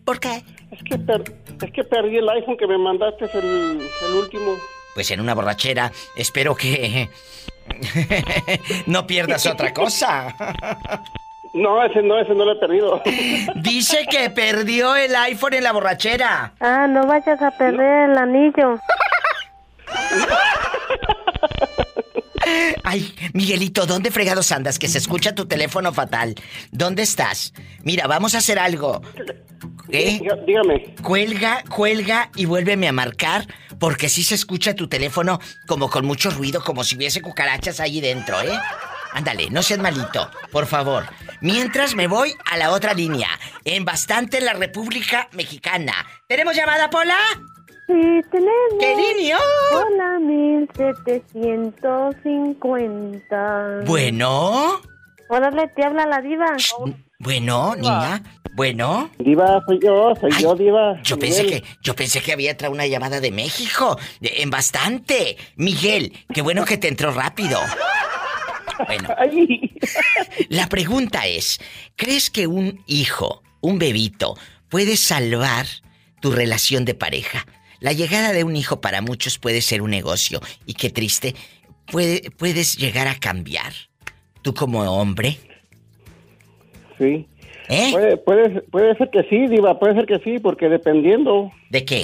¿Por qué? Es que, per- es que perdí el iPhone que me mandaste, es el, el último. Pues en una borrachera, espero que no pierdas otra cosa. No, ese no, ese no lo he perdido. Dice que perdió el iPhone en la borrachera. Ah, no vayas a perder el anillo. Ay, Miguelito, ¿dónde fregados andas? Que se escucha tu teléfono fatal. ¿Dónde estás? Mira, vamos a hacer algo. ¿Eh? Dígame. Cuelga, cuelga y vuélveme a marcar porque sí se escucha tu teléfono como con mucho ruido, como si hubiese cucarachas ahí dentro, ¿eh? Ándale, no seas malito, por favor. Mientras me voy a la otra línea, en bastante la República Mexicana. ¿Tenemos llamada, Pola? Sí, tenemos. ¡Qué niño! Hola, 1750. Bueno, Órale, te habla la diva. bueno, niña, bueno. Diva, soy yo, soy yo, Diva. Yo pensé que, yo pensé que había entrado una llamada de México, de- en bastante. Miguel, qué bueno que te entró rápido. Bueno, la pregunta es, ¿crees que un hijo, un bebito, puede salvar tu relación de pareja? La llegada de un hijo para muchos puede ser un negocio y qué triste, puede, puedes llegar a cambiar. Tú como hombre, Sí. ¿Eh? Puede, puede, puede ser que sí, Diva, puede ser que sí, porque dependiendo, ¿de qué?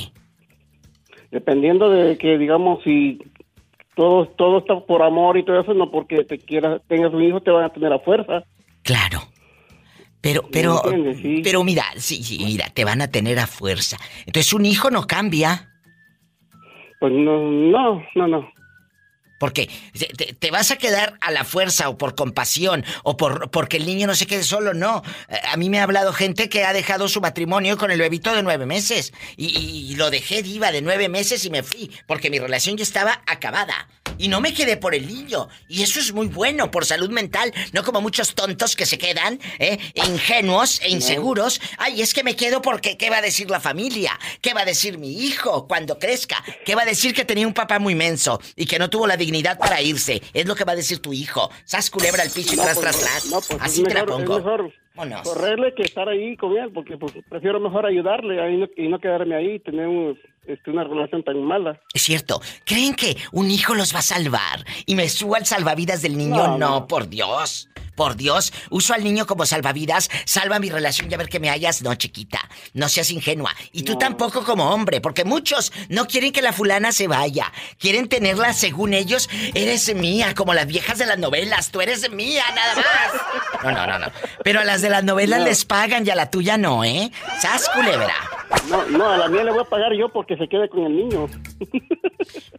dependiendo de que, digamos, si todo, todo está por amor y todo eso, no porque te quieras, tengas un hijo, te van a tener a fuerza. Claro. Pero, pero? Sí. pero mira, sí, sí, mira, te van a tener a fuerza. Entonces un hijo no cambia. Pues no, no, no, no. Porque te, vas a quedar a la fuerza o por compasión o por porque el niño no se quede solo, no. Eh, A mí me ha hablado gente que ha dejado su matrimonio con el bebito de nueve meses. Y, y lo dejé diva de nueve meses y me fui. Porque mi relación ya estaba acabada. Y no me quedé por el niño. Y eso es muy bueno por salud mental. No como muchos tontos que se quedan, ¿eh? Ingenuos e inseguros. Ay, es que me quedo porque ¿qué va a decir la familia? ¿Qué va a decir mi hijo cuando crezca? ¿Qué va a decir que tenía un papá muy menso y que no tuvo la dignidad para irse? Es lo que va a decir tu hijo. Sas culebra al piso y No, tras, pues, tras, tras. no, pues, Así te la pongo. Es mejor Vámonos. correrle que estar ahí con él, porque pues, prefiero mejor ayudarle ahí no- y no quedarme ahí y tener un- este, una relación tan mala. Es cierto. ¿Creen que un hijo los va a salvar? Y me subo al salvavidas del niño. No. por Dios. Por Dios. Uso al niño como salvavidas. Salva mi relación y a ver que me hayas. No, chiquita. No seas ingenua. Y tú tampoco como hombre. Porque muchos no quieren que la fulana se vaya. Quieren tenerla según ellos. Eres mía, como las viejas de las novelas. Tú eres mía, nada más. No, no, no, no. Pero a las de las novelas No. les pagan y a la tuya no, ¿eh? Sas culebra. No, no, a la mía le voy a pagar yo porque se quede con el niño.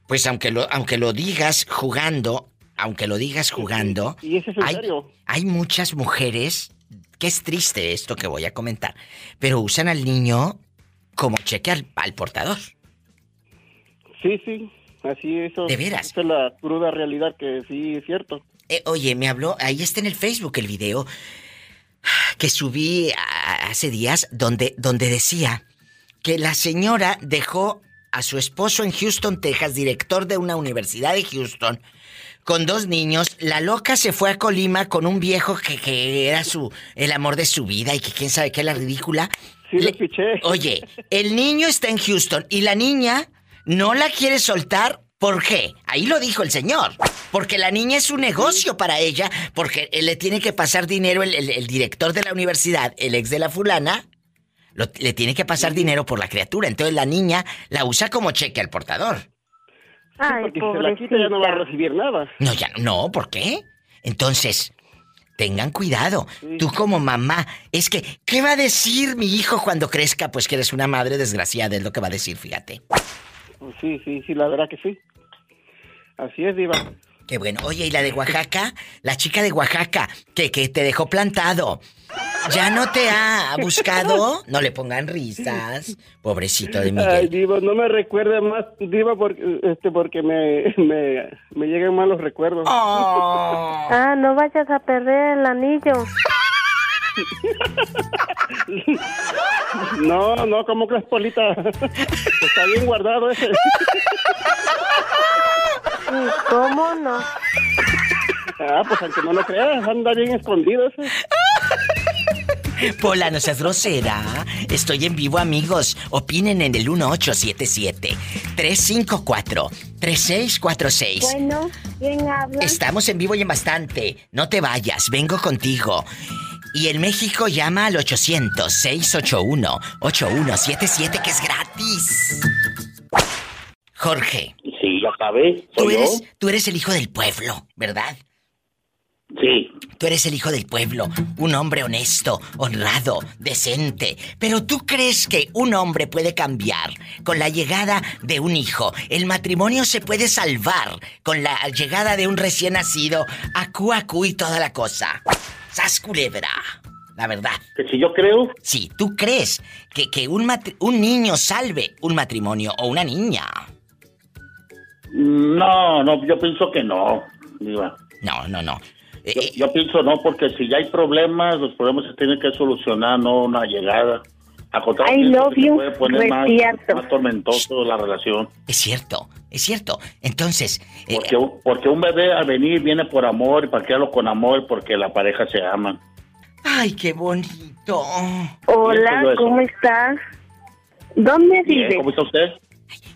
Pues aunque lo, aunque lo digas jugando, aunque lo digas jugando, Y eso es hay, serio. hay muchas mujeres, que es triste esto que voy a comentar, pero usan al niño como cheque al, al portador. Sí, sí, así eso. ¿De veras? Esa es la cruda realidad que sí es cierto. Eh, oye, me habló, ahí está en el Facebook el video que subí a- hace días donde, donde decía que la señora dejó a su esposo en Houston, Texas, director de una universidad de Houston, con dos niños. La loca se fue a Colima con un viejo que, que era su el amor de su vida y que quién sabe qué, la ridícula. Sí, Le- Oye, el niño está en Houston y la niña no la quiere soltar. ¿Por qué? Ahí lo dijo el señor. Porque la niña es un negocio para ella, porque él le tiene que pasar dinero, el, el- el director de la universidad, el ex de la fulana, lo- le tiene que pasar dinero por la criatura. Entonces la niña la usa como cheque al portador. Ay, porque si se la quita ya no va a recibir nada. No, ya no, no, ¿por qué? Entonces, tengan cuidado. Tú como mamá, es que, ¿qué va a decir mi hijo cuando crezca? Pues que eres una madre desgraciada, es lo que va a decir, fíjate. Pues sí, sí, sí, la verdad que sí. Así es, Diva. Qué bueno. Oye, ¿y la de Oaxaca? La chica de Oaxaca, que, que te dejó plantado. ¿Ya no te ha buscado? No le pongan risas. Pobrecito de Ay, Miguel. Diva, no me recuerde más, Diva, porque, este, porque me, me, me llegan malos recuerdos. Ah, no vayas a perder el anillo. No, no, ¿cómo crees, Polita? Está bien guardado ese. ¿Y cómo no? Ah, pues aunque no lo creas, anda bien escondido ese. Pola, no seas grosera. Estoy en vivo, amigos. Opinen en el 1877-354-3646. Bueno, ¿quién habla? Estamos en vivo y en bastante. No te vayas, vengo contigo. Y en México llama al 800-681-8177, que es gratis. Jorge, Sí, ya sabes. tú yo. eres, tú eres el hijo del pueblo, ¿verdad? Sí. Tú eres el hijo del pueblo, un hombre honesto, honrado, decente. Pero tú crees que un hombre puede cambiar con la llegada de un hijo. El matrimonio se puede salvar con la llegada de un recién nacido, acu acu y toda la cosa. ¡Sas culebra! la verdad. Que si yo creo. Sí, ¿tú crees que, que un, niño salve un matrimonio o una niña? No, no, yo pienso que no, Diva. No, no, no. Yo, yo pienso no, porque si ya hay problemas, los problemas se tienen que solucionar, no una llegada. A contrario, I love you, puede poner más, tormentoso la relación. Es cierto, es cierto. Entonces, eh, Porque, un- porque un bebé al venir viene por amor y para criarlo con amor porque la pareja se ama. Ay, qué bonito. Hola, ¿cómo estás? ¿Dónde Bien, vives? ¿Cómo está usted?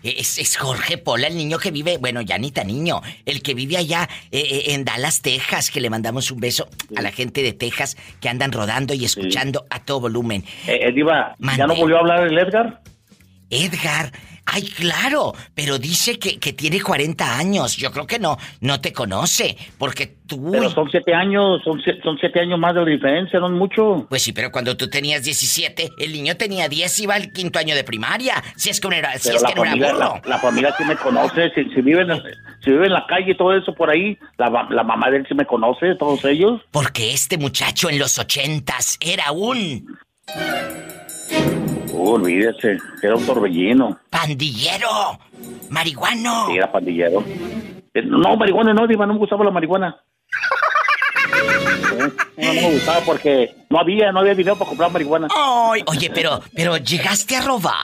Es, es Jorge Pola, el niño que vive, bueno, ya ni tan niño, el que vive allá eh, eh, en Dallas, Texas, que le mandamos un beso a la gente de Texas que andan rodando y escuchando a todo volumen. Eh, eh, ¿ya no volvió a hablar el Edgar? Edgar, ay, claro, pero dice que, que tiene 40 años. Yo creo que no, no te conoce, porque tú... Pero son siete años, son, sie- son siete años más de diferencia, no es mucho. Pues sí, pero cuando tú tenías 17, el niño tenía 10 y iba al quinto año de primaria. Si es que no era, si es la que no era familia, burro. la, la familia sí me conoce, si, si vive en, la- si vive en la calle y todo eso por ahí, la, la mamá de él sí me conoce, todos ellos. Porque este muchacho en los ochentas era un Uh, olvídese, era un torbellino, pandillero, marihuano. sí, era pandillero. Eh, No, marihuana no, Diva, no me gustaba la marihuana. Eh, No, no me gustaba porque no había, no había dinero para comprar marihuana. Ay, oye, pero, pero llegaste a robar.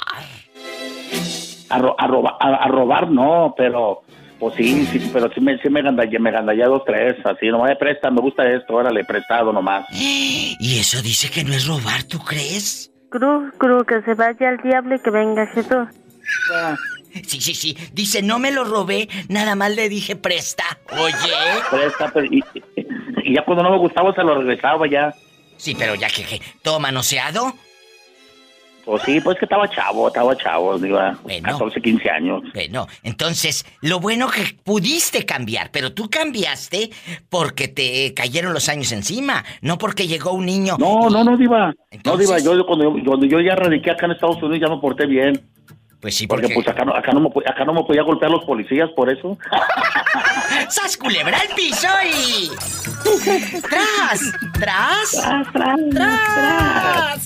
A, ro- a, roba- a- a robar no, pero pues sí, sí, pero sí me, sí me gandallé, me gandallé dos, tres, así, nomás me presta, me gusta esto, órale, prestado nomás. Y eso dice que no es robar, ¿tú crees? Cruz, Cruz, que se vaya al diablo y que venga Jesús. Sí, sí, sí. Dice, no me lo robé, nada más le dije presta. Oye. Presta, pero y, y- y ya cuando no me gustaba se lo regresaba ya. Sí, pero ya que, que todo manoseado. Pues sí, pues que estaba chavo, estaba chavo, iba 14, 15 años. Bueno, entonces, lo bueno que pudiste cambiar, pero tú cambiaste porque te cayeron los años encima, no porque llegó un niño. No, no, no, Diva. No, Diva, yo cuando, yo cuando yo ya radiqué acá en Estados Unidos ya me porté bien. Pues sí, porque, porque- pues acá no, acá, no me, acá no me podía golpear los policías por eso. ¡Sas culebra al piso y... ¡Tras! ¡Tras! ¡Tras! ¡Tras!